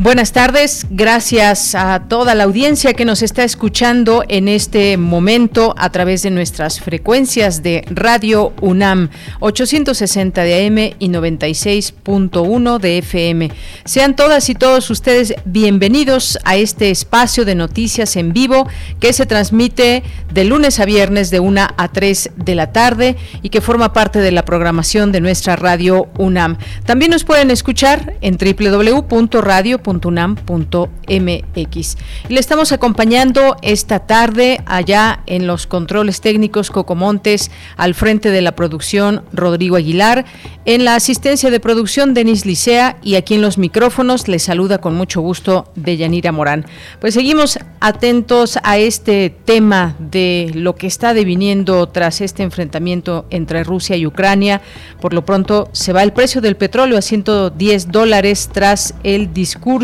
Buenas tardes, gracias a toda la audiencia que nos está escuchando en este momento a través de nuestras frecuencias de Radio UNAM 860 de AM y 96.1 de FM. Sean todas y todos ustedes bienvenidos a este espacio de noticias en vivo que se transmite de lunes a viernes de 1 a 3 de la tarde y que forma parte de la programación de nuestra Radio UNAM. También nos pueden escuchar en www.radio unam.mx. Y le estamos acompañando esta tarde allá en los controles técnicos Cocomontes, al frente de la producción Rodrigo Aguilar, en la asistencia de producción Denis Licea y aquí en los micrófonos le saluda con mucho gusto Deyanira Morán. Pues seguimos atentos a este tema de lo que está deviniendo tras este enfrentamiento entre Rusia y Ucrania. Por lo pronto se va el precio del petróleo a 110 dólares tras el discurso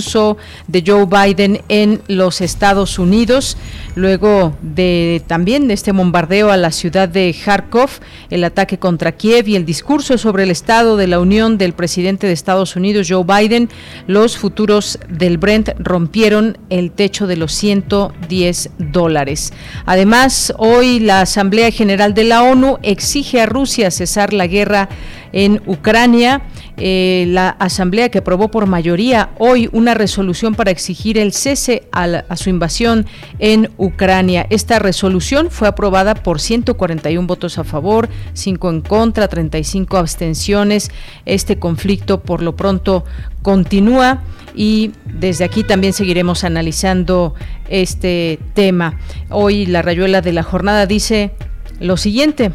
de Joe Biden en los Estados Unidos, luego de también este bombardeo a la ciudad de Kharkov, el ataque contra Kiev y el discurso sobre el estado de la Unión del presidente de Estados Unidos, Joe Biden, los futuros del Brent rompieron el techo de los 110 dólares. Además, hoy la Asamblea General de la ONU exige a Rusia cesar la guerra en Ucrania. Eh, la Asamblea que aprobó por mayoría hoy una resolución para exigir el cese a, su invasión en Ucrania. Esta resolución fue aprobada por 141 votos a favor, 5 en contra, 35 abstenciones. Este conflicto por lo pronto continúa y desde aquí también seguiremos analizando este tema. Hoy la rayuela de la jornada dice lo siguiente.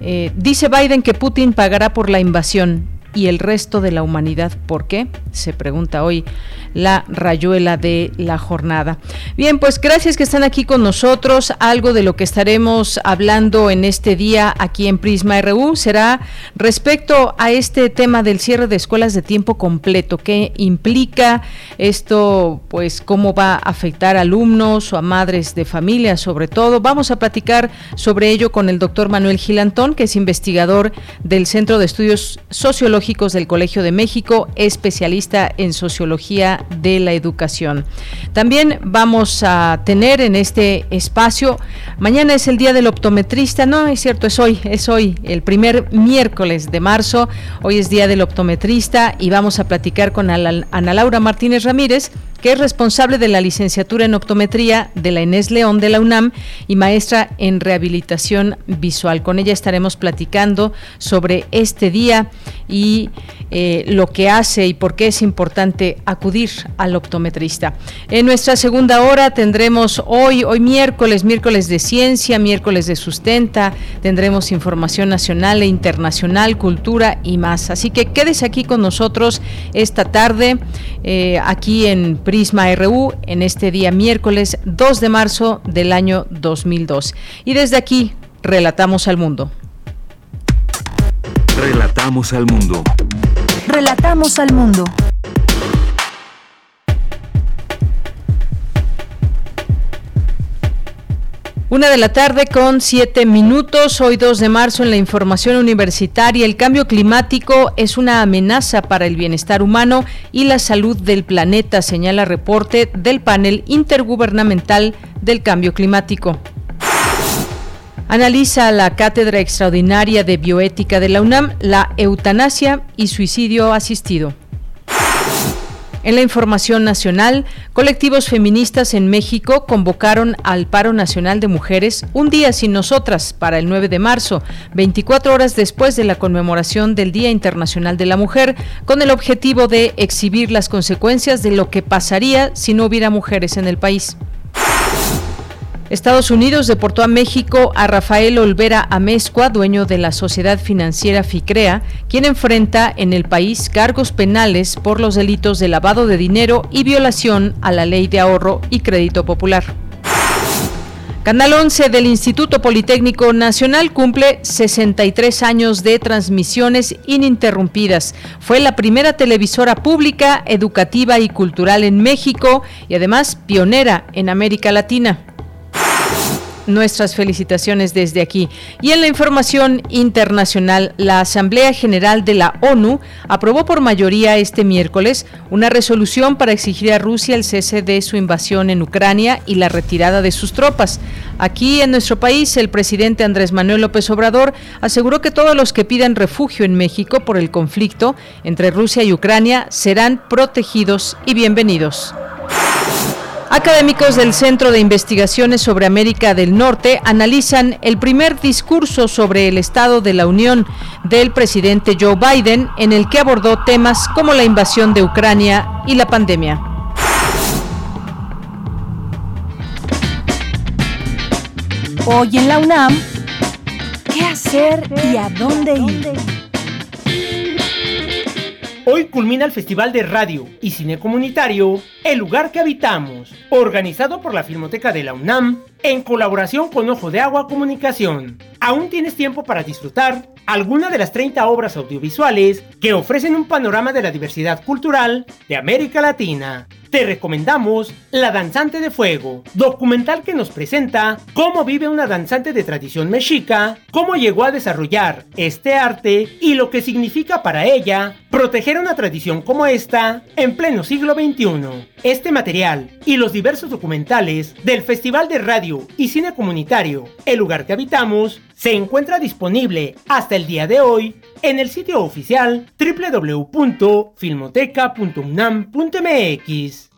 Eh, dice Biden que Putin pagará por la invasión y el resto de la humanidad. ¿Por qué? Se pregunta hoy la rayuela de la jornada. Bien, pues gracias que están aquí con nosotros. Algo de lo que estaremos hablando en este día aquí en Prisma RU será respecto a este tema del cierre de escuelas de tiempo completo. ¿Qué implica esto? Pues cómo va a afectar a alumnos o a madres de familia sobre todo. Vamos a platicar sobre ello con el doctor Manuel Gilantón, que es investigador del Centro de Estudios Sociológicos del Colegio de México, especialista en sociología de la educación. También vamos a tener en este espacio, mañana es el día del optometrista, no es cierto, es hoy, es hoy, el primer miércoles de marzo, hoy es día del optometrista y vamos a platicar con Ana Laura Martínez Ramírez, que es responsable de la licenciatura en optometría de la Inés León de la UNAM y maestra en rehabilitación visual. Con ella estaremos platicando sobre este día y eh, lo que hace y por qué es importante acudir al optometrista. En nuestra segunda hora tendremos hoy, hoy miércoles, miércoles de ciencia, miércoles de sustenta, tendremos información nacional e internacional, cultura y más. Así que quédese aquí con nosotros esta tarde, eh, aquí en Prisma RU, en este día miércoles 2 de marzo del año 2002. Y desde aquí, relatamos al mundo. Relatamos al mundo. Relatamos al mundo. Una de la tarde con siete minutos, hoy 2 de marzo en la información universitaria, el cambio climático es una amenaza para el bienestar humano y la salud del planeta, señala reporte del panel intergubernamental del cambio climático. Analiza la Cátedra Extraordinaria de Bioética de la UNAM la eutanasia y suicidio asistido. En la información nacional, colectivos feministas en México convocaron al paro nacional de mujeres un día sin nosotras para el 9 de marzo, 24 horas después de la conmemoración del Día Internacional de la Mujer, con el objetivo de exhibir las consecuencias de lo que pasaría si no hubiera mujeres en el país. Estados Unidos deportó a México a Rafael Olvera Amezcua, dueño de la sociedad financiera FICREA, quien enfrenta en el país cargos penales por los delitos de lavado de dinero y violación a la ley de ahorro y crédito popular. Canal 11 del Instituto Politécnico Nacional cumple 63 años de transmisiones ininterrumpidas. Fue la primera televisora pública, educativa y cultural en México y además pionera en América Latina nuestras felicitaciones desde aquí. Y en la información internacional, la Asamblea General de la ONU aprobó por mayoría este miércoles una resolución para exigir a Rusia el cese de su invasión en Ucrania y la retirada de sus tropas. Aquí en nuestro país, el presidente Andrés Manuel López Obrador aseguró que todos los que pidan refugio en México por el conflicto entre Rusia y Ucrania serán protegidos y bienvenidos. Académicos del Centro de Investigaciones sobre América del Norte analizan el primer discurso sobre el Estado de la Unión del presidente Joe Biden, en el que abordó temas como la invasión de Ucrania y la pandemia. Hoy en la UNAM, ¿qué hacer y a dónde ir? Hoy culmina el Festival de Radio y Cine Comunitario El lugar que habitamos, organizado por la Filmoteca de la UNAM en colaboración con Ojo de Agua Comunicación. Aún tienes tiempo para disfrutar alguna de las 30 obras audiovisuales que ofrecen un panorama de la diversidad cultural de América Latina te recomendamos La Danzante de Fuego, documental que nos presenta cómo vive una danzante de tradición mexica, cómo llegó a desarrollar este arte y lo que significa para ella proteger una tradición como esta en pleno siglo XXI. Este material y los diversos documentales del Festival de Radio y Cine Comunitario El lugar que habitamos se encuentra disponible hasta el día de hoy en el sitio oficial www.filmoteca.unam.mx.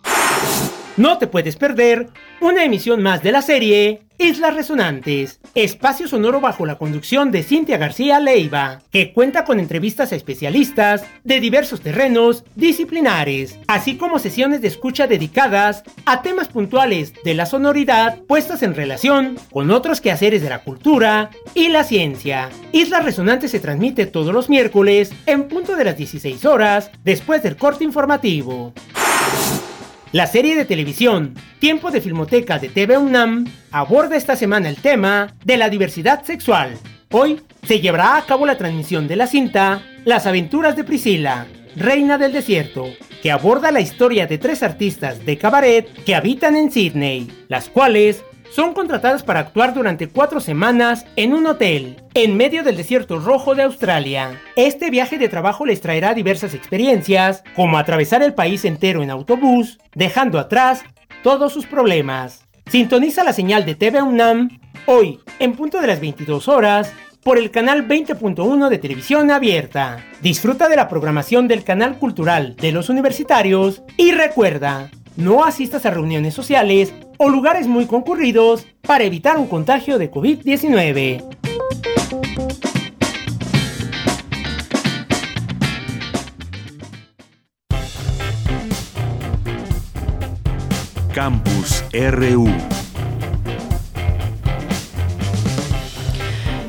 No te puedes perder una emisión más de la serie Islas Resonantes, espacio sonoro bajo la conducción de Cintia García Leiva, que cuenta con entrevistas a especialistas de diversos terrenos disciplinares, así como sesiones de escucha dedicadas a temas puntuales de la sonoridad puestas en relación con otros quehaceres de la cultura y la ciencia. Islas Resonantes se transmite todos los miércoles en punto de las 16 horas después del corte informativo. La serie de televisión Tiempo de Filmoteca de TV UNAM aborda esta semana el tema de la diversidad sexual. Hoy se llevará a cabo la transmisión de la cinta Las aventuras de Priscila, Reina del Desierto, que aborda la historia de tres artistas de cabaret que habitan en Sydney, las cuales son contratadas para actuar durante cuatro semanas en un hotel en medio del desierto rojo de Australia. Este viaje de trabajo les traerá diversas experiencias, como atravesar el país entero en autobús, dejando atrás todos sus problemas. Sintoniza la señal de TV UNAM hoy, en punto de las 22 horas, por el canal 20.1 de televisión abierta. Disfruta de la programación del canal cultural de los universitarios y recuerda, no asistas a reuniones sociales o lugares muy concurridos para evitar un contagio de COVID-19. Campus RU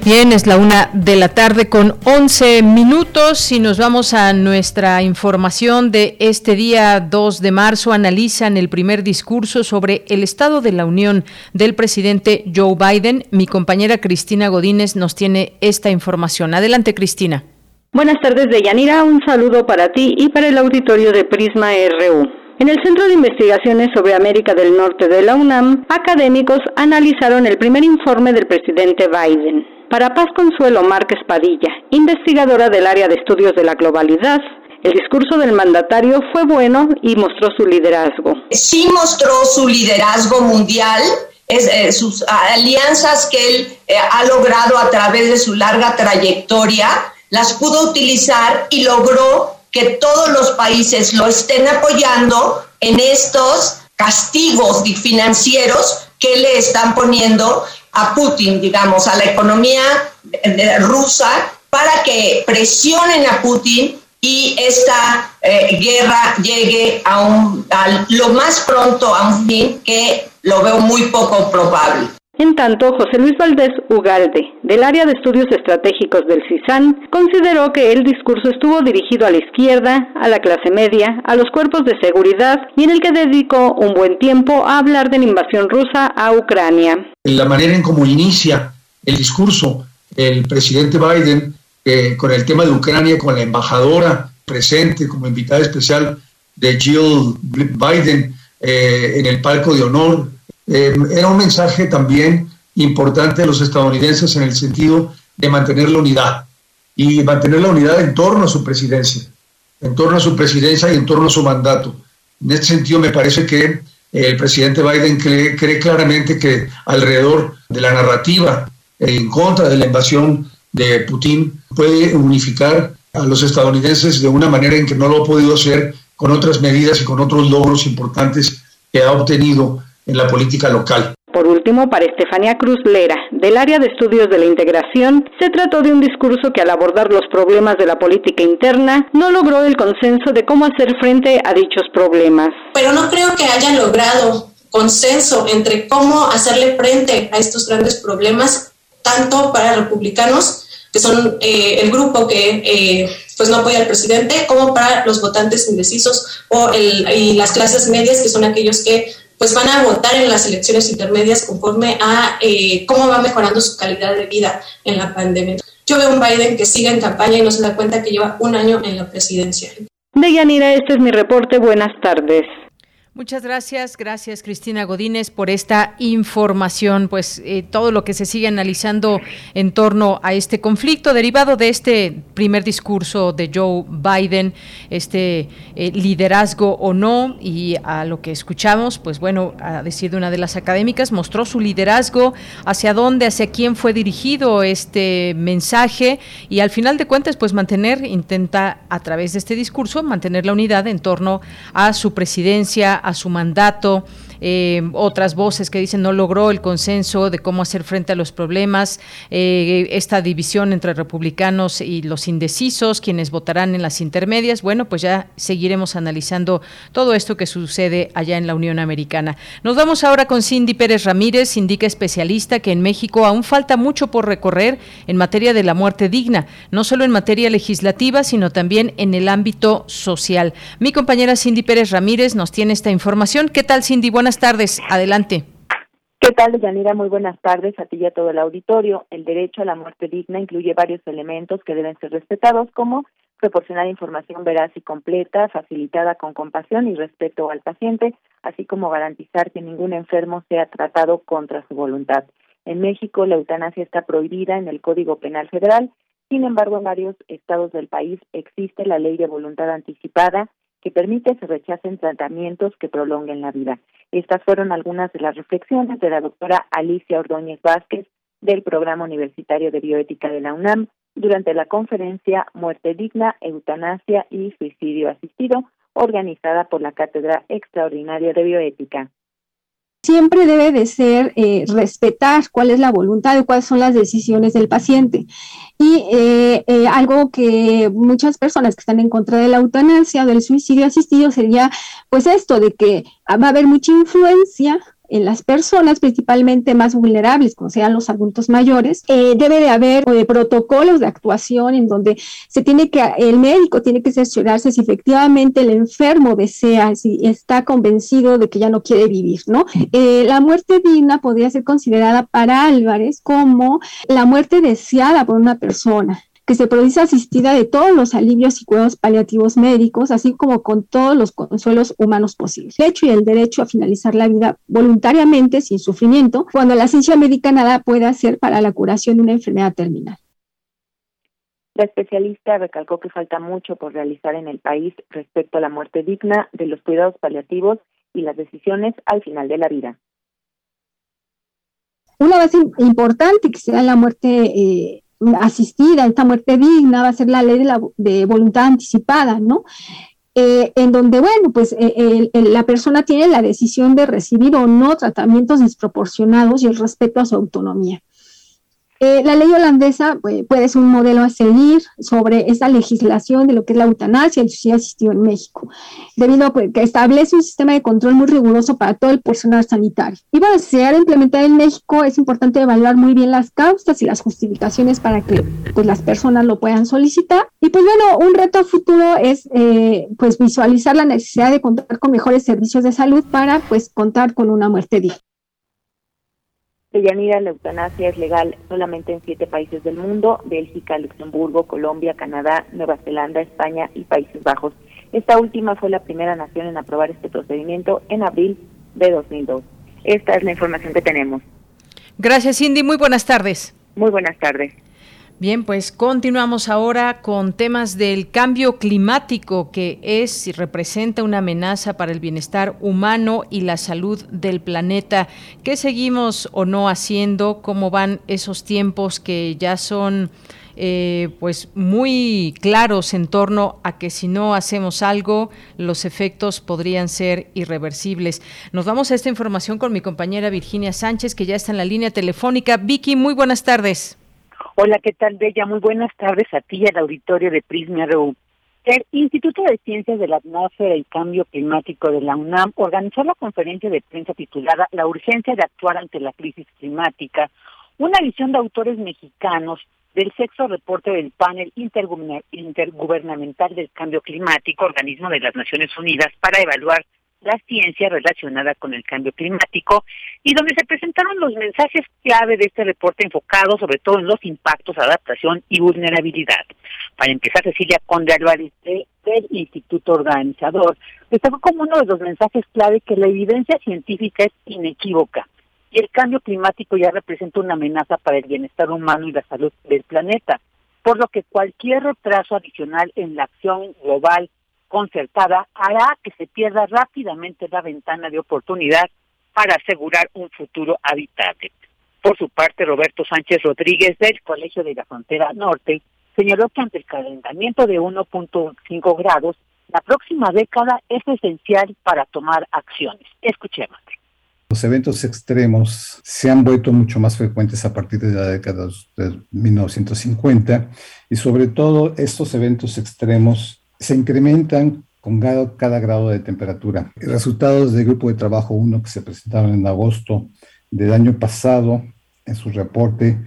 Bien, es la una de la tarde con 11 minutos y nos vamos a nuestra información de este día 2 de marzo. Analizan el primer discurso sobre el Estado de la Unión del presidente Joe Biden. Mi compañera Cristina Godínez nos tiene esta información. Adelante, Cristina. Buenas tardes, Deyanira. Un saludo para ti y para el auditorio de Prisma RU. En el Centro de Investigaciones sobre América del Norte de la UNAM, académicos analizaron el primer informe del presidente Biden. Para Paz Consuelo Márquez Padilla, investigadora del área de estudios de la globalidad, el discurso del mandatario fue bueno y mostró su liderazgo. Sí mostró su liderazgo mundial, eh, sus alianzas que él eh, ha logrado a través de su larga trayectoria, las pudo utilizar y logró que todos los países lo estén apoyando en estos castigos financieros que le están poniendo a Putin, digamos, a la economía rusa, para que presionen a Putin y esta eh, guerra llegue a, un, lo más pronto a un fin que lo veo muy poco probable. En tanto, José Luis Valdés Ugalde, del área de estudios estratégicos del CISAN, consideró que el discurso estuvo dirigido a la izquierda, a la clase media, a los cuerpos de seguridad y en el que dedicó un buen tiempo a hablar de la invasión rusa a Ucrania. La manera en cómo inicia el discurso el presidente Biden eh, con el tema de Ucrania, con la embajadora presente como invitada especial de Jill Biden eh, en el palco de honor, eh, era un mensaje también importante de los estadounidenses en el sentido de mantener la unidad y mantener la unidad en torno a su presidencia, en torno a su presidencia y en torno a su mandato. En este sentido, me parece que el presidente Biden cree, cree claramente que alrededor de la narrativa en contra de la invasión de Putin puede unificar a los estadounidenses de una manera en que no lo ha podido hacer con otras medidas y con otros logros importantes que ha obtenido en la política local. Por último, para Estefanía Cruz Lera, del área de estudios de la integración, se trató de un discurso que al abordar los problemas de la política interna no logró el consenso de cómo hacer frente a dichos problemas. Pero no creo que haya logrado consenso entre cómo hacerle frente a estos grandes problemas, tanto para republicanos, que son eh, el grupo que eh, pues no apoya al presidente, como para los votantes indecisos o el, y las clases medias, que son aquellos que pues van a votar en las elecciones intermedias conforme a eh, cómo va mejorando su calidad de vida en la pandemia. Yo veo un Biden que sigue en campaña y no se da cuenta que lleva un año en la presidencia. Deyanira, este es mi reporte. Buenas tardes. Muchas gracias, gracias Cristina Godínez por esta información, pues eh, todo lo que se sigue analizando en torno a este conflicto derivado de este primer discurso de Joe Biden, este eh, liderazgo o no, y a lo que escuchamos, pues bueno, a decir de una de las académicas, mostró su liderazgo, hacia dónde, hacia quién fue dirigido este mensaje y al final de cuentas, pues mantener, intenta a través de este discurso, mantener la unidad en torno a su presidencia, a su mandato eh, otras voces que dicen no logró el consenso de cómo hacer frente a los problemas, eh, esta división entre republicanos y los indecisos, quienes votarán en las intermedias. Bueno, pues ya seguiremos analizando todo esto que sucede allá en la Unión Americana. Nos vamos ahora con Cindy Pérez Ramírez, indica especialista que en México aún falta mucho por recorrer en materia de la muerte digna, no solo en materia legislativa, sino también en el ámbito social. Mi compañera Cindy Pérez Ramírez nos tiene esta información. ¿Qué tal, Cindy? Buenas tardes. Adelante. ¿Qué tal, Yanira? Muy buenas tardes a ti y a todo el auditorio. El derecho a la muerte digna incluye varios elementos que deben ser respetados, como proporcionar información veraz y completa, facilitada con compasión y respeto al paciente, así como garantizar que ningún enfermo sea tratado contra su voluntad. En México, la eutanasia está prohibida en el Código Penal Federal. Sin embargo, en varios estados del país existe la ley de voluntad anticipada que permite se rechacen tratamientos que prolonguen la vida. Estas fueron algunas de las reflexiones de la doctora Alicia Ordóñez Vázquez del Programa Universitario de Bioética de la UNAM durante la conferencia Muerte Digna, Eutanasia y Suicidio Asistido, organizada por la Cátedra Extraordinaria de Bioética siempre debe de ser eh, respetar cuál es la voluntad y cuáles son las decisiones del paciente. Y eh, eh, algo que muchas personas que están en contra de la eutanasia o del suicidio asistido sería pues esto de que va a haber mucha influencia en las personas principalmente más vulnerables, como sean los adultos mayores, eh, debe de haber eh, protocolos de actuación en donde se tiene que, el médico tiene que cerciorarse si efectivamente el enfermo desea, si está convencido de que ya no quiere vivir, ¿no? Eh, la muerte digna podría ser considerada para Álvarez como la muerte deseada por una persona que se produce asistida de todos los alivios y cuidados paliativos médicos, así como con todos los consuelos humanos posibles. El derecho y el derecho a finalizar la vida voluntariamente, sin sufrimiento, cuando la ciencia médica nada puede hacer para la curación de una enfermedad terminal. La especialista recalcó que falta mucho por realizar en el país respecto a la muerte digna de los cuidados paliativos y las decisiones al final de la vida. Una base importante que sea la muerte eh, asistida, esta muerte digna, va a ser la ley de, la, voluntad anticipada, ¿no? Eh, en donde, bueno, pues eh, la persona tiene la decisión de recibir o no tratamientos desproporcionados y el respeto a su autonomía. Eh, la ley holandesa pues, puede ser un modelo a seguir sobre esa legislación de lo que es la eutanasia y el suicidio asistido en México, debido a pues, que establece un sistema de control muy riguroso para todo el personal sanitario. Y bueno, si se ha implementar en México, es importante evaluar muy bien las causas y las justificaciones para que pues, las personas lo puedan solicitar. Y pues bueno, un reto futuro es eh, pues visualizar la necesidad de contar con mejores servicios de salud para pues contar con una muerte digna. Deyanira, la eutanasia es legal solamente en siete países del mundo, Bélgica, Luxemburgo, Colombia, Canadá, Nueva Zelanda, España y Países Bajos. Esta última fue la primera nación en aprobar este procedimiento en abril de 2002. Esta es la información que tenemos. Gracias, Cindy. Muy buenas tardes. Muy buenas tardes. Bien, pues continuamos ahora con temas del cambio climático que es y representa una amenaza para el bienestar humano y la salud del planeta. ¿Qué seguimos o no haciendo? ¿Cómo van esos tiempos que ya son eh, pues muy claros en torno a que si no hacemos algo, los efectos podrían ser irreversibles. Nos vamos a esta información con mi compañera Virginia Sánchez, que ya está en la línea telefónica. Vicky, muy buenas tardes. Hola, ¿qué tal, Bella? Muy buenas tardes a ti y al auditorio de Prisma RU. El Instituto de Ciencias de la Atmósfera y Cambio Climático de la UNAM organizó la conferencia de prensa titulada La urgencia de actuar ante la crisis climática, una visión de autores mexicanos del sexto reporte del panel intergubernamental del cambio climático, organismo de las Naciones Unidas, para evaluar la ciencia relacionada con el cambio climático y donde se presentaron los mensajes clave de este reporte enfocado sobre todo en los impactos, adaptación y vulnerabilidad. Para empezar, Cecilia Conde Álvarez del Instituto Organizador destacó como uno de los mensajes clave que la evidencia científica es inequívoca y el cambio climático ya representa una amenaza para el bienestar humano y la salud del planeta, por lo que cualquier retraso adicional en la acción global concertada hará que se pierda rápidamente la ventana de oportunidad para asegurar un futuro habitable. Por su parte, Roberto Sánchez Rodríguez del Colegio de la Frontera Norte señaló que ante el calentamiento de 1.5 grados, la próxima década es esencial para tomar acciones. Escuchemos. Los eventos extremos se han vuelto mucho más frecuentes a partir de la década de 1950 y sobre todo estos eventos extremos se incrementan con cada, grado de temperatura. Resultados del grupo de trabajo 1 que se presentaron en agosto del año pasado en su reporte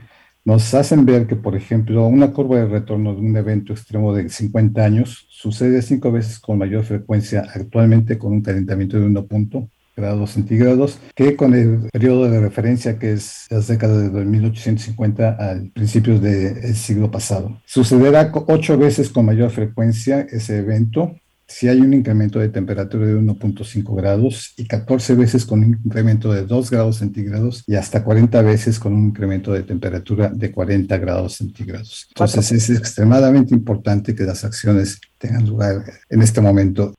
nos hacen ver que, por ejemplo, una curva de retorno de un evento extremo de 50 años sucede cinco veces con mayor frecuencia actualmente con un calentamiento de 1 punto grados centígrados que con el periodo de referencia que es las décadas de 1850 al principios del siglo pasado. Sucederá ocho veces con mayor frecuencia ese evento si hay un incremento de temperatura de 1.5 grados y 14 veces con un incremento de 2 grados centígrados y hasta 40 veces con un incremento de temperatura de 40 grados centígrados. Entonces es extremadamente importante que las acciones tengan lugar en este momento.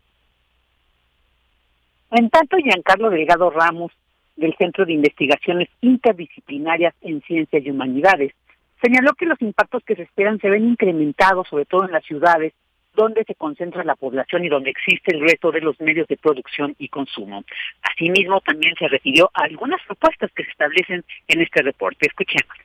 En tanto, Giancarlo Delgado Ramos, del Centro de Investigaciones Interdisciplinarias en Ciencias y Humanidades, señaló que los impactos que se esperan se ven incrementados, sobre todo en las ciudades, donde se concentra la población y donde existe el resto de los medios de producción y consumo. Asimismo, también se refirió a algunas propuestas que se establecen en este reporte. Escuchemos.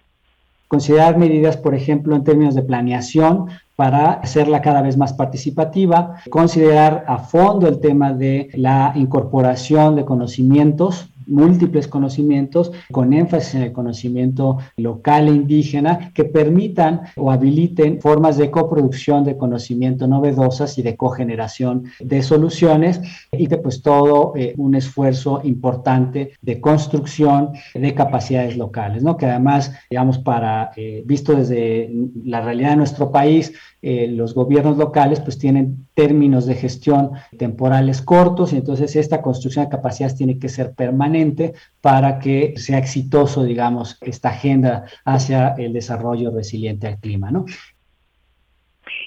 Considerar medidas, por ejemplo, en términos de planeación para hacerla cada vez más participativa, considerar a fondo el tema de la incorporación de conocimientos múltiples conocimientos con énfasis en el conocimiento local e indígena que permitan o habiliten formas de coproducción de conocimiento novedosas y de cogeneración de soluciones y que pues todo eh, un esfuerzo importante de construcción de capacidades locales, ¿no? Que además, digamos, para, eh, visto desde la realidad de nuestro país, eh, los gobiernos locales pues tienen términos de gestión temporales cortos y entonces esta construcción de capacidades tiene que ser permanente para que sea exitoso, digamos, esta agenda hacia el desarrollo resiliente al clima, ¿no?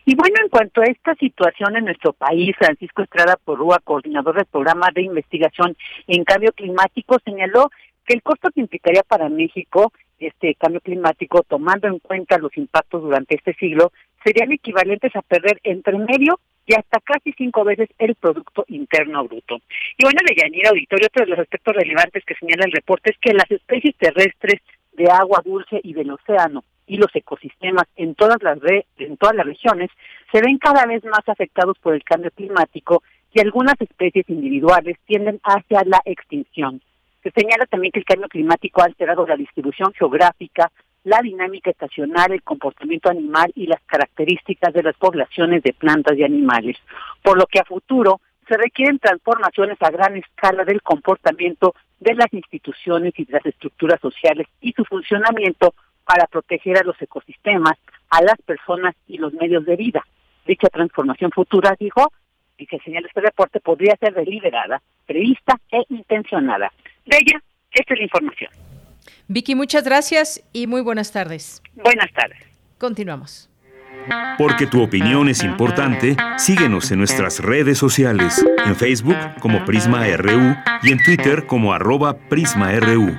Y bueno, en cuanto a esta situación en nuestro país, Francisco Estrada Porrúa, coordinador del programa de investigación en cambio climático, señaló que el costo que implicaría para México este cambio climático, tomando en cuenta los impactos durante este siglo, serían equivalentes a perder entre medio y hasta casi cinco veces el Producto Interno Bruto. Y bueno, de Yanira Auditorio, otro de los aspectos relevantes que señala el reporte es que las especies terrestres de agua dulce y del océano, y los ecosistemas en todas las en todas las regiones se ven cada vez más afectados por el cambio climático y algunas especies individuales tienden hacia la extinción. Se señala también que el cambio climático ha alterado la distribución geográfica, la dinámica estacional, el comportamiento animal y las características de las poblaciones de plantas y animales, por lo que a futuro se requieren transformaciones a gran escala del comportamiento de las instituciones y de las estructuras sociales y su funcionamiento para proteger a los ecosistemas, a las personas y los medios de vida. Dicha transformación futura, dijo, y se señala este reporte, podría ser deliberada, prevista e intencionada. De ella, esta es la información. Vicky, muchas gracias y muy buenas tardes. Buenas tardes. Continuamos. Porque tu opinión es importante, síguenos en nuestras redes sociales, en Facebook como Prisma RU y en Twitter como arroba PrismaRU.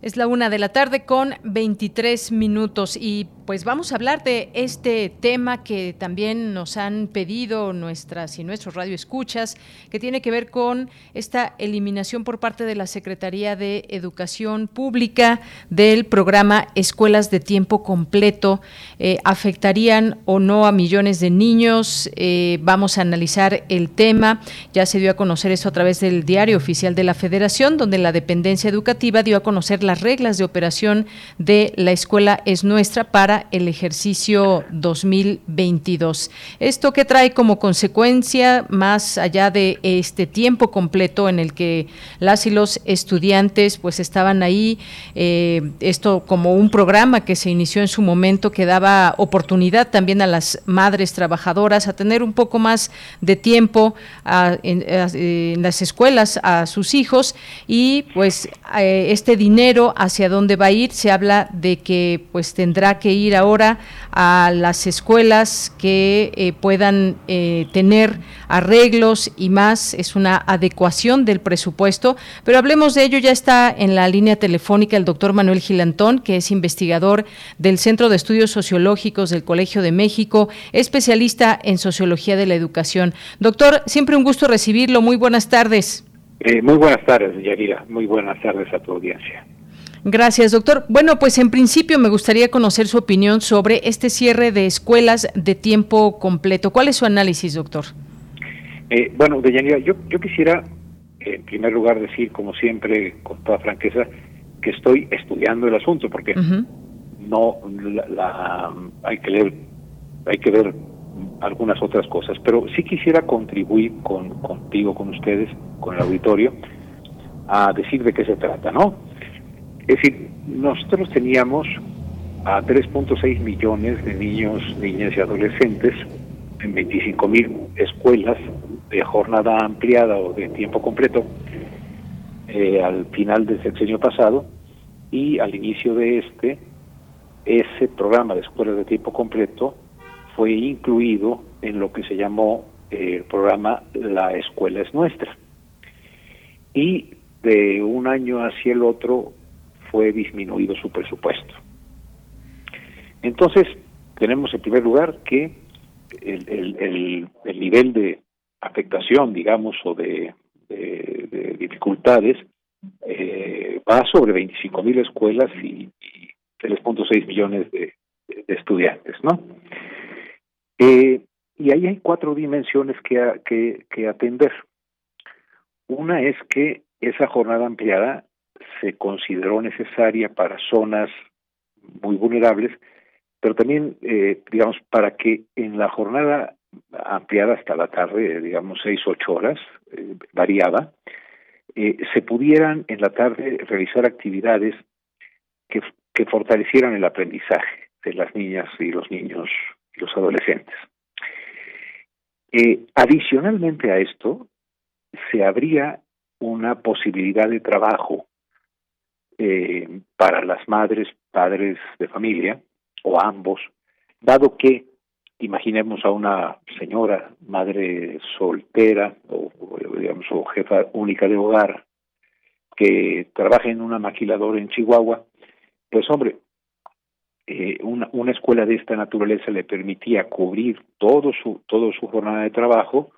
Es la una de la tarde con 23 minutos y pues vamos a hablar de este tema que también nos han pedido nuestras y nuestros radioescuchas, que tiene que ver con esta eliminación por parte de la Secretaría de Educación Pública del programa Escuelas de Tiempo Completo. Eh, ¿Afectarían o no a millones de niños? Eh, vamos a analizar el tema. Ya se dio a conocer eso a través del diario oficial de la Federación, donde la dependencia educativa dio a conocer las reglas de operación de la escuela es nuestra para el ejercicio 2022. Esto que trae como consecuencia, más allá de este tiempo completo en el que las y los estudiantes pues estaban ahí, eh, esto como un programa que se inició en su momento que daba oportunidad también a las madres trabajadoras a tener un poco más de tiempo en, las escuelas a sus hijos y pues eh, este dinero hacia dónde va a ir, se habla de que pues tendrá que ir ahora a las escuelas que eh, puedan eh, tener arreglos y más. Es una adecuación del presupuesto. Pero hablemos de ello. Ya está en la línea telefónica el doctor Manuel Gilantón, que es investigador del Centro de Estudios Sociológicos del Colegio de México, especialista en sociología de la educación. Doctor, siempre un gusto recibirlo. Muy buenas tardes. Eh, muy buenas tardes, Yarira. Muy buenas tardes a tu audiencia. Gracias, doctor. Bueno, pues en principio me gustaría conocer su opinión sobre este cierre de escuelas de tiempo completo. ¿Cuál es su análisis, doctor? Eh, bueno, Deyanira, yo, yo quisiera, en primer lugar, decir, como siempre, con toda franqueza, que estoy estudiando el asunto, porque no la, hay que leer, hay que ver algunas otras cosas, pero sí quisiera contribuir con contigo, con ustedes, con el auditorio, a decir de qué se trata, ¿no? Es decir, nosotros teníamos a 3.6 millones de niños, niñas y adolescentes en 25 mil escuelas de jornada ampliada o de tiempo completo eh, al final del sexenio pasado y al inicio de este, ese programa de escuelas de tiempo completo fue incluido en lo que se llamó eh, el programa La Escuela es Nuestra. Y de un año hacia el otro fue disminuido su presupuesto. Entonces, tenemos en primer lugar que el, nivel de afectación, digamos, o de, dificultades eh, va sobre 25 mil escuelas y, 3.6 millones de, estudiantes, ¿no? Eh, y ahí hay cuatro dimensiones que atender. Una es que esa jornada ampliada se consideró necesaria para zonas muy vulnerables, pero también, eh, digamos, para que en la jornada ampliada hasta la tarde, digamos seis, ocho horas, eh, variaba, eh, se pudieran en la tarde realizar actividades que, que fortalecieran el aprendizaje de las niñas y los niños y los adolescentes. adicionalmente a esto, se abría una posibilidad de trabajo eh, para las madres, padres de familia, o ambos, dado que imaginemos a una señora, madre soltera, o, digamos, o jefa única de hogar, que trabaja en una maquiladora en Chihuahua, pues hombre, eh, una, una escuela de esta naturaleza le permitía cubrir todo su, todo su jornada de trabajo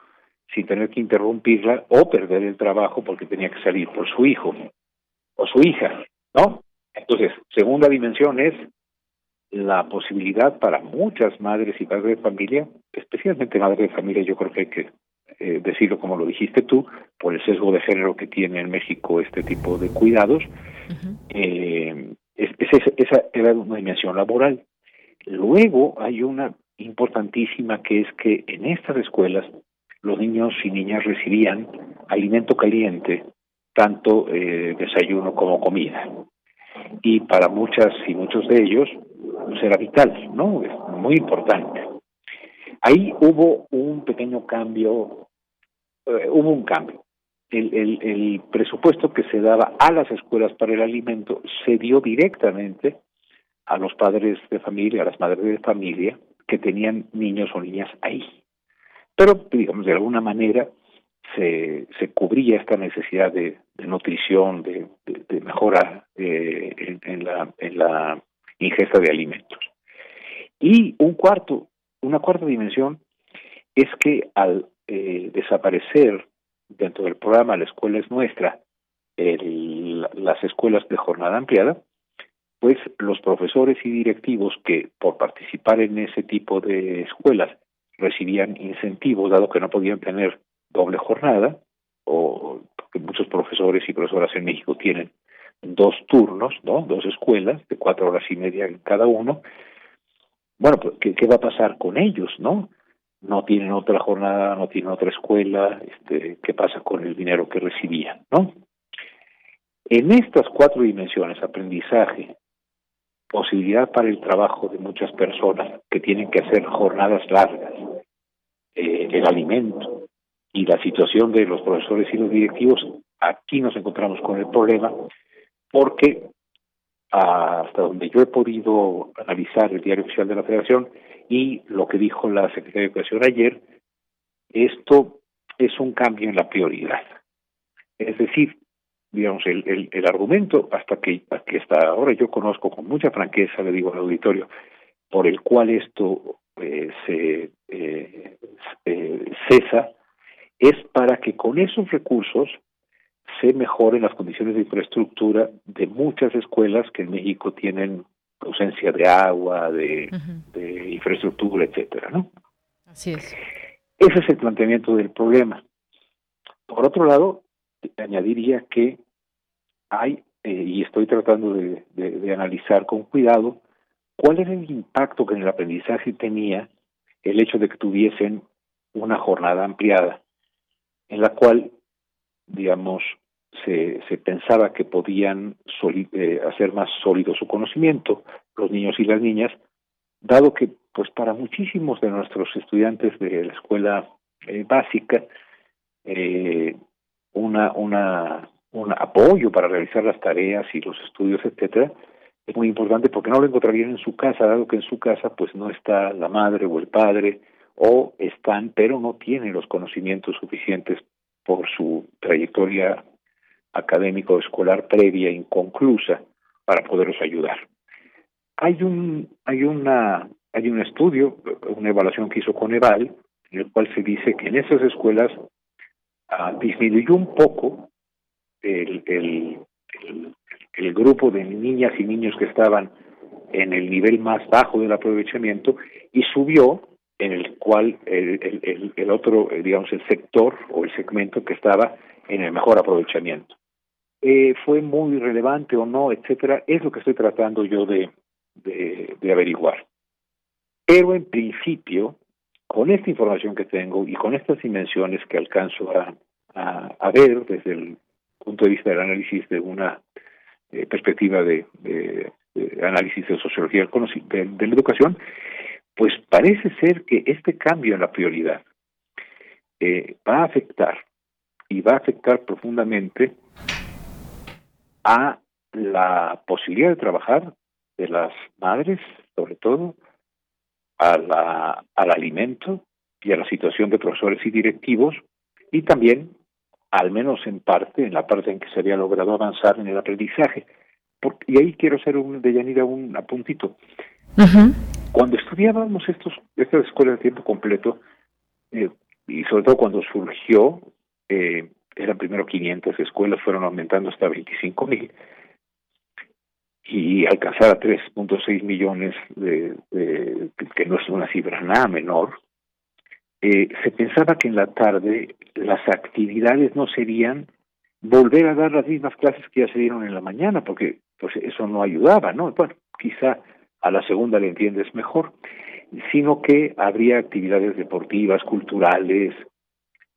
sin tener que interrumpirla o perder el trabajo porque tenía que salir por su hijo o su hija. ¿no? Entonces, segunda dimensión es la posibilidad para muchas madres y padres de familia, especialmente madres de familia, yo creo que hay que eh, decirlo como lo dijiste tú, por el sesgo de género que tiene en México este tipo de cuidados, eh, es, esa era una dimensión laboral. Luego hay una importantísima que es que en estas escuelas los niños y niñas recibían alimento caliente, tanto eh, desayuno como comida. Y para muchas y muchos de ellos pues era vital, ¿no? Es muy importante. Ahí hubo un pequeño cambio, eh, hubo un cambio. El, el, el presupuesto que se daba a las escuelas para el alimento se dio directamente a los padres de familia, a las madres de familia que tenían niños o niñas ahí. Pero, digamos, de alguna manera se, se cubría esta necesidad de, nutrición, de, mejora eh, en, la, en la ingesta de alimentos. Y un cuarto, una cuarta dimensión es que al eh, desaparecer dentro del programa La Escuela es Nuestra, las escuelas de jornada ampliada, pues los profesores y directivos que por participar en ese tipo de escuelas recibían incentivos, dado que no podían tener doble jornada, o porque muchos profesores y profesoras en México tienen dos turnos, ¿no? Dos escuelas de cuatro horas y media en cada uno. Bueno, pues, ¿qué, qué va a pasar con ellos, no? No tienen otra jornada, no tienen otra escuela, este, ¿qué pasa con el dinero que recibían, no? En estas cuatro dimensiones, aprendizaje, posibilidad para el trabajo de muchas personas que tienen que hacer jornadas largas, eh, el alimento y la situación de los profesores y los directivos, aquí nos encontramos con el problema porque hasta donde yo he podido analizar el diario oficial de la Federación y lo que dijo la Secretaría de Educación ayer, esto es un cambio en la prioridad. Es decir, digamos, el, el, argumento hasta que, hasta ahora yo conozco con mucha franqueza, le digo al auditorio, por el cual esto eh, se eh, eh, cesa, es para que con esos recursos se mejoren las condiciones de infraestructura de muchas escuelas que en México tienen ausencia de agua, de, de infraestructura, etcétera, ¿no? Así es. Ese es el planteamiento del problema. Por otro lado, añadiría que hay, eh, y estoy tratando de, de, analizar con cuidado, cuál era el impacto que en el aprendizaje tenía el hecho de que tuviesen una jornada ampliada, en la cual, digamos, se, se pensaba que podían eh, hacer más sólido su conocimiento, los niños y las niñas, dado que, pues, para muchísimos de nuestros estudiantes de la escuela eh, básica, eh, una, una, un apoyo para realizar las tareas y los estudios, etcétera, es muy importante porque no lo encontrarían en su casa, dado que en su casa pues no está la madre o el padre, o están, pero no tienen los conocimientos suficientes por su trayectoria académico escolar previa inconclusa para poderlos ayudar. Hay un hay una hay un estudio, una evaluación que hizo Coneval, en el cual se dice que en esas escuelas Ah, disminuyó un poco el, el, el, grupo de niñas y niños que estaban en el nivel más bajo del aprovechamiento y subió en el cual el, el, el, otro, eh, digamos, el sector o el segmento que estaba en el mejor aprovechamiento. Eh, ¿Fue muy relevante o no, etcétera? Es lo que estoy tratando yo de, de, averiguar. Pero en principio, con esta información que tengo y con estas dimensiones que alcanzo a, a, ver desde el punto de vista del análisis de una eh, perspectiva de, de, análisis de sociología de, de la educación, pues parece ser que este cambio en la prioridad eh, va a afectar y va a afectar profundamente a la posibilidad de trabajar de las madres, sobre todo, a la, al alimento y a la situación de profesores y directivos, y también, al menos en parte, en la parte en que se había logrado avanzar en el aprendizaje. y ahí quiero hacer un, de un apuntito. Cuando estudiábamos estos, estas escuelas de tiempo completo, eh, y sobre todo cuando surgió, eh, eran primero 500 escuelas, fueron aumentando hasta 25 mil, y alcanzar a 3.6 millones, de, que no es una cifra nada menor, eh, se pensaba que en la tarde las actividades no serían volver a dar las mismas clases que ya se dieron en la mañana, porque pues eso no ayudaba, ¿no? Bueno, quizá a la segunda le entiendes mejor, sino que habría actividades deportivas, culturales,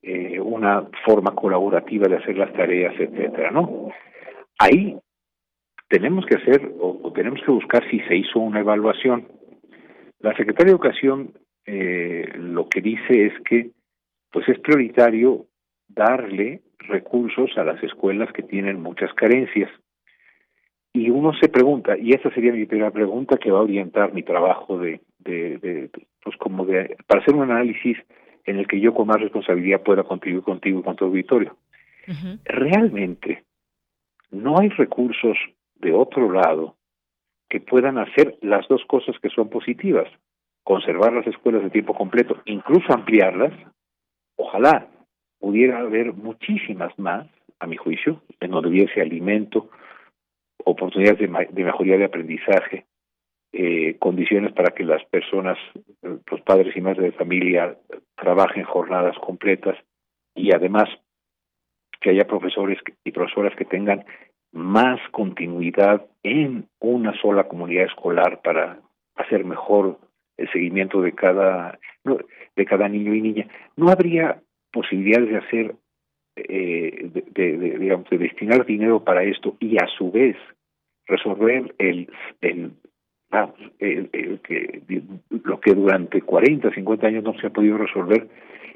eh, una forma colaborativa de hacer las tareas, etcétera, ¿no? Ahí tenemos que hacer o, tenemos que buscar si se hizo una evaluación. La Secretaría de Educación eh, lo que dice es que pues es prioritario darle recursos a las escuelas que tienen muchas carencias. Y uno se pregunta, y esa sería mi primera pregunta que va a orientar mi trabajo de, de, de pues como de, para hacer un análisis en el que yo con más responsabilidad pueda contribuir contigo y con tu auditorio. Realmente no hay recursos de otro lado que puedan hacer las dos cosas que son positivas, conservar las escuelas de tiempo completo, incluso ampliarlas, ojalá pudiera haber muchísimas más, a mi juicio, en donde hubiese alimento, oportunidades de, mejoría de aprendizaje, eh, condiciones para que las personas, los padres y madres de familia, trabajen jornadas completas y además que haya profesores y profesoras que tengan más continuidad en una sola comunidad escolar para hacer mejor el seguimiento de cada de cada niño y niña. No habría posibilidades de hacer eh, de, digamos de destinar dinero para esto y a su vez resolver el, el, el, que lo que durante 40 50 años no se ha podido resolver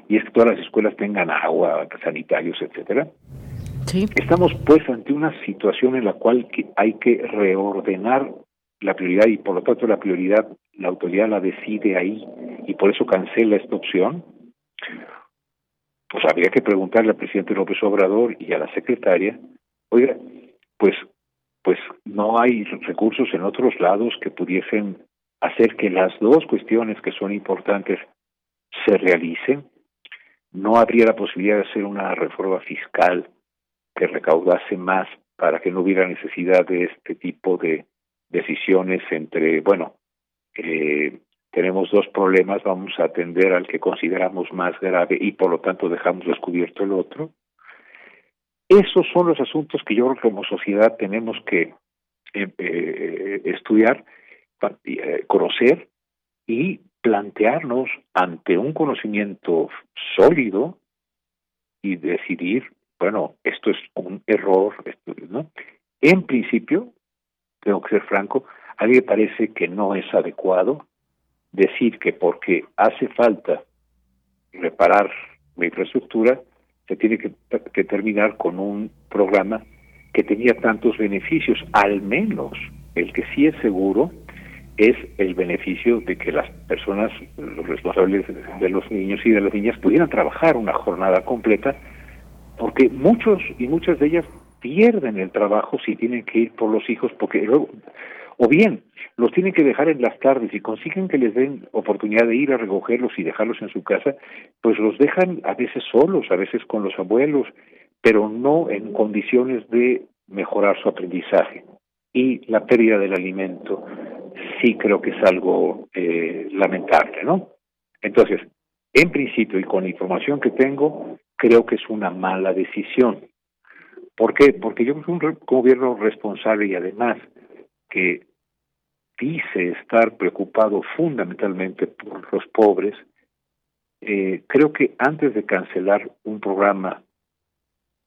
y es que todas las escuelas tengan agua sanitarios etcétera Estamos pues ante una situación en la cual hay que reordenar la prioridad y por lo tanto la prioridad la autoridad la decide ahí y por eso cancela esta opción. Pues habría que preguntarle al presidente López Obrador y a la secretaria, oiga, pues pues no hay recursos en otros lados que pudiesen hacer que las dos cuestiones que son importantes se realicen. No habría la posibilidad de hacer una reforma fiscal que recaudase más para que no hubiera necesidad de este tipo de decisiones entre, bueno, eh, tenemos dos problemas, vamos a atender al que consideramos más grave y por lo tanto dejamos descubierto el otro. Esos son los asuntos que yo creo que como sociedad tenemos que eh, eh, estudiar, conocer y plantearnos ante un conocimiento sólido y decidir bueno, esto es un error, ¿no? En principio, tengo que ser franco, a mí me parece que no es adecuado decir que porque hace falta reparar la infraestructura, se tiene que, que terminar con un programa que tenía tantos beneficios, al menos el que sí es seguro es el beneficio de que las personas, los responsables de los niños y de las niñas pudieran trabajar una jornada completa porque muchos y muchas de ellas pierden el trabajo si tienen que ir por los hijos, porque luego, o bien los tienen que dejar en las tardes y consiguen que les den oportunidad de ir a recogerlos y dejarlos en su casa, pues los dejan a veces solos, a veces con los abuelos, pero no en condiciones de mejorar su aprendizaje. Y la pérdida del alimento sí creo que es algo eh, lamentable, ¿no? Entonces, en principio y con la información que tengo, creo que es una mala decisión. ¿Por qué? Porque yo soy un gobierno responsable y además que dice estar preocupado fundamentalmente por los pobres, eh, creo que antes de cancelar un programa,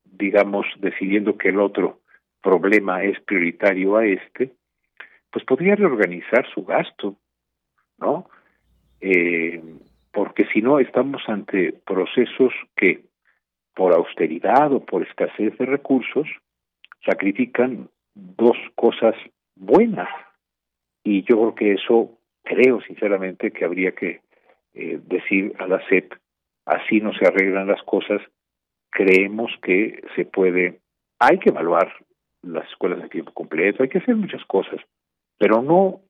digamos, decidiendo que el otro problema es prioritario a este, pues podría reorganizar su gasto, ¿no? Eh, porque si no estamos ante procesos que por austeridad o por escasez de recursos, sacrifican dos cosas buenas. Y yo creo que eso, creo sinceramente que habría que eh, decir a la SEP, así no se arreglan las cosas, creemos que se puede, hay que evaluar las escuelas de tiempo completo, hay que hacer muchas cosas, pero no,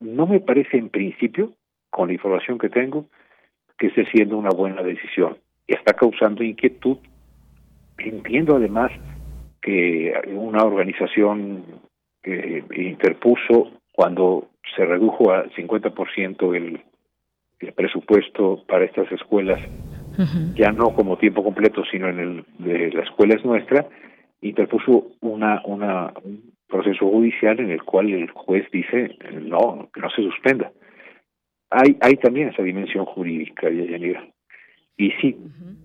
no me parece en principio, con la información que tengo, que esté siendo una buena decisión está causando inquietud. Entiendo además que una organización interpuso cuando se redujo al 50% el, el presupuesto para estas escuelas, ya no como tiempo completo, sino en el de la escuela es nuestra, interpuso una, una, un proceso judicial en el cual el juez dice no, que no se suspenda. Hay, hay también esa dimensión jurídica, Yayanira. Y sí,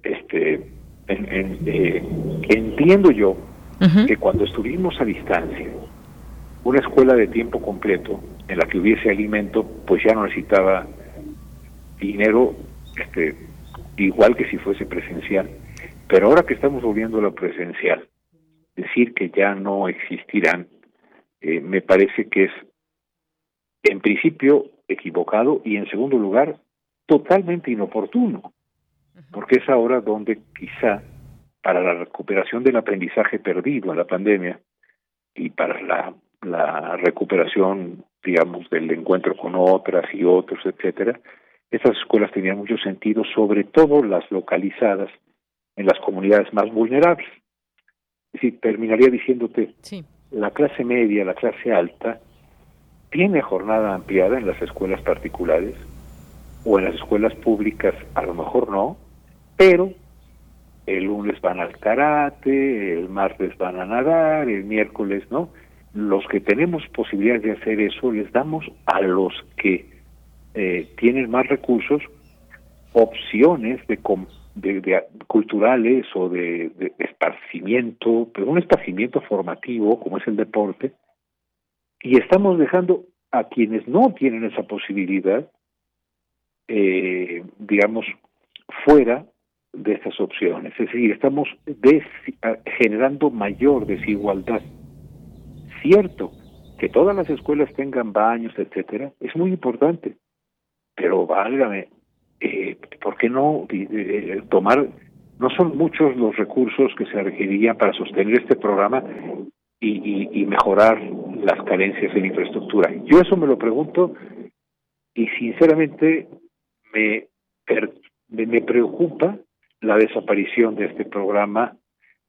este, en, eh, entiendo yo que cuando estuvimos a distancia, una escuela de tiempo completo en la que hubiese alimento, pues ya no necesitaba dinero este, igual que si fuese presencial. Pero ahora que estamos volviendo a lo presencial, decir que ya no existirán, eh, me parece que es, en principio, equivocado y, en segundo lugar, totalmente inoportuno, porque es ahora donde quizá para la recuperación del aprendizaje perdido en la pandemia y para la, la recuperación, digamos, del encuentro con otras y otros, etcétera, estas escuelas tenían mucho sentido, sobre todo las localizadas en las comunidades más vulnerables. Es decir, terminaría diciéndote, la clase media, la clase alta, tiene jornada ampliada en las escuelas particulares o en las escuelas públicas, a lo mejor no, pero el lunes van al karate, el martes van a nadar, el miércoles no. Los que tenemos posibilidad de hacer eso les damos a los que eh, tienen más recursos opciones de, de, culturales o de, esparcimiento, pero un esparcimiento formativo como es el deporte, y estamos dejando a quienes no tienen esa posibilidad, eh, digamos, fuera de estas opciones. Es decir, estamos generando mayor desigualdad. Cierto que todas las escuelas tengan baños, etcétera, es muy importante, pero válgame, eh, ¿por qué no eh, tomar, no son muchos los recursos que se requerirían para sostener este programa y, y, mejorar las carencias en infraestructura? Yo eso me lo pregunto y sinceramente me, me preocupa la desaparición de este programa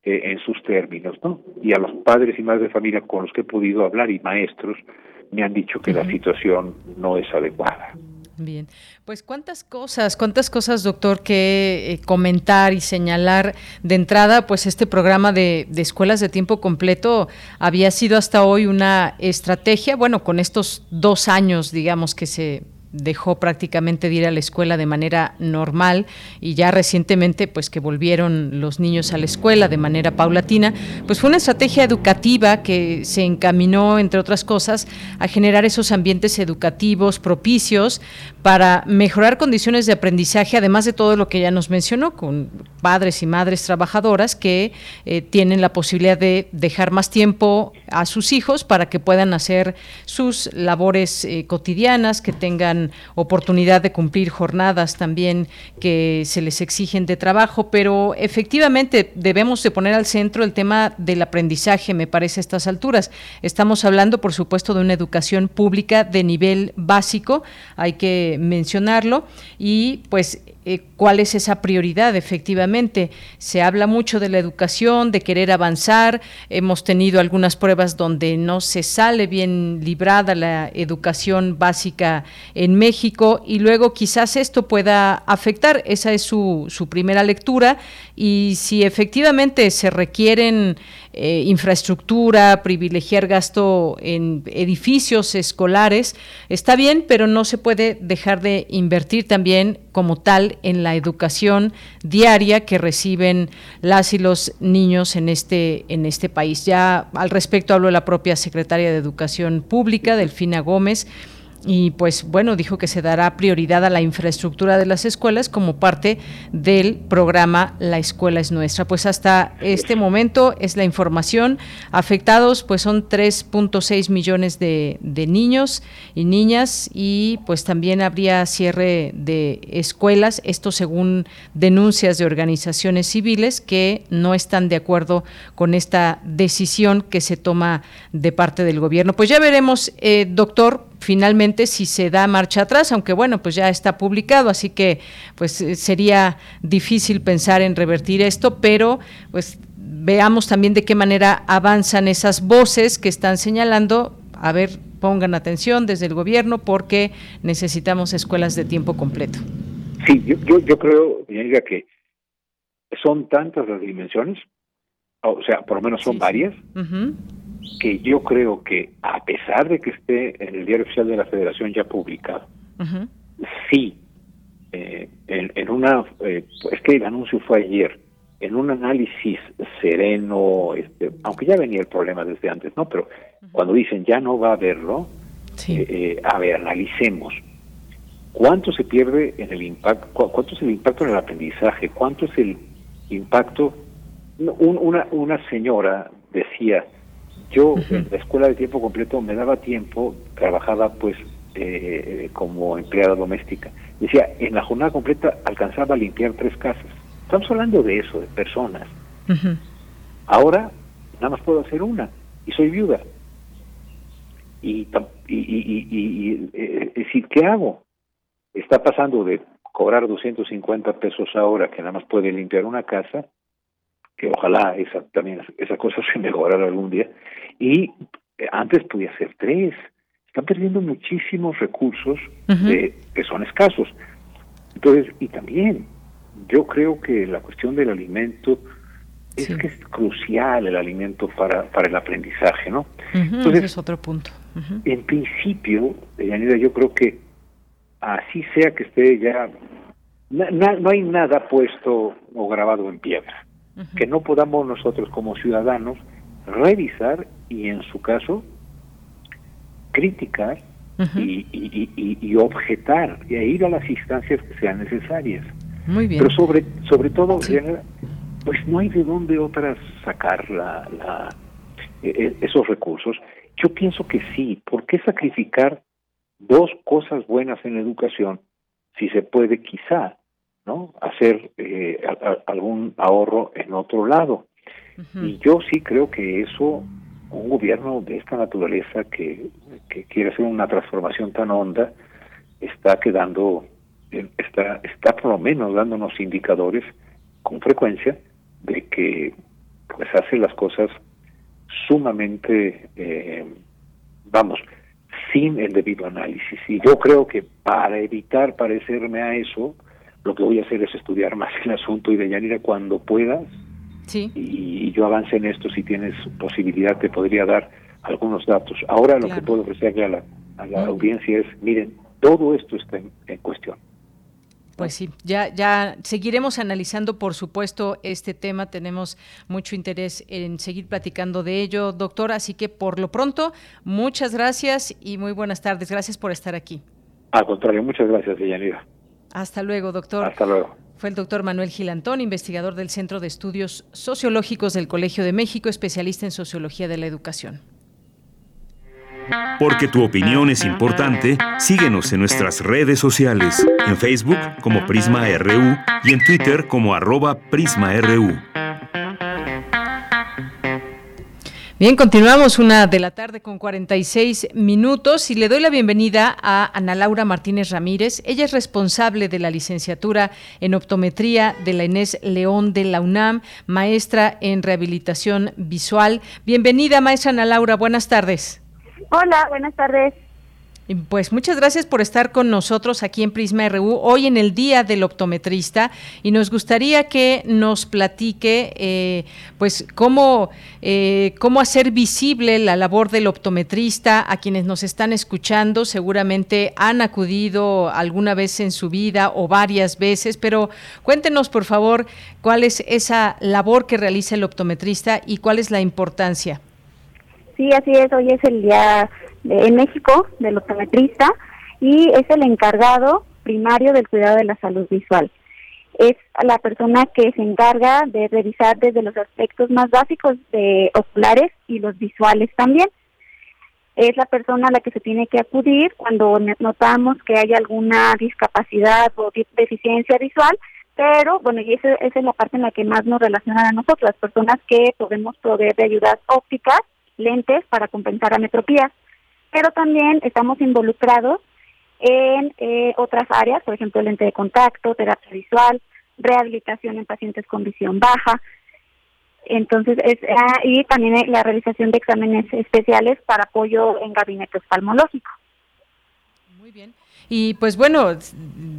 eh, en sus términos, ¿no? Y a los padres y madres de familia con los que he podido hablar y maestros me han dicho que la situación no es adecuada. Bien, pues cuántas cosas, cuántas cosas, doctor, que eh, comentar y señalar de entrada, pues este programa de, de, escuelas de tiempo completo había sido hasta hoy una estrategia, bueno, con estos dos años, digamos, que se dejó prácticamente de ir a la escuela de manera normal y ya recientemente pues que volvieron los niños a la escuela de manera paulatina, pues fue una estrategia educativa que se encaminó entre otras cosas a generar esos ambientes educativos propicios para mejorar condiciones de aprendizaje, además de todo lo que ya nos mencionó, con padres y madres trabajadoras que eh, tienen la posibilidad de dejar más tiempo a sus hijos para que puedan hacer sus labores eh, cotidianas, que tengan oportunidad de cumplir jornadas también que se les exigen de trabajo, pero efectivamente debemos de poner al centro el tema del aprendizaje, me parece a estas alturas. Estamos hablando, por supuesto, de una educación pública de nivel básico, hay que mencionarlo y pues eh, cuál es esa prioridad efectivamente. Se habla mucho de la educación, de querer avanzar, hemos tenido algunas pruebas donde no se sale bien librada la educación básica en México y luego quizás esto pueda afectar, esa es su, su primera lectura y si efectivamente se requieren eh, infraestructura, privilegiar gasto en edificios escolares, está bien, pero no se puede dejar de invertir también como tal en la educación diaria que reciben las y los niños en este, en este país. Ya al respecto habló la propia secretaria de Educación Pública, Delfina Gómez, y pues bueno, dijo que se dará prioridad a la infraestructura de las escuelas como parte del programa La escuela es nuestra. Pues hasta este momento es la información. Afectados pues son 3.6 millones de, niños y niñas y pues también habría cierre de escuelas, esto según denuncias de organizaciones civiles que no están de acuerdo con esta decisión que se toma de parte del gobierno. Pues ya veremos, eh, doctor, finalmente si se da marcha atrás, aunque bueno, pues ya está publicado, así que pues eh, sería difícil pensar en revertir esto, pero pues veamos también de qué manera avanzan esas voces que están señalando a ver, pongan atención desde el gobierno porque necesitamos escuelas de tiempo completo. Sí, yo, yo, yo creo, que son tantas las dimensiones, o sea, por lo menos son varias, que yo creo que a pesar de que esté en el diario oficial de la Federación ya publicado, sí, eh, en, una, eh, es que el anuncio fue ayer, en un análisis sereno, este, aunque ya venía el problema desde antes, ¿no? Pero cuando dicen ya no va a haberlo, eh, a ver, analicemos. Cuánto se pierde en el impacto, cuánto es el impacto en el aprendizaje, cuánto es el impacto. una, una señora decía, yo en la escuela de tiempo completo me daba tiempo, trabajaba pues eh, como empleada doméstica. Decía, en la jornada completa alcanzaba a limpiar tres casas. Estamos hablando de eso, de personas. Ahora nada más puedo hacer una y soy viuda. Y, y, y, y eh, es decir, ¿qué hago? Está pasando de cobrar 250 pesos ahora que nada más puede limpiar una casa que ojalá esa también esa cosa se mejorara algún día. Y eh, antes podía ser tres. Están perdiendo muchísimos recursos que son escasos. Entonces y también yo creo que la cuestión del alimento es que es crucial el alimento para, para el aprendizaje, ¿no? Entonces, es otro punto. En principio, Yanira, yo creo que así sea que esté ya, no hay nada puesto o grabado en piedra que no podamos nosotros como ciudadanos revisar y en su caso criticar y, y, objetar y ir a las instancias que sean necesarias. Muy bien. Pero sobre, sobre todo, pues no hay de dónde otras sacar la, la, e, e, esos recursos. Yo pienso que sí. ¿Por qué sacrificar dos cosas buenas en educación si se puede quizá ¿no? Hacer eh, algún ahorro en otro lado. Y yo sí creo que eso, un gobierno de esta naturaleza que, que quiere hacer una transformación tan honda, está quedando, está, está por lo menos dándonos indicadores con frecuencia de que pues hace las cosas sumamente, eh, vamos, sin el debido análisis. Y yo creo que para evitar parecerme a eso, lo que voy a hacer es estudiar más el asunto y de Yanira cuando puedas. Sí. Y, yo avance en esto, si tienes posibilidad, te podría dar algunos datos. Ahora lo que puedo ofrecerle a la, a la audiencia es, miren, todo esto está en, cuestión. Pues sí, ya, ya seguiremos analizando, por supuesto, este tema. Tenemos mucho interés en seguir platicando de ello, doctor. Así que por lo pronto, muchas gracias y muy buenas tardes. Gracias por estar aquí. Al contrario, muchas gracias, Yanira. Hasta luego, doctor. Hasta luego. Fue el doctor Manuel Gilantón, investigador del Centro de Estudios Sociológicos del Colegio de México, especialista en Sociología de la Educación. Porque tu opinión es importante, síguenos en nuestras redes sociales, en Facebook como Prisma RU y en Twitter como arroba PrismaRU. Bien, continuamos una de la tarde con 46 minutos y le doy la bienvenida a Ana Laura Martínez Ramírez. Ella es responsable de la licenciatura en optometría de la Inés León de la UNAM, maestra en rehabilitación visual. Bienvenida, maestra Ana Laura, buenas tardes. Hola, buenas tardes. Pues muchas gracias por estar con nosotros aquí en Prisma RU, hoy en el Día del Optometrista, y nos gustaría que nos platique, eh, pues, cómo, eh, cómo hacer visible la labor del optometrista a quienes nos están escuchando. Seguramente han acudido alguna vez en su vida o varias veces, pero cuéntenos, por favor, cuál es esa labor que realiza el optometrista y cuál es la importancia. Sí, así es, hoy es el Día en México del optometrista y es el encargado primario del cuidado de la salud visual. Es la persona que se encarga de revisar desde los aspectos más básicos de oculares y los visuales también. Es la persona a la que se tiene que acudir cuando notamos que hay alguna discapacidad o deficiencia visual, pero bueno, y esa, esa es la parte en la que más nos relacionan a nosotros, las personas que podemos proveer de ayudas ópticas, lentes para compensar ametropías pero también estamos involucrados en eh, otras áreas, por ejemplo, lente de contacto, terapia visual, rehabilitación en pacientes con visión baja. Entonces, es, ah, y también la realización de exámenes especiales para apoyo en gabinete oftalmológico. Muy bien. Y pues bueno,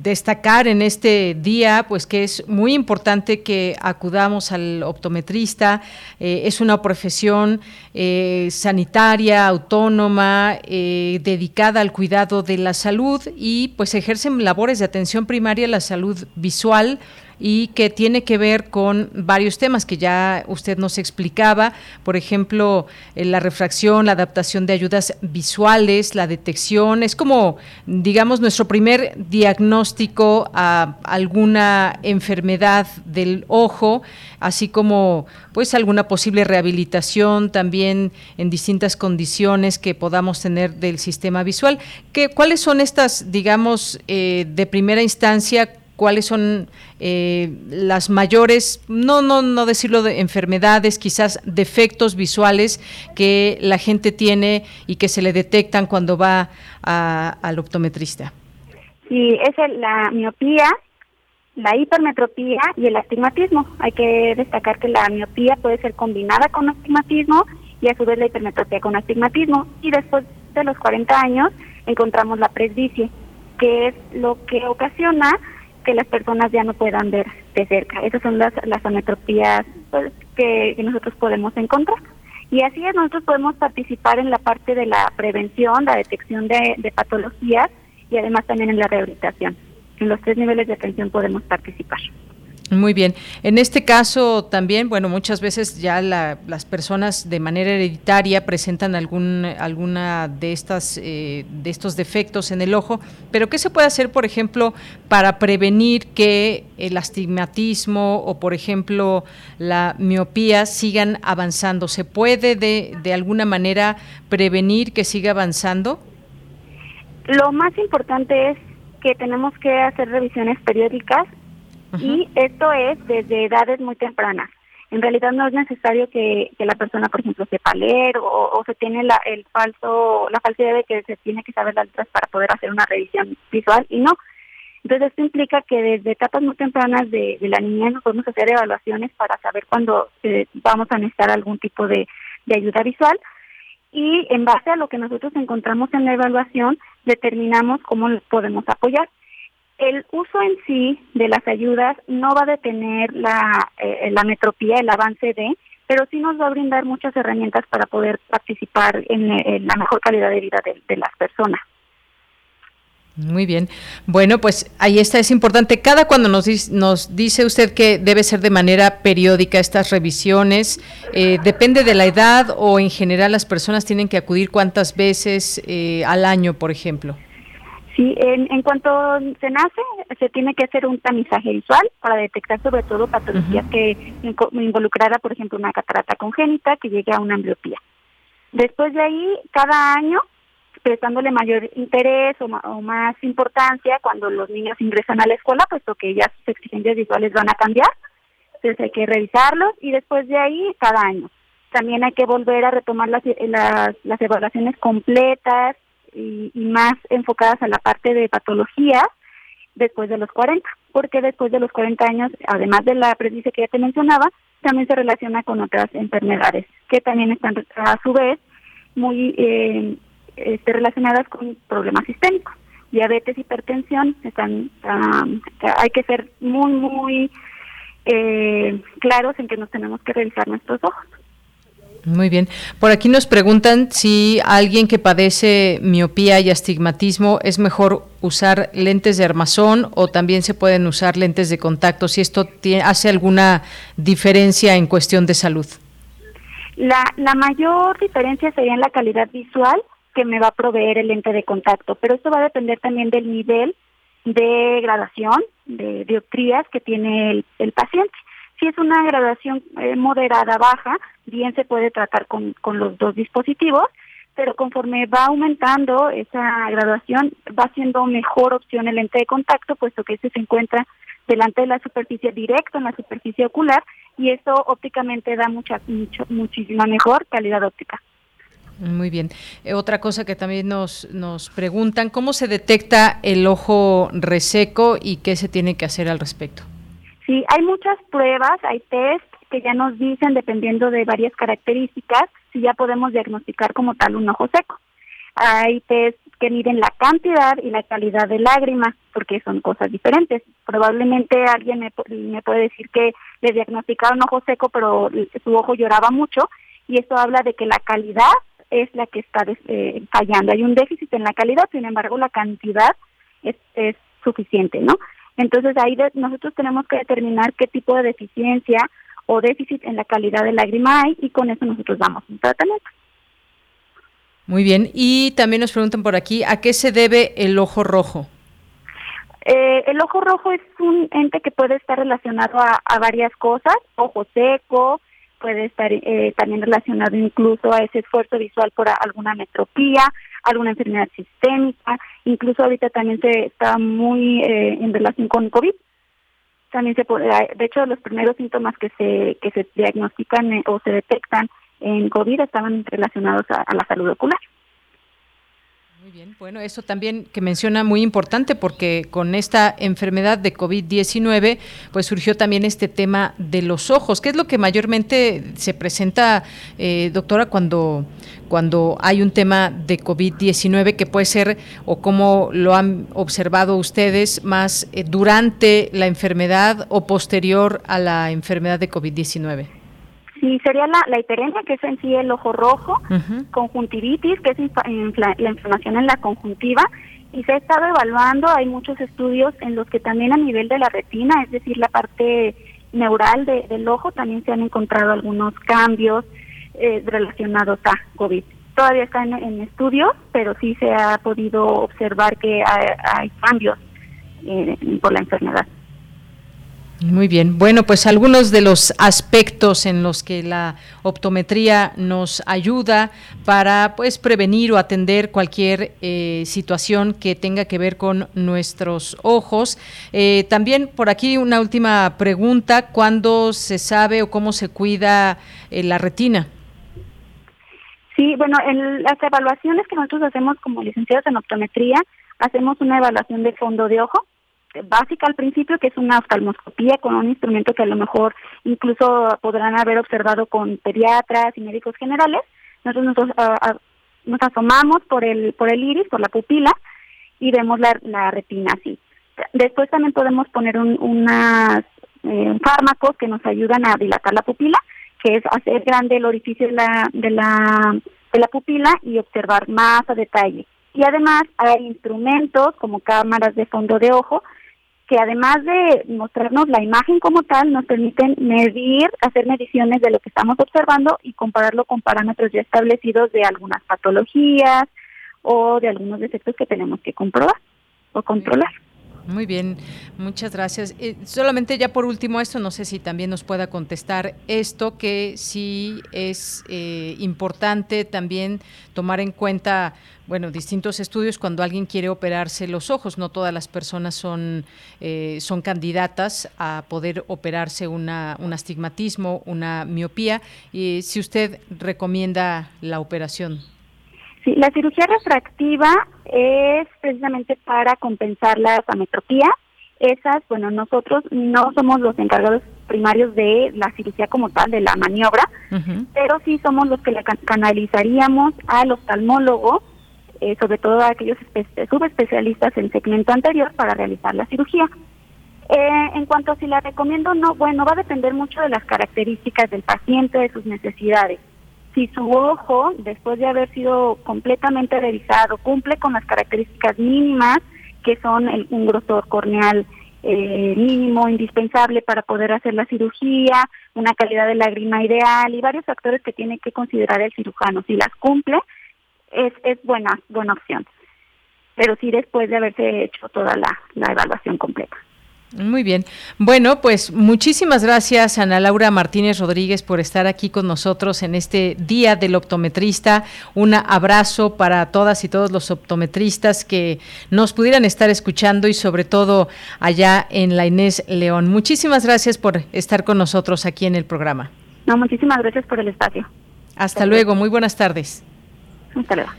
destacar en este día, pues que es muy importante que acudamos al optometrista. Eh, es una profesión eh, sanitaria, autónoma, eh, dedicada al cuidado de la salud y pues ejercen labores de atención primaria a la salud visual y que tiene que ver con varios temas que ya usted nos explicaba, por ejemplo, eh, la refracción, la adaptación de ayudas visuales, la detección, es como, digamos, nuestro primer diagnóstico a alguna enfermedad del ojo, así como pues alguna posible rehabilitación también en distintas condiciones que podamos tener del sistema visual. ¿Qué, ¿Cuáles son estas, digamos, eh, de primera instancia? Cuáles son eh, las mayores, no, no, no decirlo de enfermedades, quizás defectos visuales que la gente tiene y que se le detectan cuando va al optometrista. Sí, es la miopía, la hipermetropía y el astigmatismo. Hay que destacar que la miopía puede ser combinada con astigmatismo y a su vez la hipermetropía con astigmatismo. Y después de los 40 años encontramos la presbicie, que es lo que ocasiona que las personas ya no puedan ver de cerca. Esas son las, las ametropías pues, que, nosotros podemos encontrar. Y así es, nosotros podemos participar en la parte de la prevención, la detección de, de patologías y además también en la rehabilitación. En los tres niveles de atención podemos participar. Muy bien. En este caso también, bueno, muchas veces ya las personas de manera hereditaria presentan algún, alguna de estas eh, de estos defectos en el ojo, pero ¿qué se puede hacer, por ejemplo, para prevenir que el astigmatismo o, por ejemplo, la miopía sigan avanzando? ¿Se puede de, de alguna manera prevenir que siga avanzando? Lo más importante es que tenemos que hacer revisiones periódicas y esto es desde edades muy tempranas. En realidad no es necesario que, la persona, por ejemplo, sepa leer o, se tiene la, el falso, la falsedad de que se tiene que saber las letras para poder hacer una revisión visual y no. Entonces esto implica que desde etapas muy tempranas de, la niñez nos podemos hacer evaluaciones para saber cuándo eh, vamos a necesitar algún tipo de, de ayuda visual y en base a lo que nosotros encontramos en la evaluación determinamos cómo podemos apoyar. El uso en sí de las ayudas no va a detener la, eh, la metropía, el avance de, pero sí nos va a brindar muchas herramientas para poder participar en, la mejor calidad de vida de, las personas. Muy bien. Bueno, pues ahí está, es importante. Cada cuando nos, nos dice usted que debe ser de manera periódica estas revisiones, eh, ¿depende de la edad o en general las personas tienen que acudir cuántas veces eh, al año, por ejemplo? Sí, en, en, cuanto se nace, se tiene que hacer un tamizaje visual para detectar sobre todo patologías que involucrara, por ejemplo, una catarata congénita que llegue a una ambliopía. Después de ahí, cada año, prestándole mayor interés o, o, más importancia cuando los niños ingresan a la escuela, puesto que ya sus exigencias visuales van a cambiar, entonces hay que revisarlos y después de ahí, cada año. También hay que volver a retomar las, las, las evaluaciones completas, y, más enfocadas a la parte de patología después de los 40, porque después de los 40 años, además de la presbicia que ya te mencionaba, también se relaciona con otras enfermedades que también están a su vez muy eh, este, relacionadas con problemas sistémicos. Diabetes, hipertensión, están, hay que ser muy, muy eh, claros en que nos tenemos que revisar nuestros ojos. Muy bien. Por aquí nos preguntan si alguien que padece miopía y astigmatismo es mejor usar lentes de armazón o también se pueden usar lentes de contacto, si esto hace alguna diferencia en cuestión de salud. La, la mayor diferencia sería en la calidad visual que me va a proveer el lente de contacto, pero esto va a depender también del nivel de gradación de dioptrías que tiene el, el paciente. Si es una gradación eh, moderada baja, bien se puede tratar con, con los dos dispositivos, pero conforme va aumentando esa graduación, va siendo mejor opción el lente de contacto, puesto que este se encuentra delante de la superficie directo en la superficie ocular y eso ópticamente da mucha, mucho, muchísima mejor calidad óptica. Muy bien. Eh, otra cosa que también nos, nos preguntan, ¿cómo se detecta el ojo reseco y qué se tiene que hacer al respecto? Sí, hay muchas pruebas, hay test que ya nos dicen, dependiendo de varias características, si ya podemos diagnosticar como tal un ojo seco. Hay test que miden la cantidad y la calidad de lágrima, porque son cosas diferentes. Probablemente alguien me, puede decir que le diagnosticaron ojo seco, pero su ojo lloraba mucho, y esto habla de que la calidad es la que está eh, fallando. Hay un déficit en la calidad, sin embargo, la cantidad es suficiente, ¿no? Entonces ahí nosotros tenemos que determinar qué tipo de deficiencia o déficit en la calidad de lágrima hay y con eso nosotros damos un tratamiento. Muy bien, y también nos preguntan por aquí, ¿a qué se debe el ojo rojo? Eh, el ojo rojo es un ente que puede estar relacionado a, varias cosas, ojo seco, puede estar eh, también relacionado incluso a ese esfuerzo visual por alguna metropía, alguna enfermedad sistémica, incluso ahorita también se está muy eh, en relación con COVID. También se puede, de hecho, los primeros síntomas que se que se diagnostican o se detectan en COVID estaban relacionados a, la salud ocular. Muy bien, bueno, eso también que menciona muy importante porque con esta enfermedad de COVID-19 pues surgió también este tema de los ojos. ¿Qué es lo que mayormente se presenta, eh, doctora, cuando, cuando hay un tema de COVID-19 que puede ser, o como lo han observado ustedes, más eh, durante la enfermedad o posterior a la enfermedad de COVID-19? Sí, sería la, la que es en sí el ojo rojo, conjuntivitis, que es la inflamación en la conjuntiva, y se ha estado evaluando, hay muchos estudios en los que también a nivel de la retina, es decir, la parte neural del ojo, también se han encontrado algunos cambios eh, relacionados a COVID. Todavía está en, estudios, pero sí se ha podido observar que hay, cambios eh, por la enfermedad. Muy bien. Bueno, pues algunos de los aspectos en los que la optometría nos ayuda para pues prevenir o atender cualquier eh, situación que tenga que ver con nuestros ojos. Eh, también por aquí una última pregunta: ¿cuándo se sabe o cómo se cuida eh, la retina? Sí, bueno, en las evaluaciones que nosotros hacemos como licenciados en optometría, hacemos una evaluación de fondo de ojo básica al principio, que es una oftalmoscopía con un instrumento que a lo mejor incluso podrán haber observado con pediatras y médicos generales. Nosotros nos, asomamos por el, por el iris, por la pupila, y vemos la, retina así. Después también podemos poner un, unas eh, fármacos que nos ayudan a dilatar la pupila, que es hacer grande el orificio de la, de la, de la pupila y observar más a detalle. Y además hay instrumentos como cámaras de fondo de ojo que además de mostrarnos la imagen como tal, nos permiten medir, hacer mediciones de lo que estamos observando y compararlo con parámetros ya establecidos de algunas patologías o de algunos defectos que tenemos que comprobar o controlar. Muy bien, muchas gracias. Eh, solamente ya por último esto, no sé si también nos pueda contestar esto, que sí es eh, importante también tomar en cuenta, bueno, distintos estudios cuando alguien quiere operarse los ojos. No todas las personas son, eh, son candidatas a poder operarse una, un astigmatismo, una miopía. Y si usted recomienda la operación. Sí, la cirugía refractiva es precisamente para compensar la ametropía. Esas, bueno, nosotros no somos los encargados primarios de la cirugía como tal, de la maniobra, pero sí somos los que la canalizaríamos al oftalmólogo, eh, sobre todo a aquellos subespecialistas en segmento anterior para realizar la cirugía. Eh, en cuanto a si la recomiendo o no, bueno, va a depender mucho de las características del paciente, de sus necesidades si su ojo, después de haber sido completamente revisado, cumple con las características mínimas que son un grosor corneal eh, mínimo, indispensable para poder hacer la cirugía, una calidad de lágrima ideal y varios factores que tiene que considerar el cirujano. Si las cumple, es, es buena, buena opción. Pero sí después de haberse hecho toda la evaluación completa. Muy bien. Bueno, pues muchísimas gracias Ana Laura Martínez Rodríguez por estar aquí con nosotros en este Día del Optometrista. Un abrazo para todas y todos los optometristas que nos pudieran estar escuchando y sobre todo allá en la Inés León. Muchísimas gracias por estar con nosotros aquí en el programa. No, muchísimas gracias por el espacio. Hasta, luego. muy buenas tardes. Hasta luego.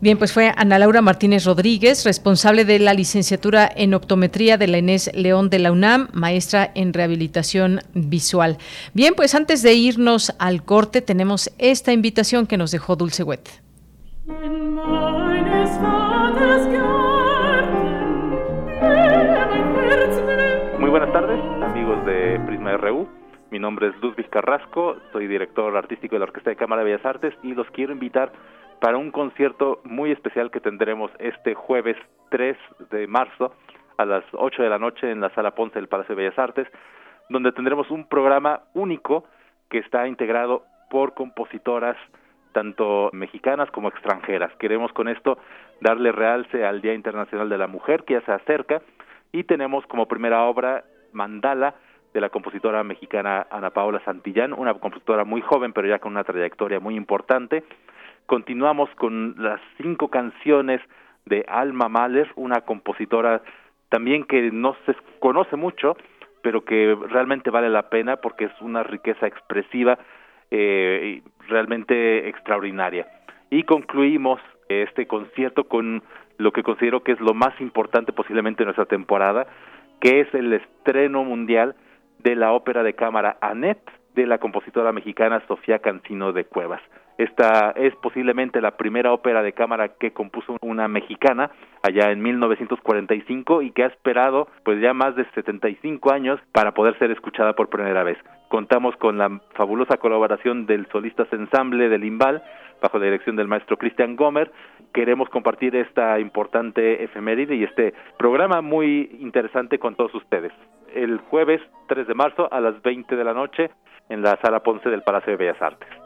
Bien, pues fue Ana Laura Martínez Rodríguez, responsable de la licenciatura en optometría de la Inés León de la UNAM, maestra en rehabilitación visual. Bien, pues antes de irnos al corte, tenemos esta invitación que nos dejó Dulce Wet. Muy buenas tardes, amigos de Prisma RU. Mi nombre es Ludwig Carrasco, soy director artístico de la Orquesta de Cámara de Bellas Artes y los quiero invitar para un concierto muy especial que tendremos este jueves 3 de marzo a las 8 de la noche en la Sala Ponce del Palacio de Bellas Artes, donde tendremos un programa único que está integrado por compositoras tanto mexicanas como extranjeras. Queremos con esto darle realce al Día Internacional de la Mujer que ya se acerca y tenemos como primera obra Mandala de la compositora mexicana Ana Paola Santillán, una compositora muy joven pero ya con una trayectoria muy importante Continuamos con las cinco canciones de Alma Mahler, una compositora también que no se conoce mucho, pero que realmente vale la pena porque es una riqueza expresiva eh, realmente extraordinaria. Y concluimos este concierto con lo que considero que es lo más importante posiblemente de nuestra temporada, que es el estreno mundial de la ópera de cámara Annette de la compositora mexicana Sofía Cancino de Cuevas. Esta es posiblemente la primera ópera de cámara que compuso una mexicana allá en 1945 y que ha esperado pues ya más de 75 años para poder ser escuchada por primera vez. Contamos con la fabulosa colaboración del solista ensamble del Imbal bajo la dirección del maestro Cristian Gomer. Queremos compartir esta importante efeméride y este programa muy interesante con todos ustedes. El jueves 3 de marzo a las 20 de la noche en la Sala Ponce del Palacio de Bellas Artes.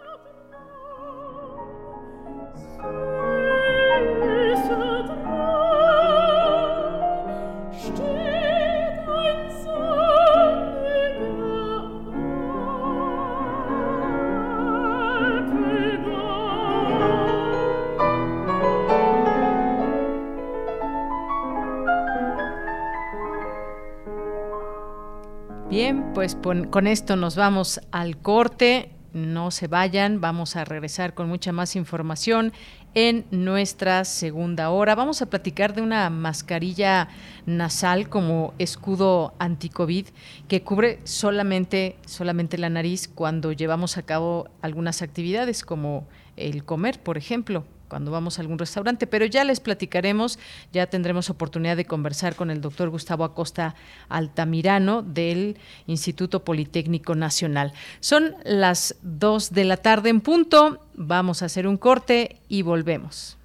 Bien, pues con esto nos vamos al corte. No se vayan, vamos a regresar con mucha más información en nuestra segunda hora. Vamos a platicar de una mascarilla nasal como escudo anti-COVID que cubre solamente, solamente la nariz cuando llevamos a cabo algunas actividades como el comer, por ejemplo cuando vamos a algún restaurante, pero ya les platicaremos, ya tendremos oportunidad de conversar con el doctor Gustavo Acosta Altamirano del Instituto Politécnico Nacional. Son las dos de la tarde en punto, vamos a hacer un corte y volvemos.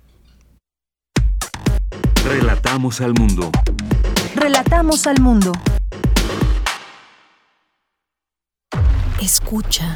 Relatamos al mundo. Relatamos al mundo. Escucha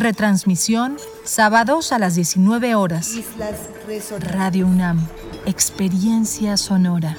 Retransmisión sábados a las 19 horas. Radio UNAM, experiencia sonora.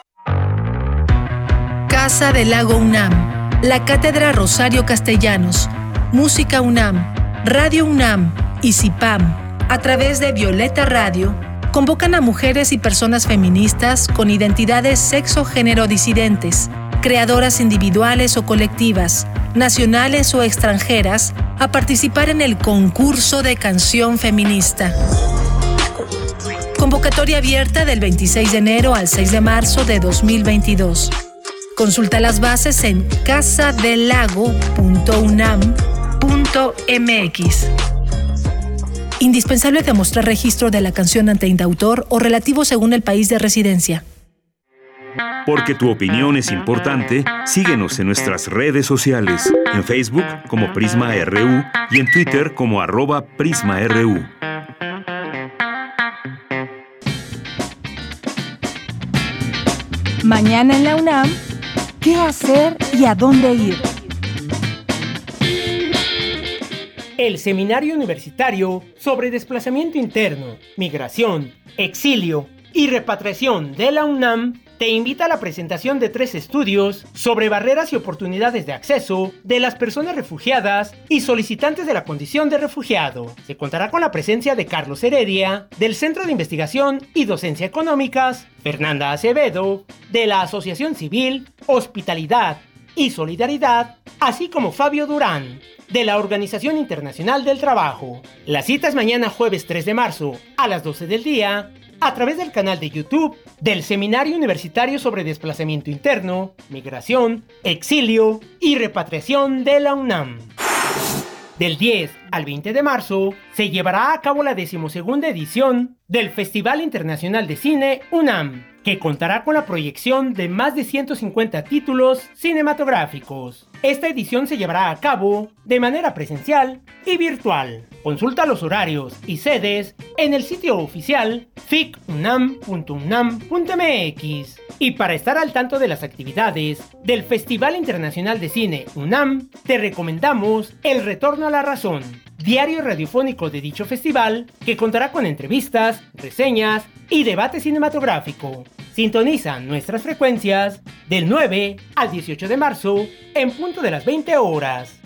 Casa del Lago UNAM, la Cátedra Rosario Castellanos, Música UNAM, Radio UNAM y CIPAM, a través de Violeta Radio, convocan a mujeres y personas feministas con identidades sexo-género disidentes, creadoras individuales o colectivas, nacionales o extranjeras, a participar en el concurso de canción feminista. Convocatoria abierta del 26 de enero al 6 de marzo de 2022. Consulta las bases en casadelago.unam.mx. Indispensable demostrar registro de la canción ante indautor o relativo según el país de residencia. Porque tu opinión es importante, síguenos en nuestras redes sociales, en Facebook como Prisma RU y en Twitter como arroba PrismaRU. Mañana en la UNAM, ¿qué hacer y a dónde ir? El Seminario Universitario sobre Desplazamiento Interno, Migración, Exilio y Repatriación de la UNAM te invita a la presentación de tres estudios sobre barreras y oportunidades de acceso de las personas refugiadas y solicitantes de la condición de refugiado. Se contará con la presencia de Carlos Heredia, del Centro de Investigación y Docencia Económicas, Fernanda Acevedo, de la Asociación Civil, Hospitalidad y Solidaridad, así como Fabio Durán, de la Organización Internacional del Trabajo. La cita es mañana jueves 3 de marzo a las 12 del día a través del canal de YouTube del Seminario Universitario sobre Desplazamiento Interno, Migración, Exilio y Repatriación de la UNAM. Del 10 al 20 de marzo se llevará a cabo la decimosegunda edición del Festival Internacional de Cine UNAM, que contará con la proyección de más de 150 títulos cinematográficos. Esta edición se llevará a cabo de manera presencial y virtual. Consulta los horarios y sedes en el sitio oficial ficunam.unam.mx. Y para estar al tanto de las actividades del Festival Internacional de Cine UNAM, te recomendamos El Retorno a la Razón, diario radiofónico de dicho festival que contará con entrevistas, reseñas y debate cinematográfico. Sintoniza nuestras frecuencias del 9 al 18 de marzo en punto de las 20 horas.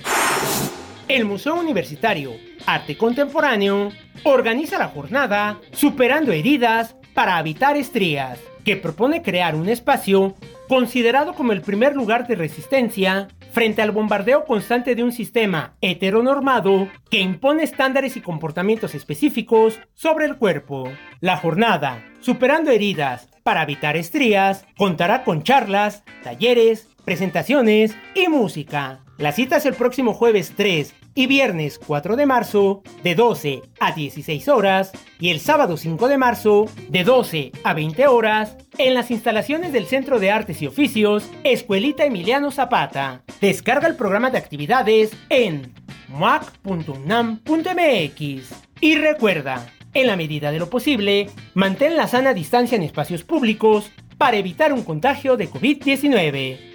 El Museo Universitario Arte Contemporáneo organiza la jornada Superando Heridas para Habitar Estrías, que propone crear un espacio considerado como el primer lugar de resistencia frente al bombardeo constante de un sistema heteronormado que impone estándares y comportamientos específicos sobre el cuerpo. La jornada, superando heridas para evitar estrías, contará con charlas, talleres, presentaciones y música. La cita es el próximo jueves 3 y viernes 4 de marzo de 12 a 16 horas y el sábado 5 de marzo de 12 a 20 horas en las instalaciones del Centro de Artes y Oficios Escuelita Emiliano Zapata. Descarga el programa de actividades en muac.unam.mx y recuerda, en la medida de lo posible, mantén la sana distancia en espacios públicos para evitar un contagio de COVID-19.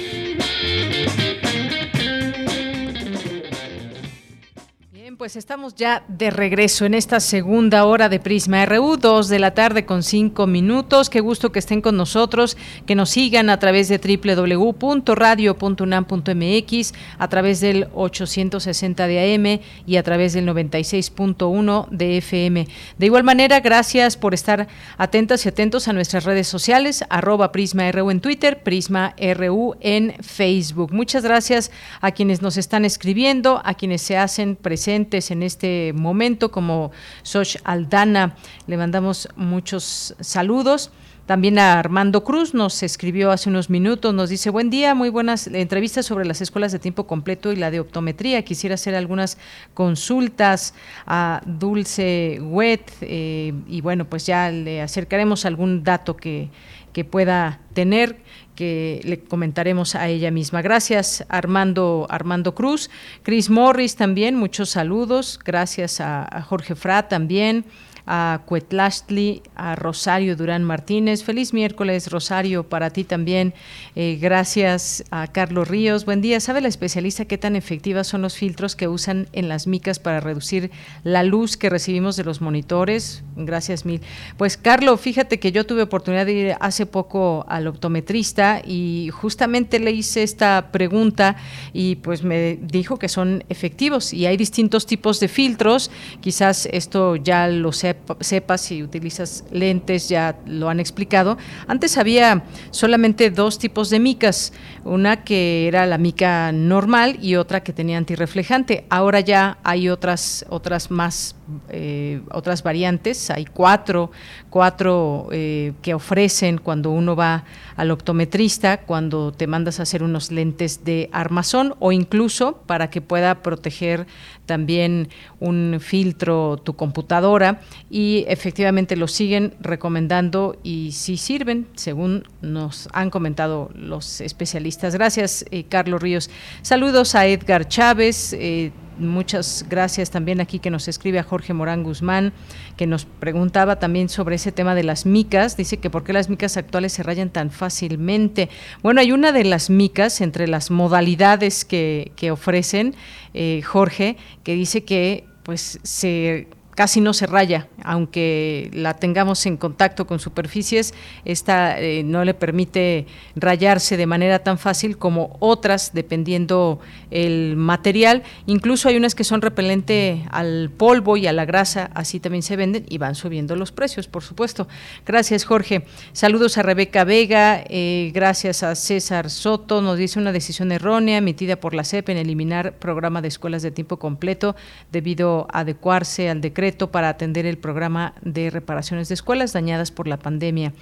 Pues estamos ya de regreso en esta segunda hora de Prisma RU, 2 de la tarde con 5 minutos. Qué gusto que estén con nosotros, que nos sigan a través de www.radio.unam.mx, a través del 860 de AM y a través del 96.1 de FM. De igual manera, gracias por estar atentas y atentos a nuestras redes sociales, arroba Prisma RU en Twitter, Prisma RU en Facebook. Muchas gracias a quienes nos están escribiendo, a quienes se hacen presentes en este momento, como Soch Aldana. Le mandamos muchos saludos. También a Armando Cruz nos escribió hace unos minutos, nos dice, buen día, muy buenas entrevistas sobre las escuelas de tiempo completo y la de optometría. Quisiera hacer algunas consultas a Dulce Wet eh, y bueno, pues ya le acercaremos algún dato que, que pueda tener que le comentaremos a ella misma. Gracias Armando Armando Cruz, Chris Morris también, muchos saludos. Gracias a, Jorge Fra también a Cuetlastli, a Rosario Durán Martínez. Feliz miércoles, Rosario, para ti también. Eh, gracias a Carlos Ríos. Buen día. ¿Sabe la especialista qué tan efectivas son los filtros que usan en las micas para reducir la luz que recibimos de los monitores? Gracias mil. Pues Carlos, fíjate que yo tuve oportunidad de ir hace poco al optometrista y justamente le hice esta pregunta y pues me dijo que son efectivos y hay distintos tipos de filtros. Quizás esto ya lo sé sepas si utilizas lentes, ya lo han explicado. Antes había solamente dos tipos de micas, una que era la mica normal y otra que tenía antirreflejante. Ahora ya hay otras, otras más, eh, otras variantes, hay cuatro, cuatro eh, que ofrecen cuando uno va al optometrista, cuando te mandas a hacer unos lentes de armazón o incluso para que pueda proteger también un filtro tu computadora y efectivamente lo siguen recomendando y sí sirven, según nos han comentado los especialistas. Gracias, eh, Carlos Ríos. Saludos a Edgar Chávez. Eh, muchas gracias también aquí que nos escribe a Jorge Morán Guzmán, que nos preguntaba también sobre ese tema de las micas. Dice que por qué las micas actuales se rayan tan fácilmente. Bueno, hay una de las micas entre las modalidades que, que ofrecen, eh, Jorge, que dice que pues se casi no se raya, aunque la tengamos en contacto con superficies, esta eh, no le permite rayarse de manera tan fácil como otras, dependiendo el material. Incluso hay unas que son repelente al polvo y a la grasa, así también se venden y van subiendo los precios, por supuesto. Gracias, Jorge. Saludos a Rebeca Vega, eh, gracias a César Soto, nos dice una decisión errónea emitida por la CEP en eliminar programa de escuelas de tiempo completo debido a adecuarse al decreto para atender el programa de reparaciones de escuelas dañadas por la pandemia.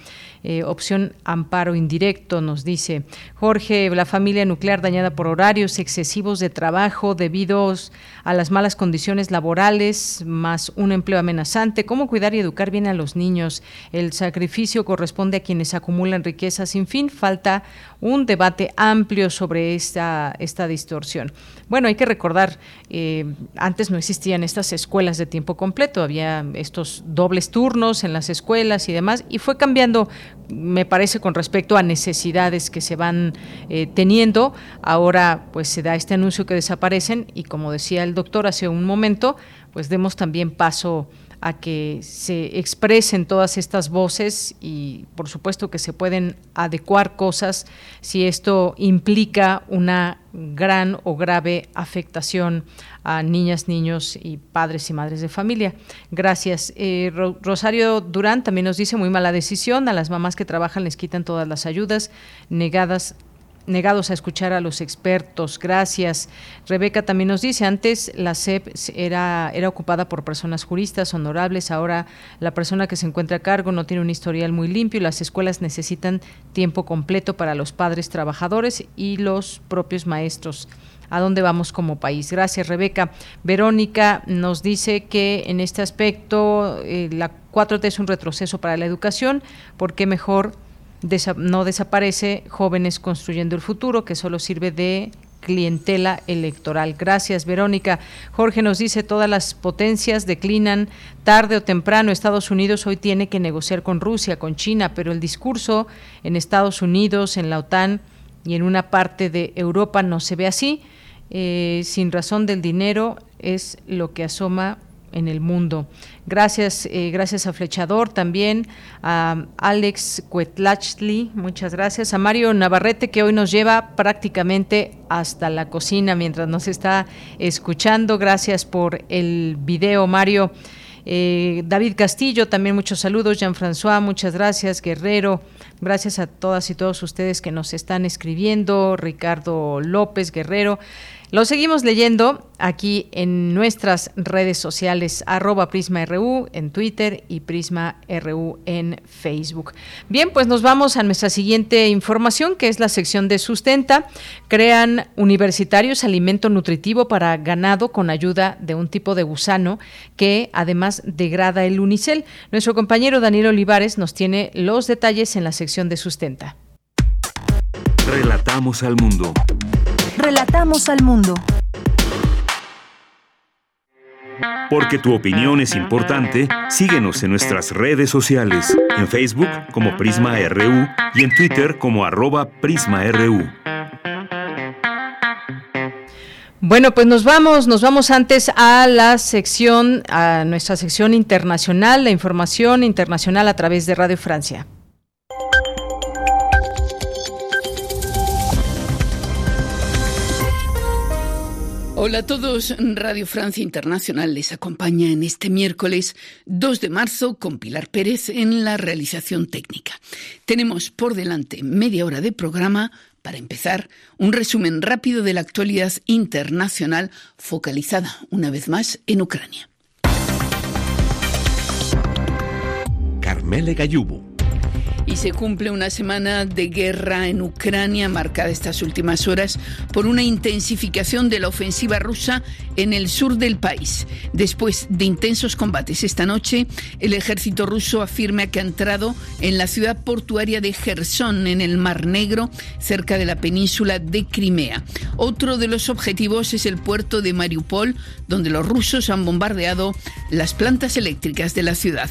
Eh, opción amparo indirecto, nos dice Jorge, la familia nuclear dañada por horarios excesivos de trabajo debido a las malas condiciones laborales, más un empleo amenazante. ¿Cómo cuidar y educar bien a los niños? El sacrificio corresponde a quienes acumulan riqueza sin fin. Falta un debate amplio sobre esta, esta distorsión. Bueno, hay que recordar, eh, antes no existían estas escuelas de tiempo completo, había estos dobles turnos en las escuelas y demás, y fue cambiando me parece con respecto a necesidades que se van eh, teniendo. Ahora pues se da este anuncio que desaparecen y como decía el doctor hace un momento, pues demos también paso a que se expresen todas estas voces y por supuesto que se pueden adecuar cosas si esto implica una gran o grave afectación a niñas, niños y padres y madres de familia. Gracias. Eh, Rosario Durán también nos dice muy mala decisión, a las mamás que trabajan les quitan todas las ayudas negadas negados a escuchar a los expertos. Gracias. Rebeca también nos dice, antes la SEP era, era ocupada por personas juristas honorables, ahora la persona que se encuentra a cargo no tiene un historial muy limpio y las escuelas necesitan tiempo completo para los padres trabajadores y los propios maestros a dónde vamos como país. Gracias, Rebeca. Verónica nos dice que en este aspecto eh, la 4T es un retroceso para la educación, porque mejor no desaparece Jóvenes Construyendo el Futuro, que solo sirve de clientela electoral. Gracias, Verónica. Jorge nos dice, todas las potencias declinan tarde o temprano. Estados Unidos hoy tiene que negociar con Rusia, con China, pero el discurso en Estados Unidos, en la OTAN y en una parte de Europa no se ve así. Eh, sin razón del dinero es lo que asoma en el mundo. Gracias, eh, gracias a Flechador también, a Alex Cuetlachli, muchas gracias, a Mario Navarrete que hoy nos lleva prácticamente hasta la cocina mientras nos está escuchando. Gracias por el video, Mario. Eh, David Castillo, también muchos saludos. Jean-François, muchas gracias. Guerrero, gracias a todas y todos ustedes que nos están escribiendo. Ricardo López Guerrero. Lo seguimos leyendo aquí en nuestras redes sociales, arroba PrismaRU en Twitter y PrismaRU en Facebook. Bien, pues nos vamos a nuestra siguiente información, que es la sección de sustenta. Crean universitarios alimento nutritivo para ganado con ayuda de un tipo de gusano que además degrada el unicel. Nuestro compañero Daniel Olivares nos tiene los detalles en la sección de sustenta. Relatamos al mundo. Relatamos al mundo. Porque tu opinión es importante, síguenos en nuestras redes sociales, en Facebook como Prisma RU y en Twitter como arroba PrismaRU. Bueno, pues nos vamos, nos vamos antes a la sección, a nuestra sección internacional, la información internacional a través de Radio Francia. Hola a todos, Radio Francia Internacional les acompaña en este miércoles 2 de marzo con Pilar Pérez en la realización técnica. Tenemos por delante media hora de programa. Para empezar, un resumen rápido de la actualidad internacional focalizada una vez más en Ucrania. Carmele Gallubo y se cumple una semana de guerra en Ucrania marcada estas últimas horas por una intensificación de la ofensiva rusa en el sur del país. Después de intensos combates esta noche, el ejército ruso afirma que ha entrado en la ciudad portuaria de Gerson, en el Mar Negro, cerca de la península de Crimea. Otro de los objetivos es el puerto de Mariupol, donde los rusos han bombardeado las plantas eléctricas de la ciudad.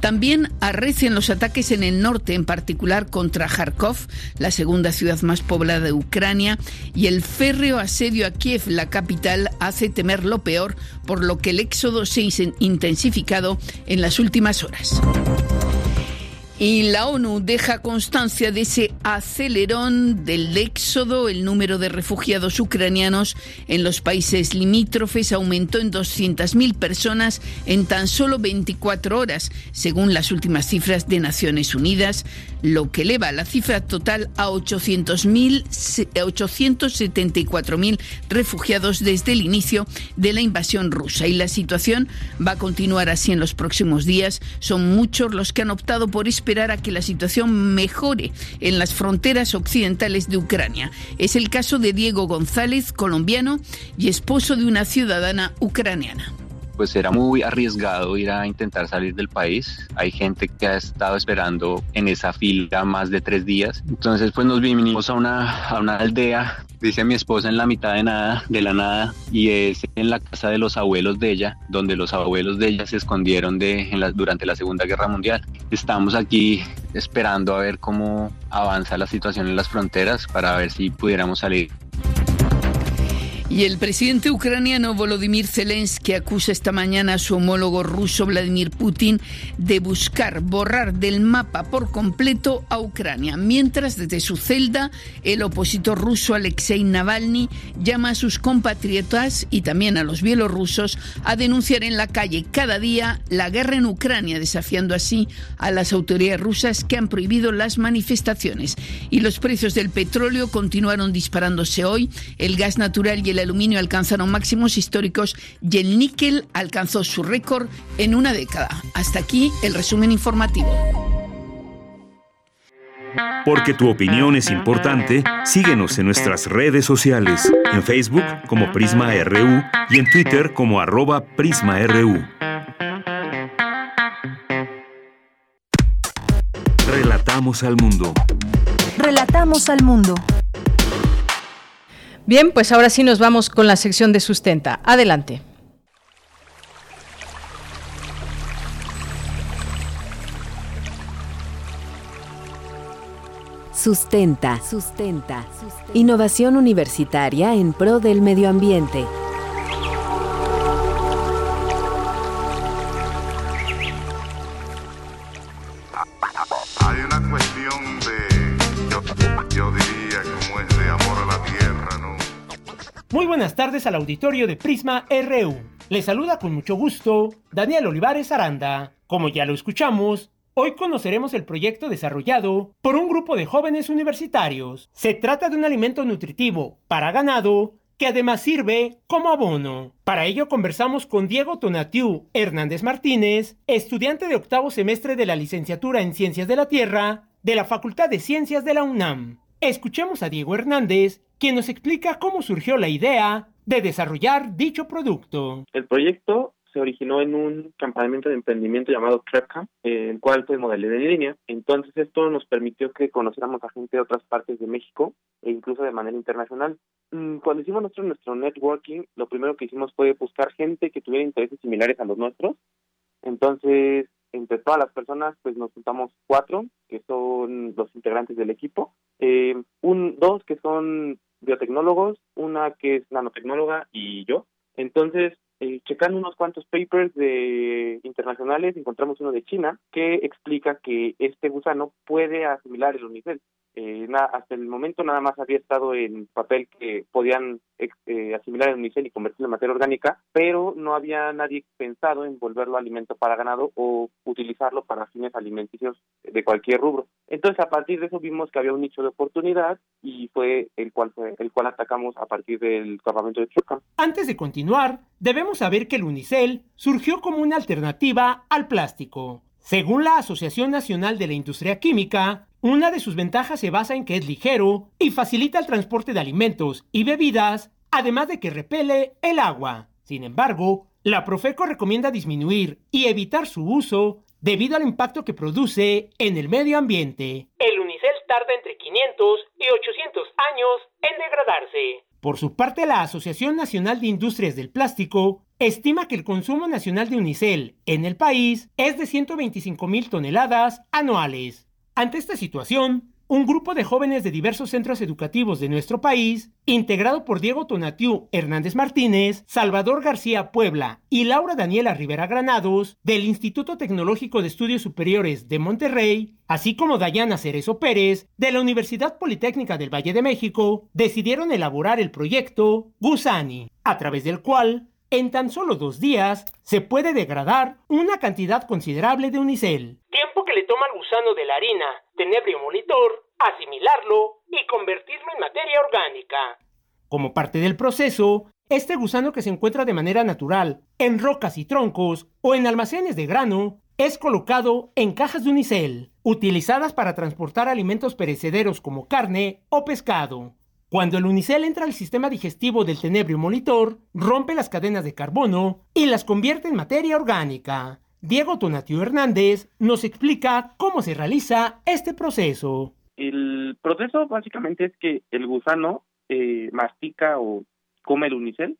También arrecian los ataques en el norte en particular contra Kharkov, la segunda ciudad más poblada de Ucrania, y el férreo asedio a Kiev, la capital, hace temer lo peor, por lo que el éxodo se ha intensificado en las últimas horas. Y la ONU deja constancia de ese acelerón del éxodo. El número de refugiados ucranianos en los países limítrofes aumentó en 200.000 personas en tan solo 24 horas, según las últimas cifras de Naciones Unidas, lo que eleva la cifra total a 874.000 refugiados desde el inicio de la invasión rusa. Y la situación va a continuar así en los próximos días. Son muchos los que han optado por esperar esperar a que la situación mejore en las fronteras occidentales de Ucrania. Es el caso de Diego González, colombiano y esposo de una ciudadana ucraniana pues era muy arriesgado ir a intentar salir del país. Hay gente que ha estado esperando en esa fila más de tres días. Entonces pues nos vinimos a una, a una aldea, dice mi esposa, en la mitad de nada, de la nada, y es en la casa de los abuelos de ella, donde los abuelos de ella se escondieron de, en la, durante la Segunda Guerra Mundial. Estamos aquí esperando a ver cómo avanza la situación en las fronteras para ver si pudiéramos salir. Y el presidente ucraniano Volodymyr Zelensky acusa esta mañana a su homólogo ruso Vladimir Putin de buscar borrar del mapa por completo a Ucrania, mientras desde su celda el opositor ruso Alexei Navalny llama a sus compatriotas y también a los bielorrusos a denunciar en la calle cada día la guerra en Ucrania, desafiando así a las autoridades rusas que han prohibido las manifestaciones. Y los precios del petróleo continuaron disparándose hoy, el gas natural y el aluminio alcanzaron máximos históricos y el níquel alcanzó su récord en una década. Hasta aquí el resumen informativo. Porque tu opinión es importante, síguenos en nuestras redes sociales, en Facebook como Prisma RU y en Twitter como arroba PrismaRU. Relatamos al mundo. Relatamos al mundo. Bien, pues ahora sí nos vamos con la sección de sustenta. Adelante. Sustenta. Sustenta. Innovación universitaria en pro del medio ambiente. Muy buenas tardes al auditorio de Prisma RU. Les saluda con mucho gusto Daniel Olivares Aranda. Como ya lo escuchamos, hoy conoceremos el proyecto desarrollado por un grupo de jóvenes universitarios. Se trata de un alimento nutritivo para ganado que además sirve como abono. Para ello conversamos con Diego Tonatiu Hernández Martínez, estudiante de octavo semestre de la licenciatura en Ciencias de la Tierra de la Facultad de Ciencias de la UNAM. Escuchemos a Diego Hernández, quien nos explica cómo surgió la idea de desarrollar dicho producto. El proyecto se originó en un campamento de emprendimiento llamado TrepCamp, eh, el cual fue modelo en línea. Entonces esto nos permitió que conociéramos a gente de otras partes de México e incluso de manera internacional. Mm, cuando hicimos nuestro, nuestro networking, lo primero que hicimos fue buscar gente que tuviera intereses similares a los nuestros. Entonces, entre todas las personas, pues nos juntamos cuatro, que son los integrantes del equipo, eh, un, dos que son biotecnólogos, una que es nanotecnóloga y yo. Entonces, eh, checando unos cuantos papers de internacionales, encontramos uno de China que explica que este gusano puede asimilar el unicel. Eh, hasta el momento nada más había estado en papel que podían eh, asimilar el unicel y convertirlo en materia orgánica, pero no había nadie pensado en volverlo alimento para ganado o utilizarlo para fines alimenticios de cualquier rubro. Entonces, a partir de eso vimos que había un nicho de oportunidad y fue el cual fue el cual atacamos a partir del campamento de Chuca. Antes de continuar, debemos saber que el unicel surgió como una alternativa al plástico. Según la Asociación Nacional de la Industria Química, una de sus ventajas se basa en que es ligero y facilita el transporte de alimentos y bebidas, además de que repele el agua. Sin embargo, la Profeco recomienda disminuir y evitar su uso debido al impacto que produce en el medio ambiente. El unicel tarda entre 500 y 800 años en degradarse. Por su parte, la Asociación Nacional de Industrias del Plástico estima que el consumo nacional de unicel en el país es de 125 mil toneladas anuales. Ante esta situación, un grupo de jóvenes de diversos centros educativos de nuestro país, integrado por Diego Tonatiu Hernández Martínez, Salvador García Puebla y Laura Daniela Rivera Granados, del Instituto Tecnológico de Estudios Superiores de Monterrey, así como Dayana Cerezo Pérez, de la Universidad Politécnica del Valle de México, decidieron elaborar el proyecto Gusani, a través del cual en tan solo dos días se puede degradar una cantidad considerable de unicel. Tiempo que le toma al gusano de la harina, tenebrio monitor, asimilarlo y convertirlo en materia orgánica. Como parte del proceso, este gusano que se encuentra de manera natural en rocas y troncos o en almacenes de grano es colocado en cajas de unicel, utilizadas para transportar alimentos perecederos como carne o pescado. Cuando el unicel entra al sistema digestivo del tenebrio monitor, rompe las cadenas de carbono y las convierte en materia orgánica. Diego Tonatio Hernández nos explica cómo se realiza este proceso. El proceso básicamente es que el gusano eh, mastica o come el unicel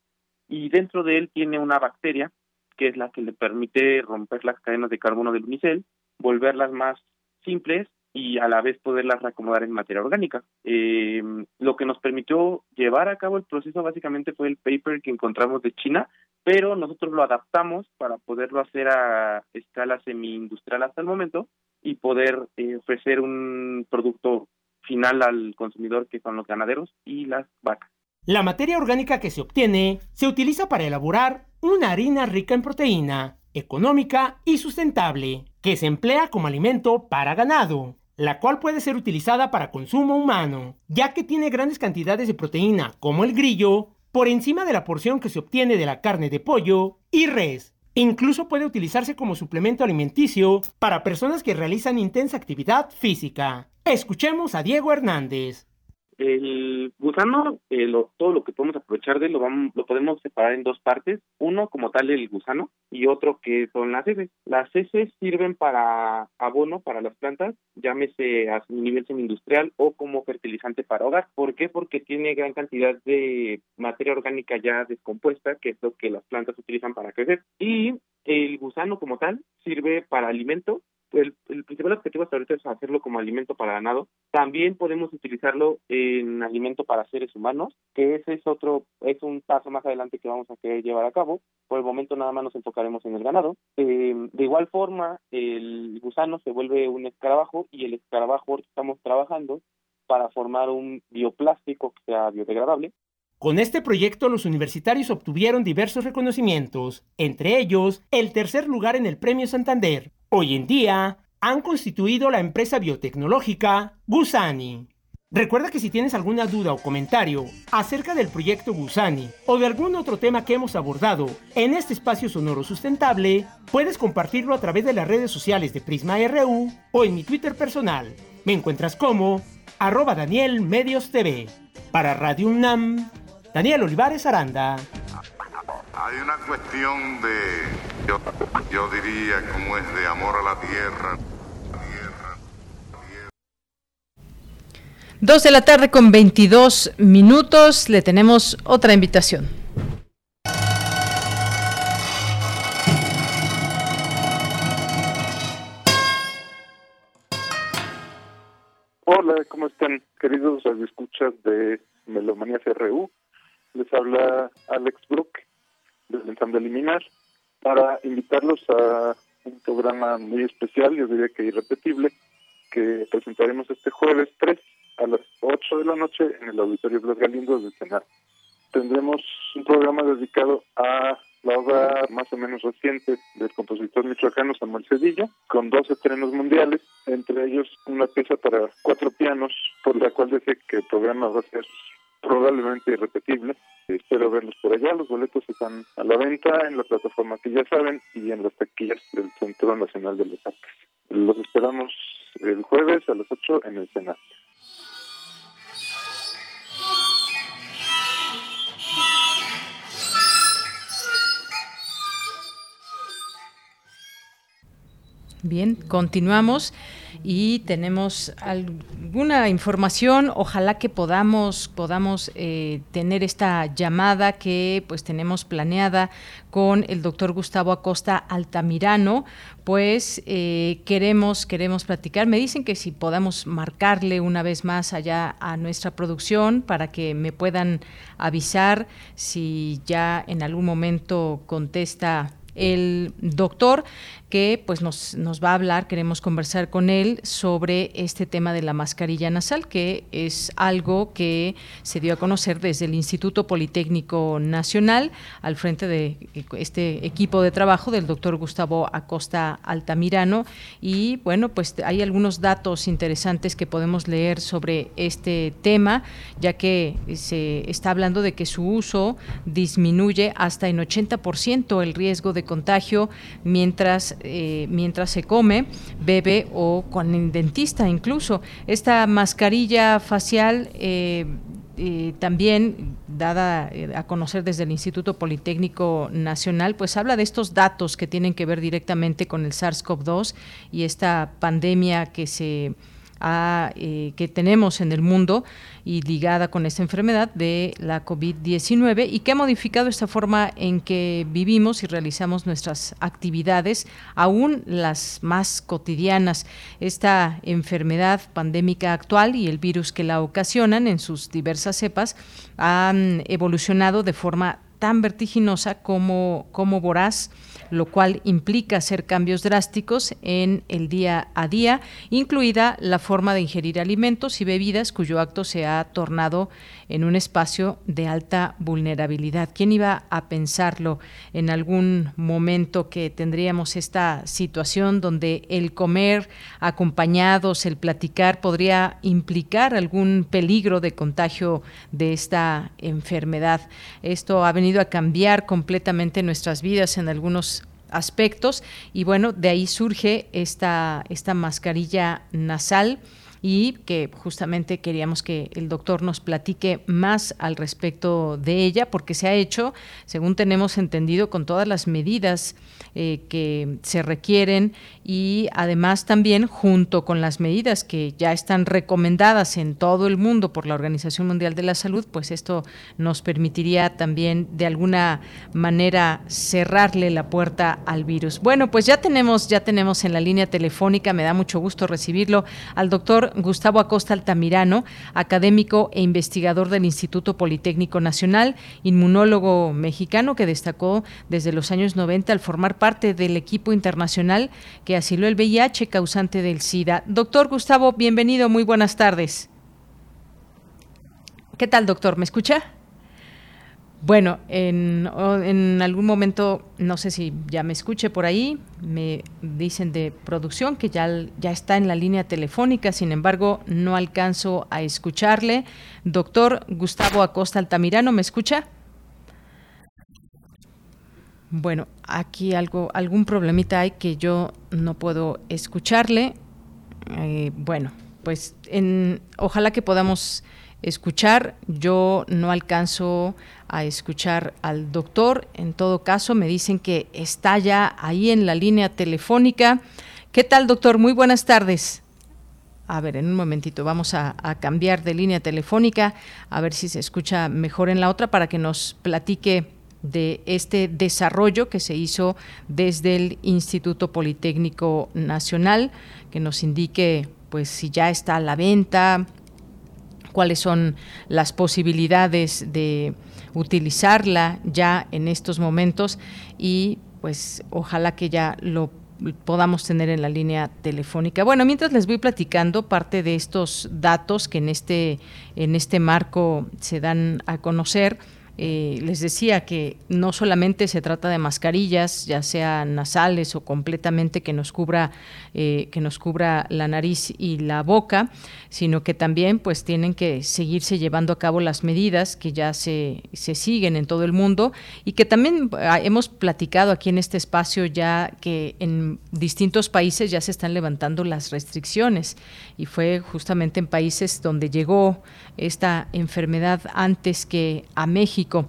y dentro de él tiene una bacteria que es la que le permite romper las cadenas de carbono del unicel, volverlas más simples y a la vez poderlas reacomodar en materia orgánica. Eh, lo que nos permitió llevar a cabo el proceso básicamente fue el paper que encontramos de China, pero nosotros lo adaptamos para poderlo hacer a escala semi-industrial hasta el momento y poder eh, ofrecer un producto final al consumidor que son los ganaderos y las vacas. La materia orgánica que se obtiene se utiliza para elaborar una harina rica en proteína, económica y sustentable, que se emplea como alimento para ganado la cual puede ser utilizada para consumo humano, ya que tiene grandes cantidades de proteína, como el grillo, por encima de la porción que se obtiene de la carne de pollo y res. Incluso puede utilizarse como suplemento alimenticio para personas que realizan intensa actividad física. Escuchemos a Diego Hernández. El gusano, eh, todo lo que podemos aprovechar de él lo, vamos, lo podemos separar en dos partes. Uno como tal el gusano y otro que son las heces. Las heces sirven para abono para las plantas, llámese a nivel semi-industrial o como fertilizante para hogar. ¿Por qué? Porque tiene gran cantidad de materia orgánica ya descompuesta, que es lo que las plantas utilizan para crecer. Y el gusano como tal sirve para alimento el, principal objetivo hasta ahorita es hacerlo como alimento para ganado. También podemos utilizarlo en alimento para seres humanos, que ese es otro, es un paso más adelante que vamos a querer llevar a cabo. Por el momento nada más nos enfocaremos en el ganado. Eh, de igual forma, el gusano se vuelve un escarabajo y el escarabajo estamos trabajando para formar un bioplástico que sea biodegradable con este proyecto los universitarios obtuvieron diversos reconocimientos, entre ellos el tercer lugar en el Premio Santander. Hoy en día han constituido la empresa biotecnológica Gusani. Recuerda que si tienes alguna duda o comentario acerca del proyecto Gusani o de algún otro tema que hemos abordado en este espacio sonoro sustentable, puedes compartirlo a través de las redes sociales de Prisma RU o en mi Twitter personal. Me encuentras como arroba Daniel Medios TV. Para Radio UNAM, Daniel Olivares Aranda. Hay una cuestión de, yo, yo diría, como es de amor a la tierra. Dos de la tarde con 22 minutos. Le tenemos otra invitación. Hola, ¿cómo están, queridos escuchas de Melomanía CRU? Les habla Alex Brook del Ensamble Liminar para invitarlos a un programa muy especial, yo diría que irrepetible, que presentaremos este jueves 3 a las 8 de la noche en el Auditorio Blas Galindo de Senado. Tendremos un programa dedicado a la obra más o menos reciente del compositor michoacano Samuel Cedillo, con dos estrenos mundiales, entre ellos una pieza para cuatro pianos, por la cual dice que el programa va a ser probablemente irrepetible. Espero verlos por allá. Los boletos están a la venta en la plataforma que ya saben y en las taquillas del Centro Nacional de las Artes. Los esperamos el jueves a las 8 en el Senado. Bien, continuamos y tenemos alguna información. Ojalá que podamos podamos eh, tener esta llamada que pues tenemos planeada con el doctor Gustavo Acosta Altamirano. Pues eh, queremos queremos platicar. Me dicen que si podamos marcarle una vez más allá a nuestra producción para que me puedan avisar si ya en algún momento contesta el doctor que pues nos, nos va a hablar, queremos conversar con él sobre este tema de la mascarilla nasal, que es algo que se dio a conocer desde el Instituto Politécnico Nacional al frente de este equipo de trabajo del doctor Gustavo Acosta Altamirano. Y bueno, pues hay algunos datos interesantes que podemos leer sobre este tema, ya que se está hablando de que su uso disminuye hasta en 80% el riesgo de contagio mientras eh, mientras se come, bebe o con el dentista incluso. Esta mascarilla facial eh, eh, también dada a conocer desde el Instituto Politécnico Nacional, pues habla de estos datos que tienen que ver directamente con el SARS-CoV-2 y esta pandemia que se eh, que tenemos en el mundo y ligada con esta enfermedad de la COVID-19 y que ha modificado esta forma en que vivimos y realizamos nuestras actividades, aún las más cotidianas. Esta enfermedad pandémica actual y el virus que la ocasionan en sus diversas cepas han evolucionado de forma tan vertiginosa como, como voraz lo cual implica hacer cambios drásticos en el día a día, incluida la forma de ingerir alimentos y bebidas cuyo acto se ha tornado en un espacio de alta vulnerabilidad. ¿Quién iba a pensarlo en algún momento que tendríamos esta situación donde el comer acompañados, el platicar podría implicar algún peligro de contagio de esta enfermedad? Esto ha venido a cambiar completamente nuestras vidas en algunos aspectos y bueno, de ahí surge esta, esta mascarilla nasal y que justamente queríamos que el doctor nos platique más al respecto de ella, porque se ha hecho, según tenemos entendido, con todas las medidas eh, que se requieren y además también junto con las medidas que ya están recomendadas en todo el mundo por la Organización Mundial de la Salud, pues esto nos permitiría también de alguna manera cerrarle la puerta al virus. Bueno, pues ya tenemos ya tenemos en la línea telefónica, me da mucho gusto recibirlo al doctor Gustavo Acosta Altamirano, académico e investigador del Instituto Politécnico Nacional, inmunólogo mexicano que destacó desde los años 90 al formar parte del equipo internacional que asiló el VIH causante del SIDA. Doctor Gustavo, bienvenido, muy buenas tardes. ¿Qué tal, doctor? ¿Me escucha? Bueno, en, en, algún momento, no sé si ya me escuche por ahí, me dicen de producción que ya, ya está en la línea telefónica, sin embargo, no alcanzo a escucharle. Doctor Gustavo Acosta Altamirano, ¿me escucha? Bueno, aquí algo, algún problemita hay que yo no puedo escucharle. Eh, bueno, pues en, ojalá que podamos escuchar. Yo no alcanzo a escuchar al doctor. En todo caso, me dicen que está ya ahí en la línea telefónica. ¿Qué tal, doctor? Muy buenas tardes. A ver, en un momentito vamos a, cambiar de línea telefónica, a ver si se escucha mejor en la otra para que nos platique de este desarrollo que se hizo desde el Instituto Politécnico Nacional, que nos indique pues si ya está a la venta, cuáles son las posibilidades de utilizarla ya en estos momentos y pues ojalá que ya lo podamos tener en la línea telefónica. Bueno, mientras les voy platicando parte de estos datos que en este, en este marco se dan a conocer, eh, les decía que no solamente se trata de mascarillas, ya sean nasales o completamente que nos cubra eh, que nos cubra la nariz y la boca, sino que también pues tienen que seguirse llevando a cabo las medidas que ya se, se siguen en todo el mundo y que también ah, hemos platicado aquí en este espacio ya que en distintos países ya se están levantando las restricciones y fue justamente en países donde llegó esta enfermedad antes que a México.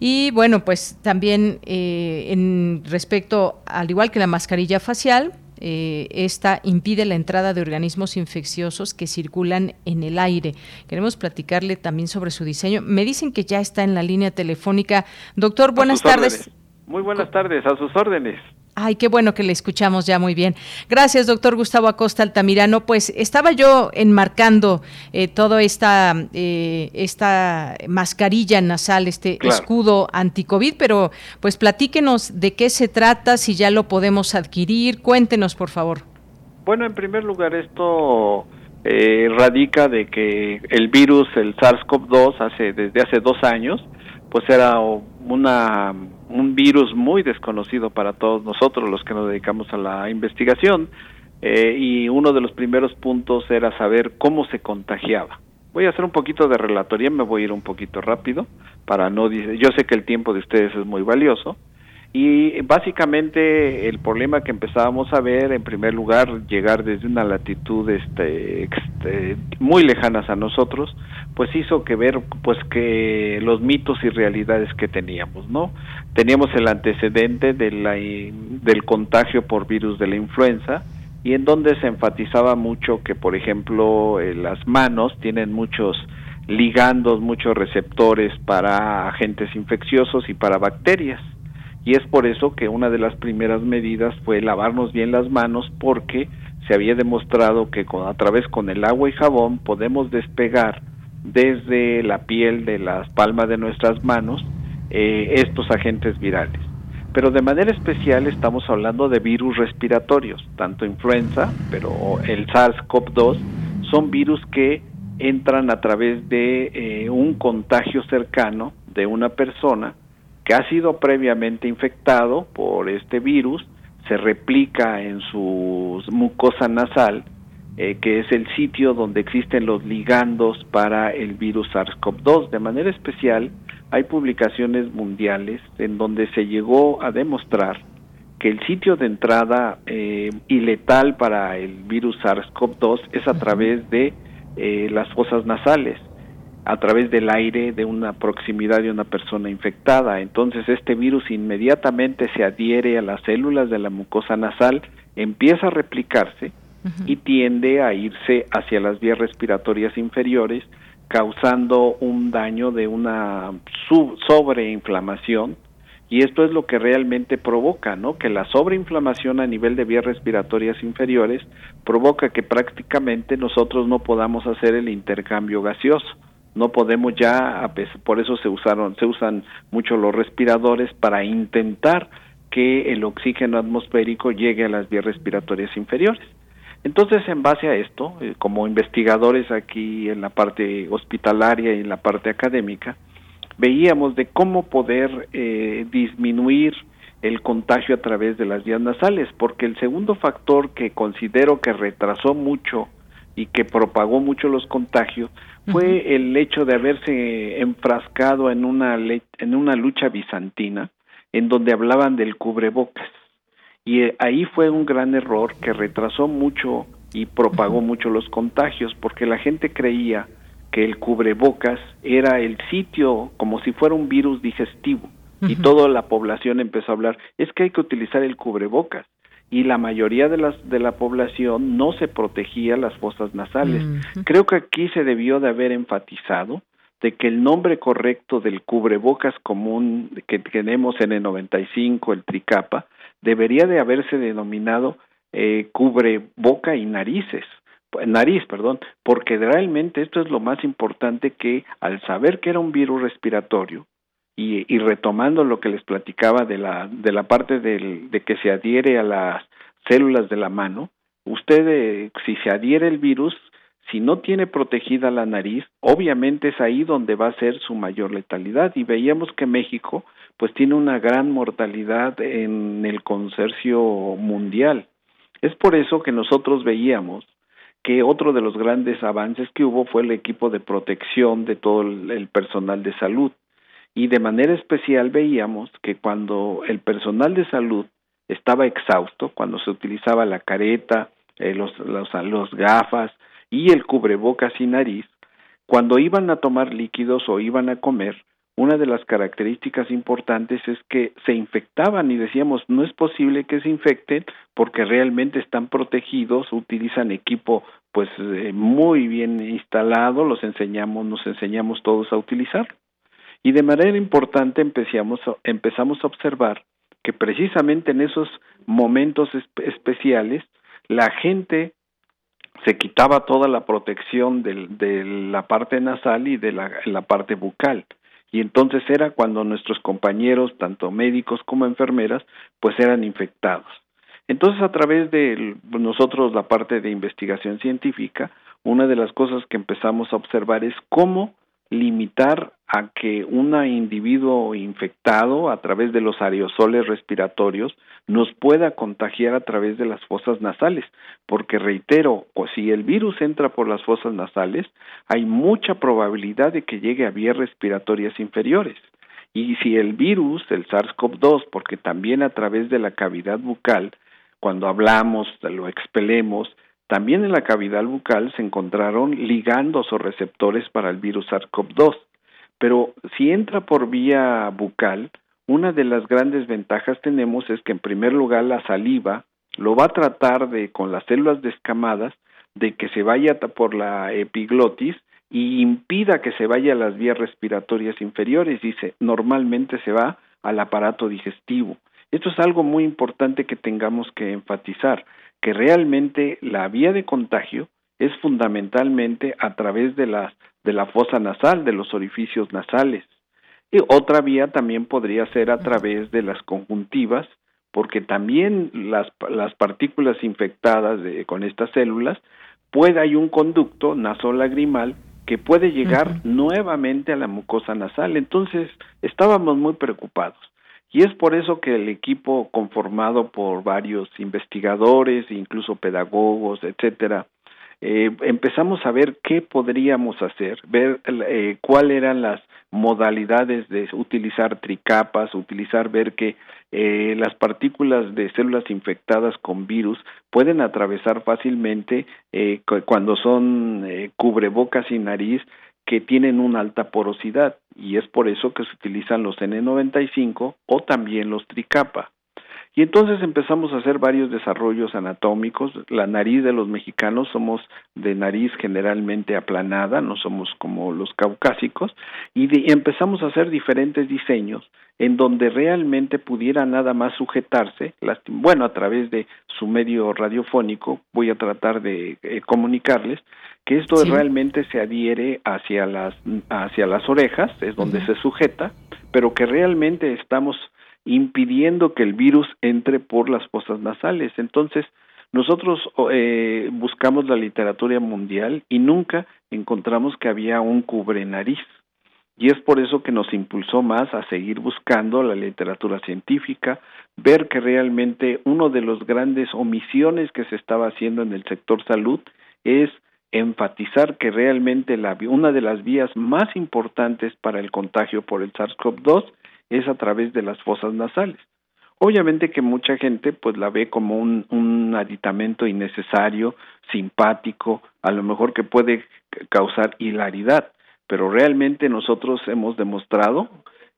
Y bueno, pues también eh, en respecto, al igual que la mascarilla facial, eh, esta impide la entrada de organismos infecciosos que circulan en el aire. Queremos platicarle también sobre su diseño. Me dicen que ya está en la línea telefónica. Doctor, buenas tardes. Muy buenas tardes, a sus órdenes. Ay, qué bueno que le escuchamos ya muy bien. Gracias, doctor Gustavo Acosta Altamirano. Pues estaba yo enmarcando eh, toda esta, eh, esta mascarilla nasal, este escudo anti-COVID, pero pues platíquenos de qué se trata, si ya lo podemos adquirir. Cuéntenos, por favor. Bueno, en primer lugar, esto eh, radica de que el virus, el SARS-CoV-2, hace, desde hace dos años, pues era una un virus muy desconocido para todos nosotros los que nos dedicamos a la investigación eh, y uno de los primeros puntos era saber cómo se contagiaba. Voy a hacer un poquito de relatoría, me voy a ir un poquito rápido para no yo sé que el tiempo de ustedes es muy valioso y básicamente el problema que empezábamos a ver, en primer lugar, llegar desde una latitud este, este, muy lejanas a nosotros, pues hizo que ver pues que los mitos y realidades que teníamos, ¿no? Teníamos el antecedente de la, del contagio por virus de la influenza y en donde se enfatizaba mucho que, por ejemplo, eh, las manos tienen muchos ligandos, muchos receptores para agentes infecciosos y para bacterias. Y es por eso que una de las primeras medidas fue lavarnos bien las manos porque se había demostrado que con, a través con el agua y jabón podemos despegar desde la piel de las palmas de nuestras manos eh, estos agentes virales. Pero de manera especial estamos hablando de virus respiratorios, tanto influenza, pero el SARS-CoV-2 son virus que entran a través de eh, un contagio cercano de una persona que ha sido previamente infectado por este virus, se replica en su mucosa nasal, eh, que es el sitio donde existen los ligandos para el virus SARS-CoV-2. De manera especial, hay publicaciones mundiales en donde se llegó a demostrar que el sitio de entrada eh, y letal para el virus SARS-CoV-2 es a través de eh, las fosas nasales a través del aire de una proximidad de una persona infectada. Entonces este virus inmediatamente se adhiere a las células de la mucosa nasal, empieza a replicarse y tiende a irse hacia las vías respiratorias inferiores, causando un daño de una sobreinflamación y esto es lo que realmente provoca, ¿no? Que la sobreinflamación a nivel de vías respiratorias inferiores provoca que prácticamente nosotros no podamos hacer el intercambio gaseoso no podemos ya por eso se usaron se usan mucho los respiradores para intentar que el oxígeno atmosférico llegue a las vías respiratorias inferiores entonces en base a esto eh, como investigadores aquí en la parte hospitalaria y en la parte académica veíamos de cómo poder eh, disminuir el contagio a través de las vías nasales porque el segundo factor que considero que retrasó mucho y que propagó mucho los contagios fue el hecho de haberse enfrascado en una, en una lucha bizantina en donde hablaban del cubrebocas. Y eh, ahí fue un gran error que retrasó mucho y propagó mucho los contagios, porque la gente creía que el cubrebocas era el sitio como si fuera un virus digestivo. Y toda la población empezó a hablar, es que hay que utilizar el cubrebocas y la mayoría de las de la población no se protegía las fosas nasales. Creo que aquí se debió de haber enfatizado de que el nombre correcto del cubrebocas común que tenemos en el 95, el tricapa, debería de haberse denominado eh, cubreboca y narices, nariz, perdón, porque realmente esto es lo más importante que al saber que era un virus respiratorio y, y retomando lo que les platicaba de la de la parte del, de que se adhiere a las células de la mano, usted eh, si se adhiere el virus si no tiene protegida la nariz, obviamente es ahí donde va a ser su mayor letalidad. Y veíamos que México pues tiene una gran mortalidad en el consorcio mundial. Es por eso que nosotros veíamos que otro de los grandes avances que hubo fue el equipo de protección de todo el personal de salud. Y de manera especial veíamos que cuando el personal de salud estaba exhausto, cuando se utilizaba la careta, eh, los, los, los gafas, y el cubrebocas y nariz, cuando iban a tomar líquidos o iban a comer, una de las características importantes es que se infectaban y decíamos no es posible que se infecten porque realmente están protegidos, utilizan equipo pues eh, muy bien instalado, los enseñamos, nos enseñamos todos a utilizar. Y de manera importante empezamos, empezamos a observar que precisamente en esos momentos especiales la gente se quitaba toda la protección de la parte nasal y de la, parte bucal. Y entonces era cuando nuestros compañeros, tanto médicos como enfermeras, pues eran infectados. Entonces, a través de nosotros, la parte de investigación científica, una de las cosas que empezamos a observar es cómo limitar a que un individuo infectado a través de los aerosoles respiratorios nos pueda contagiar a través de las fosas nasales, porque reitero, o si el virus entra por las fosas nasales, hay mucha probabilidad de que llegue a vías respiratorias inferiores. Y si el virus, el SARS-CoV-2, porque también a través de la cavidad bucal, cuando hablamos, lo expelemos, también en la cavidad bucal se encontraron ligandos o receptores para el virus SARS-CoV-2. Pero si entra por vía bucal, una de las grandes ventajas tenemos es que en primer lugar la saliva lo va a tratar de con las células descamadas de que se vaya por la epiglotis y impida que se vaya a las vías respiratorias inferiores, dice, normalmente se va al aparato digestivo. Esto es algo muy importante que tengamos que enfatizar que realmente la vía de contagio es fundamentalmente a través de la, de la fosa nasal, de los orificios nasales. Y otra vía también podría ser a través de las conjuntivas, porque también las, las partículas infectadas con estas células, puede hay un conducto nasolagrimal que puede llegar nuevamente a la mucosa nasal. Entonces, estábamos muy preocupados. Y es por eso que el equipo conformado por varios investigadores, incluso pedagogos, etcétera, eh, empezamos a ver qué podríamos hacer, ver eh, cuáles eran las modalidades de utilizar tricapas, utilizar, ver que eh, las partículas de células infectadas con virus pueden atravesar fácilmente eh, cuando son cubrebocas y nariz que tienen una alta porosidad y es por eso que se utilizan los N95 o también los tricapa. Y entonces empezamos a hacer varios desarrollos anatómicos. La nariz de los mexicanos somos de nariz generalmente aplanada, no somos como los caucásicos, y, empezamos a hacer diferentes diseños en donde realmente pudiera nada más sujetarse, bueno, a través de su medio radiofónico, voy a tratar de eh, comunicarles que esto realmente se adhiere hacia las hacia las orejas, es donde se sujeta, pero que realmente estamos impidiendo que el virus entre por las fosas nasales. Entonces, nosotros eh, buscamos la literatura mundial y nunca encontramos que había un cubre nariz. Y es por eso que nos impulsó más a seguir buscando la literatura científica, ver que realmente uno de los grandes omisiones que se estaba haciendo en el sector salud es enfatizar que realmente la, una de las vías más importantes para el contagio por el SARS-CoV-2 es a través de las fosas nasales. Obviamente que mucha gente pues la ve como un, un aditamento innecesario, simpático, a lo mejor que puede causar hilaridad, pero realmente nosotros hemos demostrado,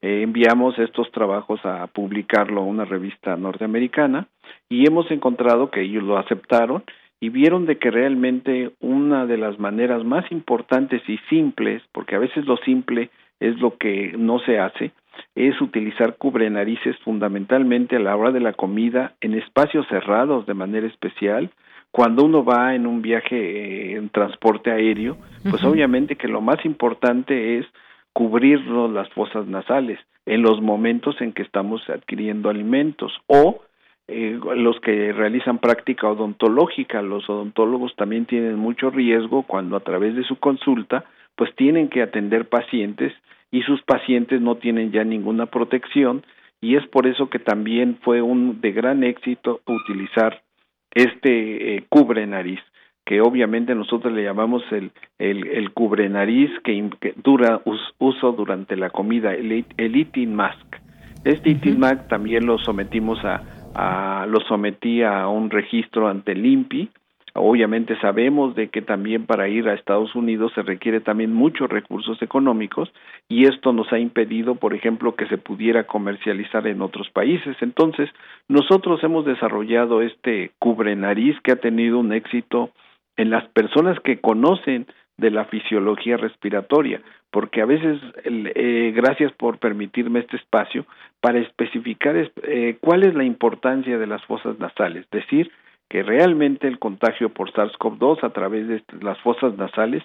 eh, enviamos estos trabajos a publicarlo a una revista norteamericana y hemos encontrado que ellos lo aceptaron y vieron de que realmente una de las maneras más importantes y simples, porque a veces lo simple es lo que no se hace, es utilizar cubre narices fundamentalmente a la hora de la comida en espacios cerrados de manera especial. Cuando uno va en un viaje eh, en transporte aéreo, pues obviamente que lo más importante es cubrirnos las fosas nasales en los momentos en que estamos adquiriendo alimentos o eh, los que realizan práctica odontológica, los odontólogos también tienen mucho riesgo cuando a través de su consulta pues tienen que atender pacientes y sus pacientes no tienen ya ninguna protección y es por eso que también fue un de gran éxito utilizar este eh, cubre nariz que obviamente nosotros le llamamos el, el, el cubre nariz que, dura uso durante la comida, el, el eating mask. Este eating mask también lo sometimos a, a, lo sometí a un registro ante el INPI Obviamente sabemos de que también para ir a Estados Unidos se requiere también muchos recursos económicos y esto nos ha impedido, por ejemplo, que se pudiera comercializar en otros países. Entonces, nosotros hemos desarrollado este cubre nariz que ha tenido un éxito en las personas que conocen de la fisiología respiratoria, porque a veces, eh, gracias por permitirme este espacio, para especificar eh, cuál es la importancia de las fosas nasales, es decir, que realmente el contagio por SARS-CoV-2 a través de las fosas nasales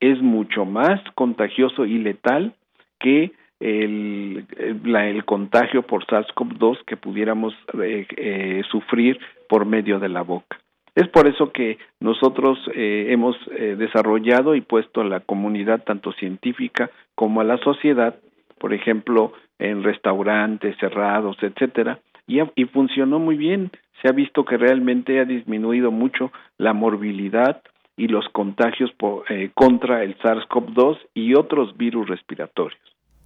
es mucho más contagioso y letal que el, el contagio por SARS-CoV-2 que pudiéramos eh, eh, sufrir por medio de la boca. Es por eso que nosotros eh, hemos desarrollado y puesto a la comunidad, tanto científica como a la sociedad, por ejemplo, en restaurantes cerrados, etcétera, y, y funcionó muy bien se ha visto que realmente ha disminuido mucho la morbilidad y los contagios eh, contra el SARS-CoV-2 y otros virus respiratorios.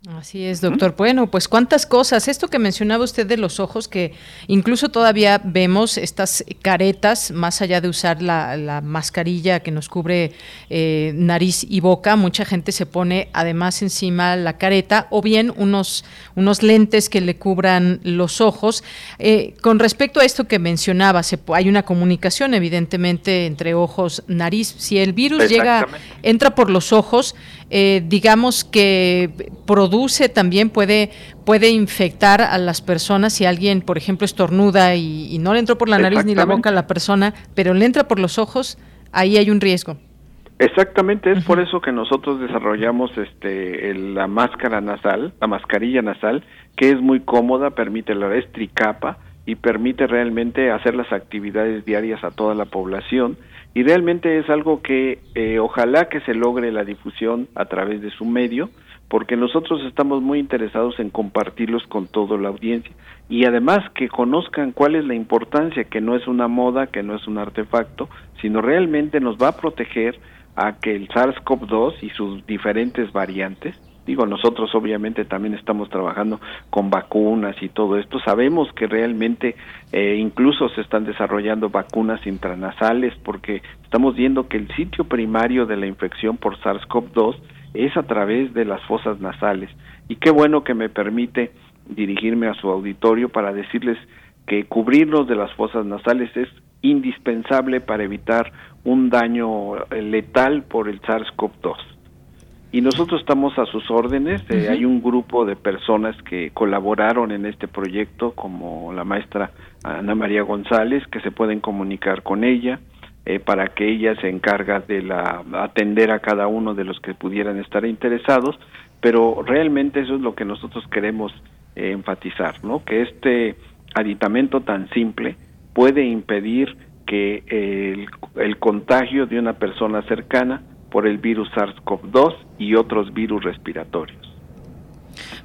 Así es, doctor. Bueno, pues cuántas cosas. Esto que mencionaba usted de los ojos, que incluso todavía vemos estas caretas, más allá de usar la, mascarilla que nos cubre eh, nariz y boca, mucha gente se pone además encima la careta o bien unos, unos lentes que le cubran los ojos. Eh, con respecto a esto que mencionaba, se, hay una comunicación evidentemente entre ojos, nariz. Si el virus llega, entra por los ojos, eh, digamos que produce también, puede, puede infectar a las personas si alguien, por ejemplo, estornuda y, no le entró por la nariz ni la boca a la persona, pero le entra por los ojos, ahí hay un riesgo. Exactamente, es por eso que nosotros desarrollamos este la máscara nasal, la mascarilla nasal, que es muy cómoda, permite la estricapa y permite realmente hacer las actividades diarias a toda la población. Y realmente es algo que eh, ojalá que se logre la difusión a través de su medio, porque nosotros estamos muy interesados en compartirlos con toda la audiencia y además que conozcan cuál es la importancia, que no es una moda, que no es un artefacto, sino realmente nos va a proteger a que el SARS-CoV-2 y sus diferentes variantes Digo, nosotros obviamente también estamos trabajando con vacunas y todo esto. Sabemos que realmente eh, incluso se están desarrollando vacunas intranasales porque estamos viendo que el sitio primario de la infección por SARS-CoV-2 es a través de las fosas nasales. Y qué bueno que me permite dirigirme a su auditorio para decirles que cubrirnos de las fosas nasales es indispensable para evitar un daño eh, letal por el SARS-CoV-2 y nosotros estamos a sus órdenes. Eh, hay un grupo de personas que colaboraron en este proyecto, como la maestra Ana María González, que se pueden comunicar con ella eh, para que ella se encarga de la atender a cada uno de los que pudieran estar interesados. Pero realmente eso es lo que nosotros queremos eh, enfatizar, ¿no? Que este aditamento tan simple puede impedir que el, el contagio de una persona cercana por el virus SARS-CoV-2 y otros virus respiratorios.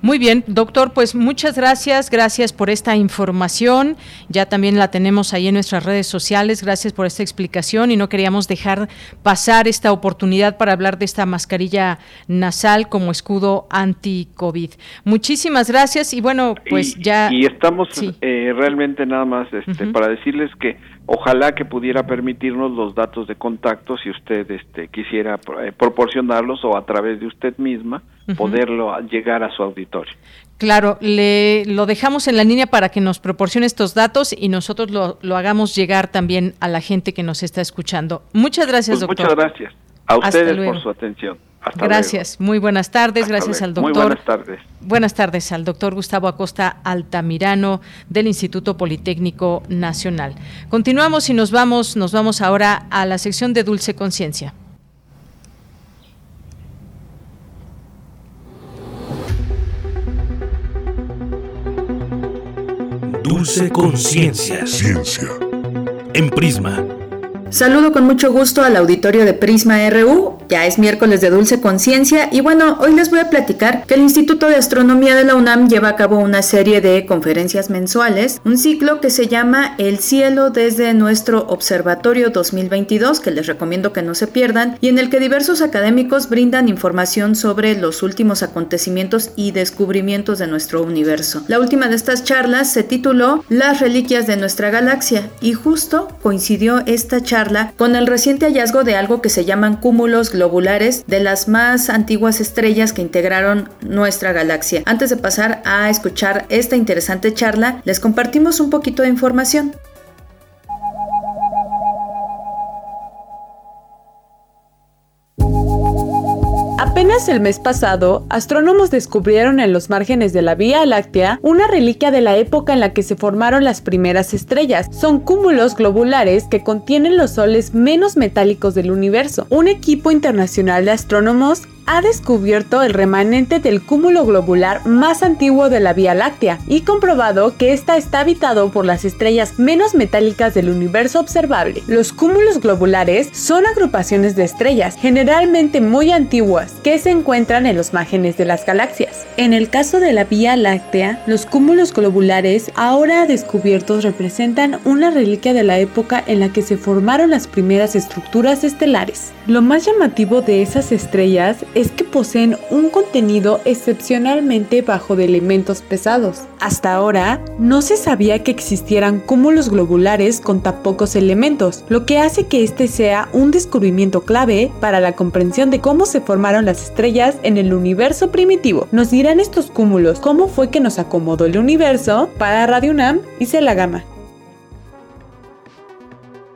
Muy bien, doctor, pues muchas gracias, gracias por esta información. Ya también la tenemos ahí en nuestras redes sociales. Gracias por esta explicación y no queríamos dejar pasar esta oportunidad para hablar de esta mascarilla nasal como escudo anti-COVID. Muchísimas gracias y bueno, pues ya. Y estamos eh, realmente nada más este, para decirles que ojalá que pudiera permitirnos los datos de contacto si usted este, quisiera eh, proporcionarlos o a través de usted misma poderlo llegar a su auditorio. Claro, le lo dejamos en la línea para que nos proporcione estos datos y nosotros lo, lo hagamos llegar también a la gente que nos está escuchando. Muchas gracias, pues doctor. Muchas gracias a ustedes por su atención. Gracias, muy buenas tardes, gracias al doctor. Muy buenas tardes. Buenas tardes al doctor Gustavo Acosta Altamirano del Instituto Politécnico Nacional. Continuamos y nos vamos, nos vamos ahora a la sección de Dulce Conciencia. Dulce Conciencia. Ciencia. En Prisma. Saludo con mucho gusto al auditorio de Prisma RU ya es miércoles de Dulce Conciencia y bueno, hoy les voy a platicar que el Instituto de Astronomía de la UNAM lleva a cabo una serie de conferencias mensuales, un ciclo que se llama El cielo desde nuestro Observatorio 2022, que les recomiendo que no se pierdan, y en el que diversos académicos brindan información sobre los últimos acontecimientos y descubrimientos de nuestro universo. La última de estas charlas se tituló Las reliquias de nuestra galaxia y justo coincidió esta charla con el reciente hallazgo de algo que se llaman cúmulos globulares de las más antiguas estrellas que integraron nuestra galaxia. Antes de pasar a escuchar esta interesante charla, les compartimos un poquito de información. Apenas el mes pasado, astrónomos descubrieron en los márgenes de la Vía Láctea una reliquia de la época en la que se formaron las primeras estrellas. Son cúmulos globulares que contienen los soles menos metálicos del universo. Un equipo internacional de astrónomos ha descubierto el remanente del cúmulo globular más antiguo de la Vía Láctea y comprobado que ésta está habitado por las estrellas menos metálicas del universo observable. Los cúmulos globulares son agrupaciones de estrellas, generalmente muy antiguas, que se encuentran en los márgenes de las galaxias. En el caso de la Vía Láctea, los cúmulos globulares ahora descubiertos representan una reliquia de la época en la que se formaron las primeras estructuras estelares. Lo más llamativo de esas estrellas es que poseen un contenido excepcionalmente bajo de elementos pesados. Hasta ahora, no se sabía que existieran cúmulos globulares con tan pocos elementos, lo que hace que este sea un descubrimiento clave para la comprensión de cómo se formaron las estrellas en el universo primitivo. Nos dirán estos cúmulos cómo fue que nos acomodó el universo para Radio UNAM y la Gama.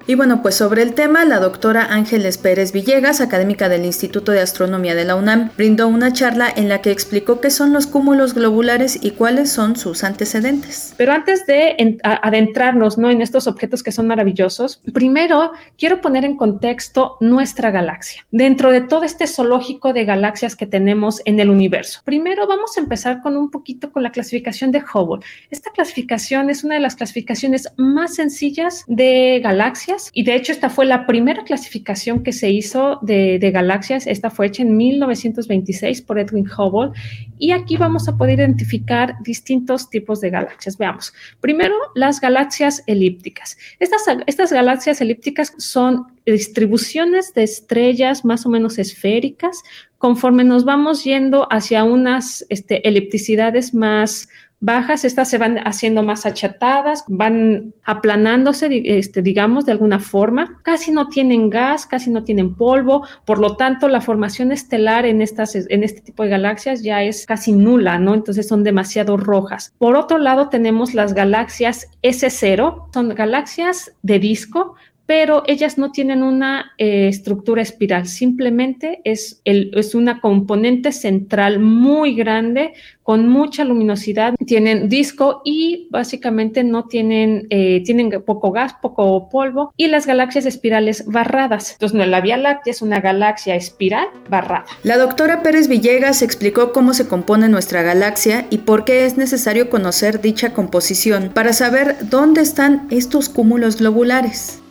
Y bueno, pues sobre el tema, la doctora Ángeles Pérez Villegas, académica del Instituto de Astronomía de la UNAM, brindó una charla en la que explicó qué son los cúmulos globulares y cuáles son sus antecedentes. Pero antes de adentrarnos ¿no? en estos objetos que son maravillosos, primero quiero poner en contexto nuestra galaxia, dentro de todo este zoológico de galaxias que tenemos en el universo. Primero vamos a empezar con un poquito con la clasificación de Hubble. Esta clasificación es una de las clasificaciones más sencillas de galaxias y de hecho esta fue la primera clasificación que se hizo de, galaxias. Esta fue hecha en 1926 por Edwin Hubble y aquí vamos a poder identificar distintos tipos de galaxias. Veamos, primero las galaxias elípticas. Estas, estas galaxias elípticas son distribuciones de estrellas más o menos esféricas conforme nos vamos yendo hacia unas este, elipticidades más bajas, estas se van haciendo más achatadas, van aplanándose, este, digamos, de alguna forma. Casi no tienen gas, casi no tienen polvo, por lo tanto, la formación estelar en, estas, en este tipo de galaxias ya es casi nula, ¿no? Entonces son demasiado rojas. Por otro lado, tenemos las galaxias S0, son galaxias de disco, pero ellas no tienen una eh, estructura espiral, simplemente es, es una componente central muy grande con mucha luminosidad, tienen disco y básicamente no tienen, eh, tienen poco gas, poco polvo y las galaxias espirales barradas. Entonces, la Vía Láctea es una galaxia espiral barrada. La doctora Pérez Villegas explicó cómo se compone nuestra galaxia y por qué es necesario conocer dicha composición para saber dónde están estos cúmulos globulares.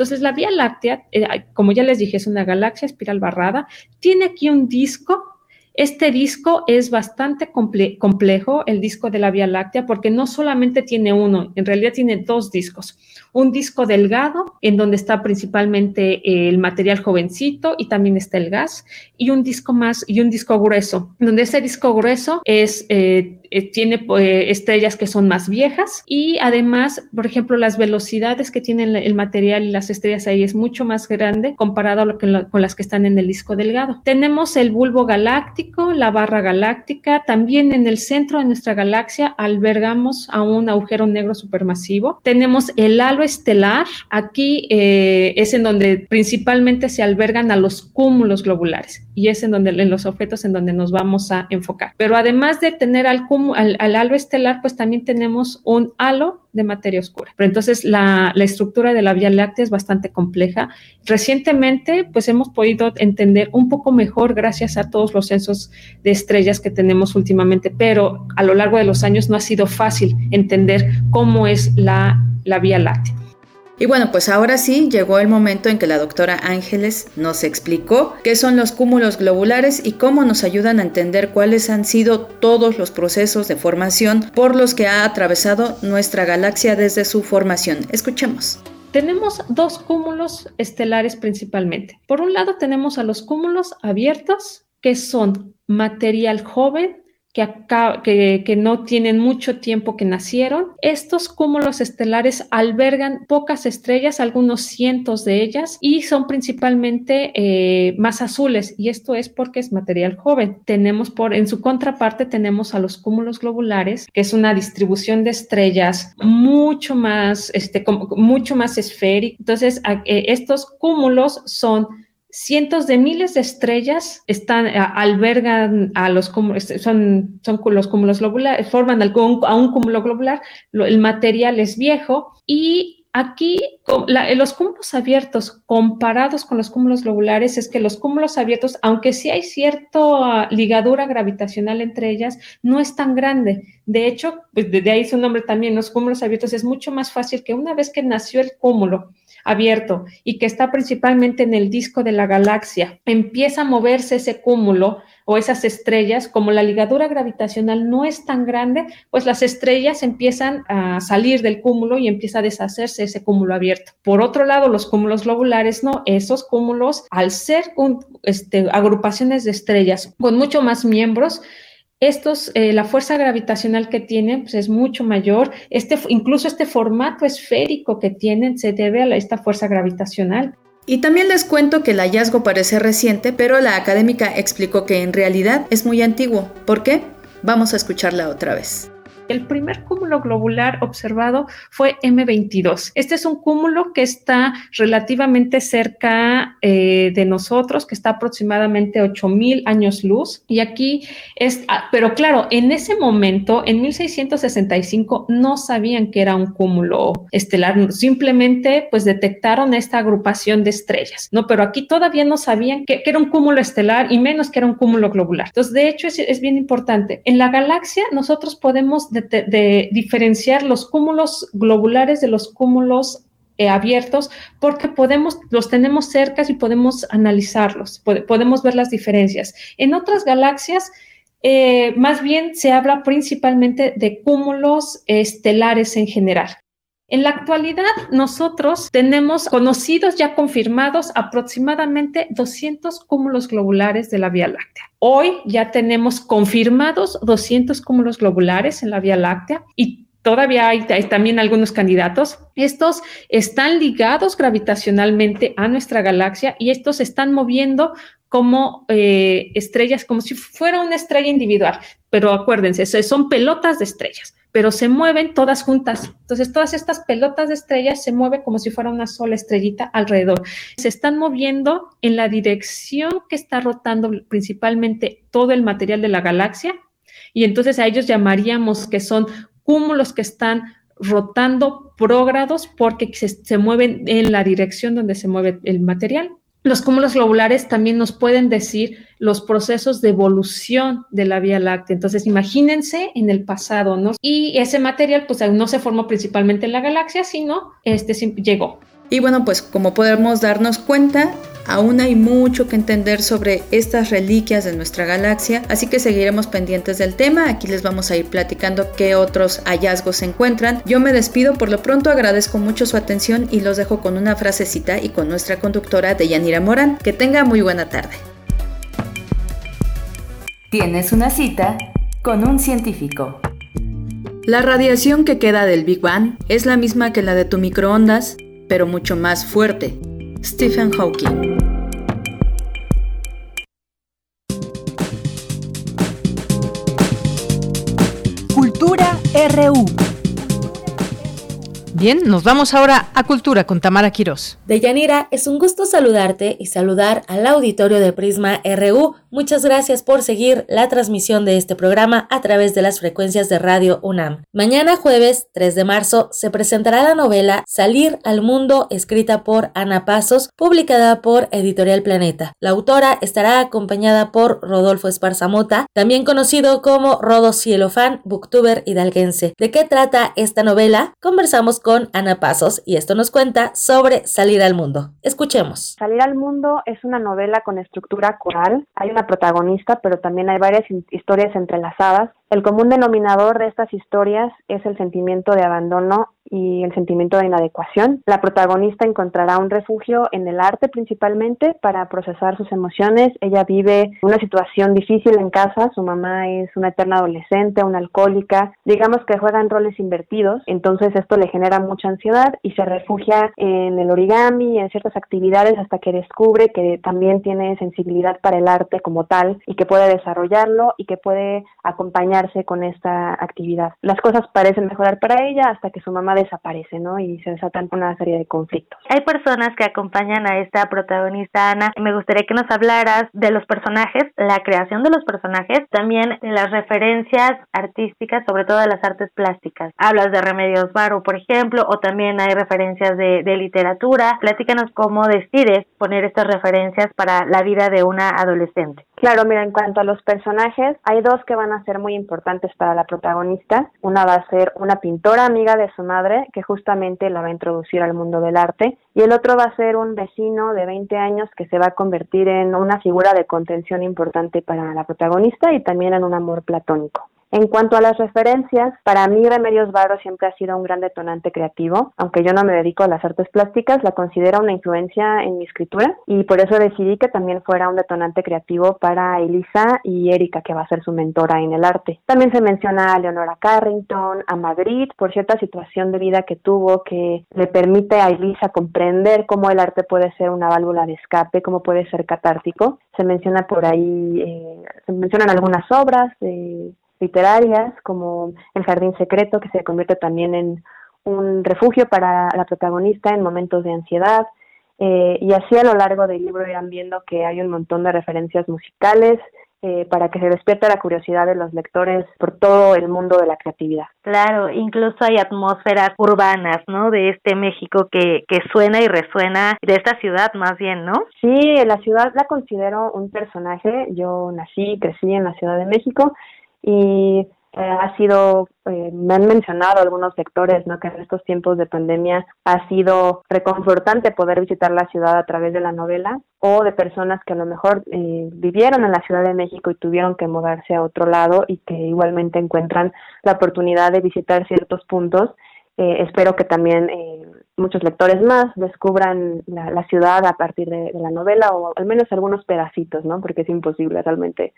Entonces, la Vía Láctea, eh, como ya les dije, es una galaxia espiral barrada. Tiene aquí un disco. Este disco es bastante complejo, el disco de la Vía Láctea, porque no solamente tiene uno, en realidad tiene dos discos. Un disco delgado, en donde está principalmente el material jovencito y también está el gas, y un disco más, y un disco grueso, donde ese disco grueso es, eh, eh, tiene pues, estrellas que son más viejas y además, por ejemplo, las velocidades que tienen el material y las estrellas ahí es mucho más grande comparado a lo que, con las que están en el disco delgado. Tenemos el bulbo galáctico, la barra galáctica, también en el centro de nuestra galaxia albergamos a un agujero negro supermasivo. Tenemos el halo estelar, aquí eh, es en donde principalmente se albergan a los cúmulos globulares y es en donde en los objetos en donde nos vamos a enfocar. Pero además de tener al, al, halo estelar, pues también tenemos un halo de materia oscura. Pero entonces la, estructura de la Vía Láctea es bastante compleja. Recientemente, pues hemos podido entender un poco mejor gracias a todos los censos de estrellas que tenemos últimamente, pero a lo largo de los años no ha sido fácil entender cómo es la Vía Láctea. Y bueno, pues ahora sí llegó el momento en que la doctora Ángeles nos explicó qué son los cúmulos globulares y cómo nos ayudan a entender cuáles han sido todos los procesos de formación por los que ha atravesado nuestra galaxia desde su formación. Escuchemos. Tenemos dos cúmulos estelares principalmente. Por un lado tenemos a los cúmulos abiertos, que son material joven que, no tienen mucho tiempo que nacieron. Estos cúmulos estelares albergan pocas estrellas, algunos cientos de ellas, y son principalmente eh, más azules, y esto es porque es material joven. Tenemos por, en su contraparte, tenemos a los cúmulos globulares, que es una distribución de estrellas mucho más, este, mucho más esférica. Entonces, eh, estos cúmulos son cientos de miles de estrellas están, albergan a los son, son los cúmulos globulares, forman a un cúmulo globular, el material es viejo y Aquí, los cúmulos abiertos comparados con los cúmulos globulares es que los cúmulos abiertos, aunque sí hay cierta ligadura gravitacional entre ellas, no es tan grande. De hecho, pues, de ahí su nombre también, los cúmulos abiertos es mucho más fácil que una vez que nació el cúmulo abierto y que está principalmente en el disco de la galaxia, empieza a moverse ese cúmulo o esas estrellas, como la ligadura gravitacional no es tan grande, pues las estrellas empiezan a salir del cúmulo y empieza a deshacerse ese cúmulo abierto. Por otro lado, los cúmulos globulares no, esos cúmulos, al ser este, agrupaciones de estrellas con mucho más miembros, estos, eh, la fuerza gravitacional que tienen pues, es mucho mayor. Este, incluso este formato esférico que tienen se debe a esta fuerza gravitacional. Y también les cuento que el hallazgo parece reciente, pero la académica explicó que en realidad es muy antiguo. ¿Por qué? Vamos a escucharla otra vez. El primer cúmulo globular observado fue M22. Este es un cúmulo que está relativamente cerca eh, de nosotros, que está aproximadamente 8000 años luz. Y aquí es, ah, pero claro, en ese momento, en 1665, no sabían que era un cúmulo estelar, simplemente pues detectaron esta agrupación de estrellas, ¿no? Pero aquí todavía no sabían que, era un cúmulo estelar y menos que era un cúmulo globular. Entonces, de hecho, es, es bien importante. En la galaxia nosotros podemos de, diferenciar los cúmulos globulares de los cúmulos eh, abiertos porque podemos, los tenemos cerca y podemos analizarlos, podemos ver las diferencias. En otras galaxias, eh, más bien se habla principalmente de cúmulos estelares en general. En la actualidad, nosotros tenemos conocidos ya confirmados aproximadamente 200 cúmulos globulares de la Vía Láctea. Hoy ya tenemos confirmados 200 cúmulos globulares en la Vía Láctea y Todavía hay, también algunos candidatos. Estos están ligados gravitacionalmente a nuestra galaxia y estos se están moviendo como eh, estrellas, como si fuera una estrella individual. Pero acuérdense, son pelotas de estrellas pero se mueven todas juntas. Entonces, todas estas pelotas de estrellas se mueven como si fuera una sola estrellita alrededor. Se están moviendo en la dirección que está rotando principalmente todo el material de la galaxia. Y entonces a ellos llamaríamos que son cúmulos que están rotando prógrados porque se, se mueven en la dirección donde se mueve el material. Los cúmulos globulares también nos pueden decir los procesos de evolución de la Vía Láctea. Entonces, imagínense en el pasado, ¿no? Y ese material, pues, no se formó principalmente en la galaxia, sino este llegó. Y bueno, pues como podemos darnos cuenta, Aún hay mucho que entender sobre estas reliquias de nuestra galaxia, así que seguiremos pendientes del tema. Aquí les vamos a ir platicando qué otros hallazgos se encuentran. Yo me despido, por lo pronto agradezco mucho su atención y los dejo con una frasecita y con nuestra conductora Deyanira Morán. Que tenga muy buena tarde. Tienes una cita con un científico. La radiación que queda del Big Bang es la misma que la de tu microondas, pero mucho más fuerte. Stephen Hawking. Cultura RU. Bien, nos vamos ahora a Cultura con Tamara Quirós. Deyanira, es un gusto saludarte y saludar al auditorio de Prisma RU. Muchas gracias por seguir la transmisión de este programa a través de las frecuencias de Radio UNAM. Mañana jueves 3 de marzo se presentará la novela Salir al Mundo, escrita por Ana Pasos, publicada por Editorial Planeta. La autora estará acompañada por Rodolfo Esparzamota, también conocido como Rodo Cielofán, booktuber hidalguense. ¿De qué trata esta novela? Conversamos con con Ana Pasos y esto nos cuenta sobre Salir al Mundo. Escuchemos. Salir al Mundo es una novela con estructura coral. Hay una protagonista, pero también hay varias historias entrelazadas. El común denominador de estas historias es el sentimiento de abandono y el sentimiento de inadecuación. La protagonista encontrará un refugio en el arte principalmente para procesar sus emociones. Ella vive una situación difícil en casa, su mamá es una eterna adolescente, una alcohólica, digamos que juegan roles invertidos, entonces esto le genera mucha ansiedad y se refugia en el origami, en ciertas actividades hasta que descubre que también tiene sensibilidad para el arte como tal y que puede desarrollarlo y que puede acompañarse con esta actividad. Las cosas parecen mejorar para ella hasta que su mamá desaparece, ¿no? Y se desatan una serie de conflictos. Hay personas que acompañan a esta protagonista, Ana. Me gustaría que nos hablaras de los personajes, la creación de los personajes, también de las referencias artísticas, sobre todo las artes plásticas. Hablas de Remedios Varo, por ejemplo, o también hay referencias de literatura. Platícanos cómo decides poner estas referencias para la vida de una adolescente. Claro, mira, en cuanto a los personajes, hay dos que van a ser muy importantes para la protagonista. Una va a ser una pintora amiga de su madre, que justamente la va a introducir al mundo del arte, y el otro va a ser un vecino de 20 años que se va a convertir en una figura de contención importante para la protagonista y también en un amor platónico. En cuanto a las referencias, para mí Remedios Varo siempre ha sido un gran detonante creativo. Aunque yo no me dedico a las artes plásticas, la considero una influencia en mi escritura y por eso decidí que también fuera un detonante creativo para Elisa y Erika, que va a ser su mentora en el arte. También se menciona a Leonora Carrington, a Madrid, por cierta situación de vida que tuvo que le permite a Elisa comprender cómo el arte puede ser una válvula de escape, cómo puede ser catártico. Se menciona por ahí, eh, se mencionan algunas obras de literarias como El Jardín Secreto, que se convierte también en un refugio para la protagonista en momentos de ansiedad. Eh, y así a lo largo del libro irán viendo que hay un montón de referencias musicales eh, para que se despierte la curiosidad de los lectores por todo el mundo de la creatividad. Claro, incluso hay atmósferas urbanas, ¿no? De este México que, que suena y resuena, de esta ciudad más bien, ¿no? Sí, la ciudad la considero un personaje. Yo nací y crecí en la Ciudad de México y eh, ha sido, eh, me han mencionado algunos sectores, ¿no? Que en estos tiempos de pandemia ha sido reconfortante poder visitar la ciudad a través de la novela o de personas que a lo mejor eh, vivieron en la Ciudad de México y tuvieron que mudarse a otro lado y que igualmente encuentran la oportunidad de visitar ciertos puntos. espero que también muchos lectores más descubran la, ciudad a partir de, la novela o al menos algunos pedacitos, ¿no? Porque es imposible realmente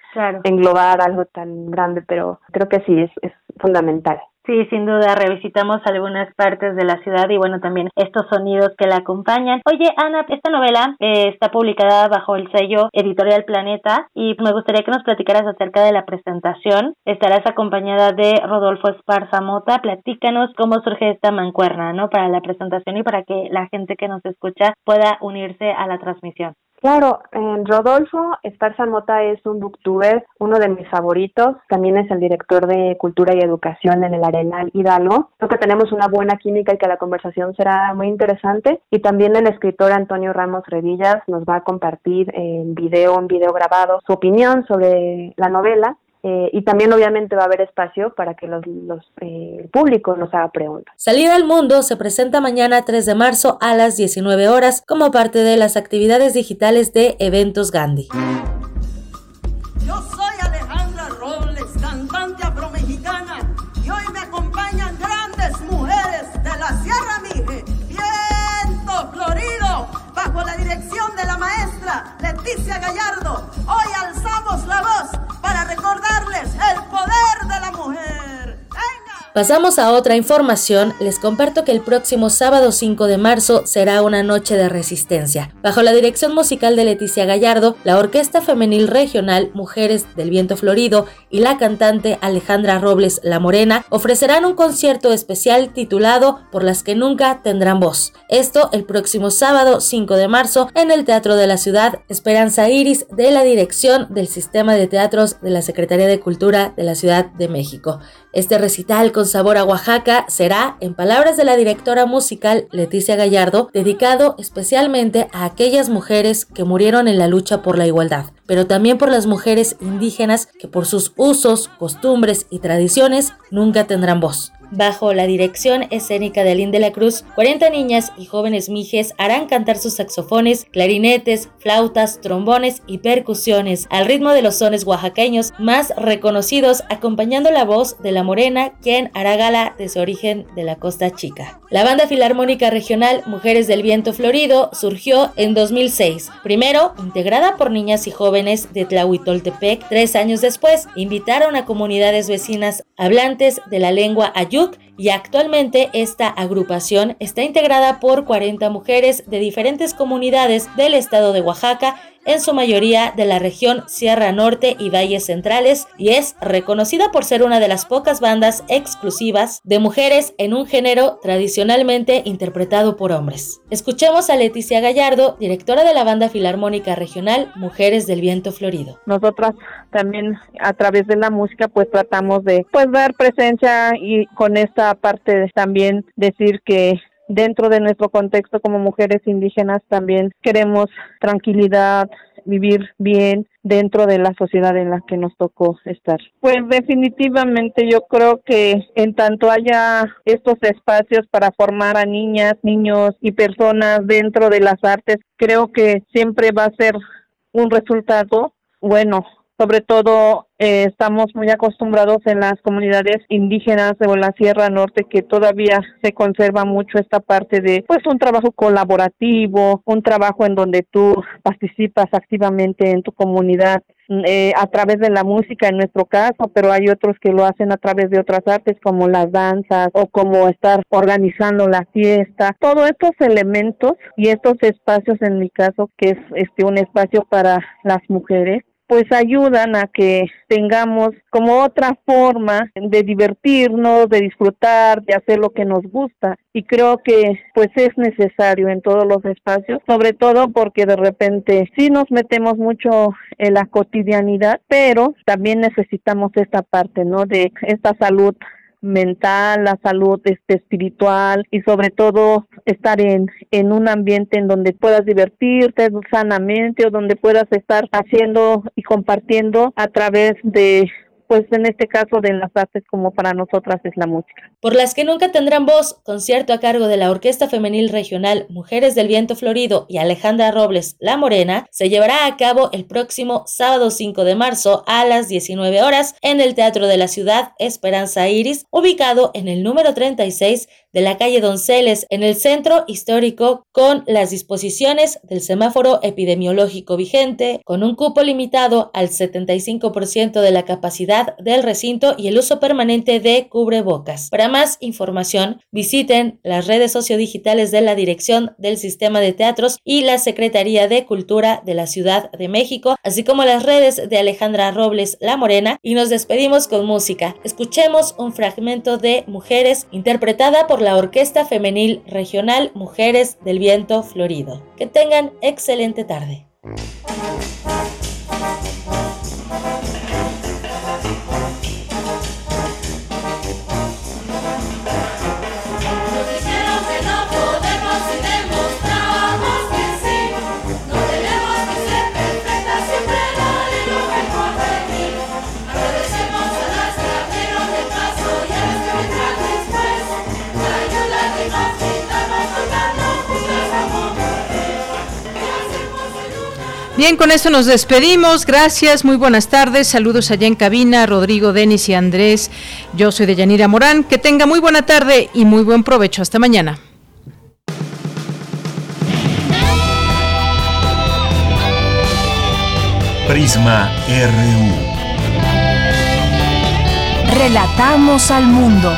englobar algo tan grande, pero creo que sí, es, es fundamental. Sí, sin duda, revisitamos algunas partes de la ciudad y bueno, también estos sonidos que la acompañan. Oye, Ana, esta novela eh, está publicada bajo el sello Editorial Planeta y me gustaría que nos platicaras acerca de la presentación. Estarás acompañada de Rodolfo Esparza Mota. Platícanos cómo surge esta mancuerna, ¿no? Para la presentación y para que la gente que nos escucha pueda unirse a la transmisión. Claro, Rodolfo Esparza Mota es un booktuber, uno de mis favoritos. También es el director de Cultura y Educación en el Arenal Hidalgo. Creo que tenemos una buena química y que la conversación será muy interesante. Y también el escritor Antonio Ramos Revillas nos va a compartir en video, en video grabado, su opinión sobre la novela eh, y también obviamente va a haber espacio para que los, los eh, el público nos haga preguntas. Salida al Mundo se presenta mañana 3 de marzo a las 19 horas como parte de las actividades digitales de Eventos Gandhi. Yo soy Alejandra Robles, cantante afromexicana, y hoy me acompañan grandes mujeres de la Sierra Mije, viento florido, bajo la dirección de la maestra Leticia Gallardo. Hoy alzamos la voz para recordarles el poder de la mujer. Pasamos a otra información, les comparto que el próximo sábado 5 de marzo será una noche de resistencia. Bajo la dirección musical de Leticia Gallardo, la Orquesta Femenil Regional Mujeres del Viento Florido y la cantante Alejandra Robles La Morena ofrecerán un concierto especial titulado Por las que nunca tendrán voz. Esto el próximo sábado 5 de marzo en el Teatro de la Ciudad Esperanza Iris de la dirección del Sistema de Teatros de la Secretaría de Cultura de la Ciudad de México. Este recital con sabor a Oaxaca será, en palabras de la directora musical Leticia Gallardo, dedicado especialmente a aquellas mujeres que murieron en la lucha por la igualdad, pero también por las mujeres indígenas que por sus usos, costumbres y tradiciones nunca tendrán voz. Bajo la dirección escénica de Aline de la Cruz, 40 niñas y jóvenes mijes harán cantar sus saxofones, clarinetes, flautas, trombones y percusiones al ritmo de los sones oaxaqueños más reconocidos, acompañando la voz de la morena, quien hará gala de su origen de la Costa Chica. La banda filarmónica regional Mujeres del Viento Florido surgió en 2006, primero integrada por niñas y jóvenes de Tlahuitoltepec. Tres años después, invitaron a comunidades vecinas hablantes de la lengua ayú y actualmente esta agrupación está integrada por 40 mujeres de diferentes comunidades del estado de Oaxaca en su mayoría de la región Sierra Norte y Valles Centrales, y es reconocida por ser una de las pocas bandas exclusivas de mujeres en un género tradicionalmente interpretado por hombres. Escuchemos a Leticia Gallardo, directora de la banda filarmónica regional Mujeres del Viento Florido. Nosotras también a través de la música pues tratamos de pues dar presencia y con esta parte también decir que dentro de nuestro contexto como mujeres indígenas también queremos tranquilidad, vivir bien dentro de la sociedad en la que nos tocó estar. Pues definitivamente yo creo que en tanto haya estos espacios para formar a niñas, niños y personas dentro de las artes, creo que siempre va a ser un resultado bueno sobre todo eh, estamos muy acostumbrados en las comunidades indígenas de la Sierra Norte que todavía se conserva mucho esta parte de pues un trabajo colaborativo, un trabajo en donde tú participas activamente en tu comunidad eh, a través de la música en nuestro caso, pero hay otros que lo hacen a través de otras artes como las danzas o como estar organizando la fiesta. Todos estos elementos y estos espacios en mi caso que es este un espacio para las mujeres pues ayudan a que tengamos como otra forma de divertirnos, de disfrutar, de hacer lo que nos gusta y creo que pues es necesario en todos los espacios, sobre todo porque de repente sí nos metemos mucho en la cotidianidad, pero también necesitamos esta parte, ¿no? De esta salud mental, la salud este, espiritual y sobre todo estar en, en un ambiente en donde puedas divertirte sanamente o donde puedas estar haciendo y compartiendo a través de pues en este caso de las artes como para nosotras es la música. Por las que nunca tendrán voz, concierto a cargo de la Orquesta Femenil Regional Mujeres del Viento Florido y Alejandra Robles La Morena, se llevará a cabo el próximo sábado 5 de marzo a las 19 horas en el Teatro de la Ciudad Esperanza Iris, ubicado en el número 36 de la calle Donceles en el centro histórico con las disposiciones del semáforo epidemiológico vigente, con un cupo limitado al 75% de la capacidad del recinto y el uso permanente de cubrebocas. Para más información, visiten las redes sociodigitales de la Dirección del Sistema de Teatros y la Secretaría de Cultura de la Ciudad de México, así como las redes de Alejandra Robles La Morena, y nos despedimos con música. Escuchemos un fragmento de Mujeres interpretada por la Orquesta Femenil Regional Mujeres del Viento Florido. Que tengan excelente tarde. Bien, con esto nos despedimos. Gracias, muy buenas tardes. Saludos allá en cabina, Rodrigo, Denis y Andrés. Yo soy de Yanira Morán. Que tenga muy buena tarde y muy buen provecho. Hasta mañana. Prisma RU. Relatamos al mundo.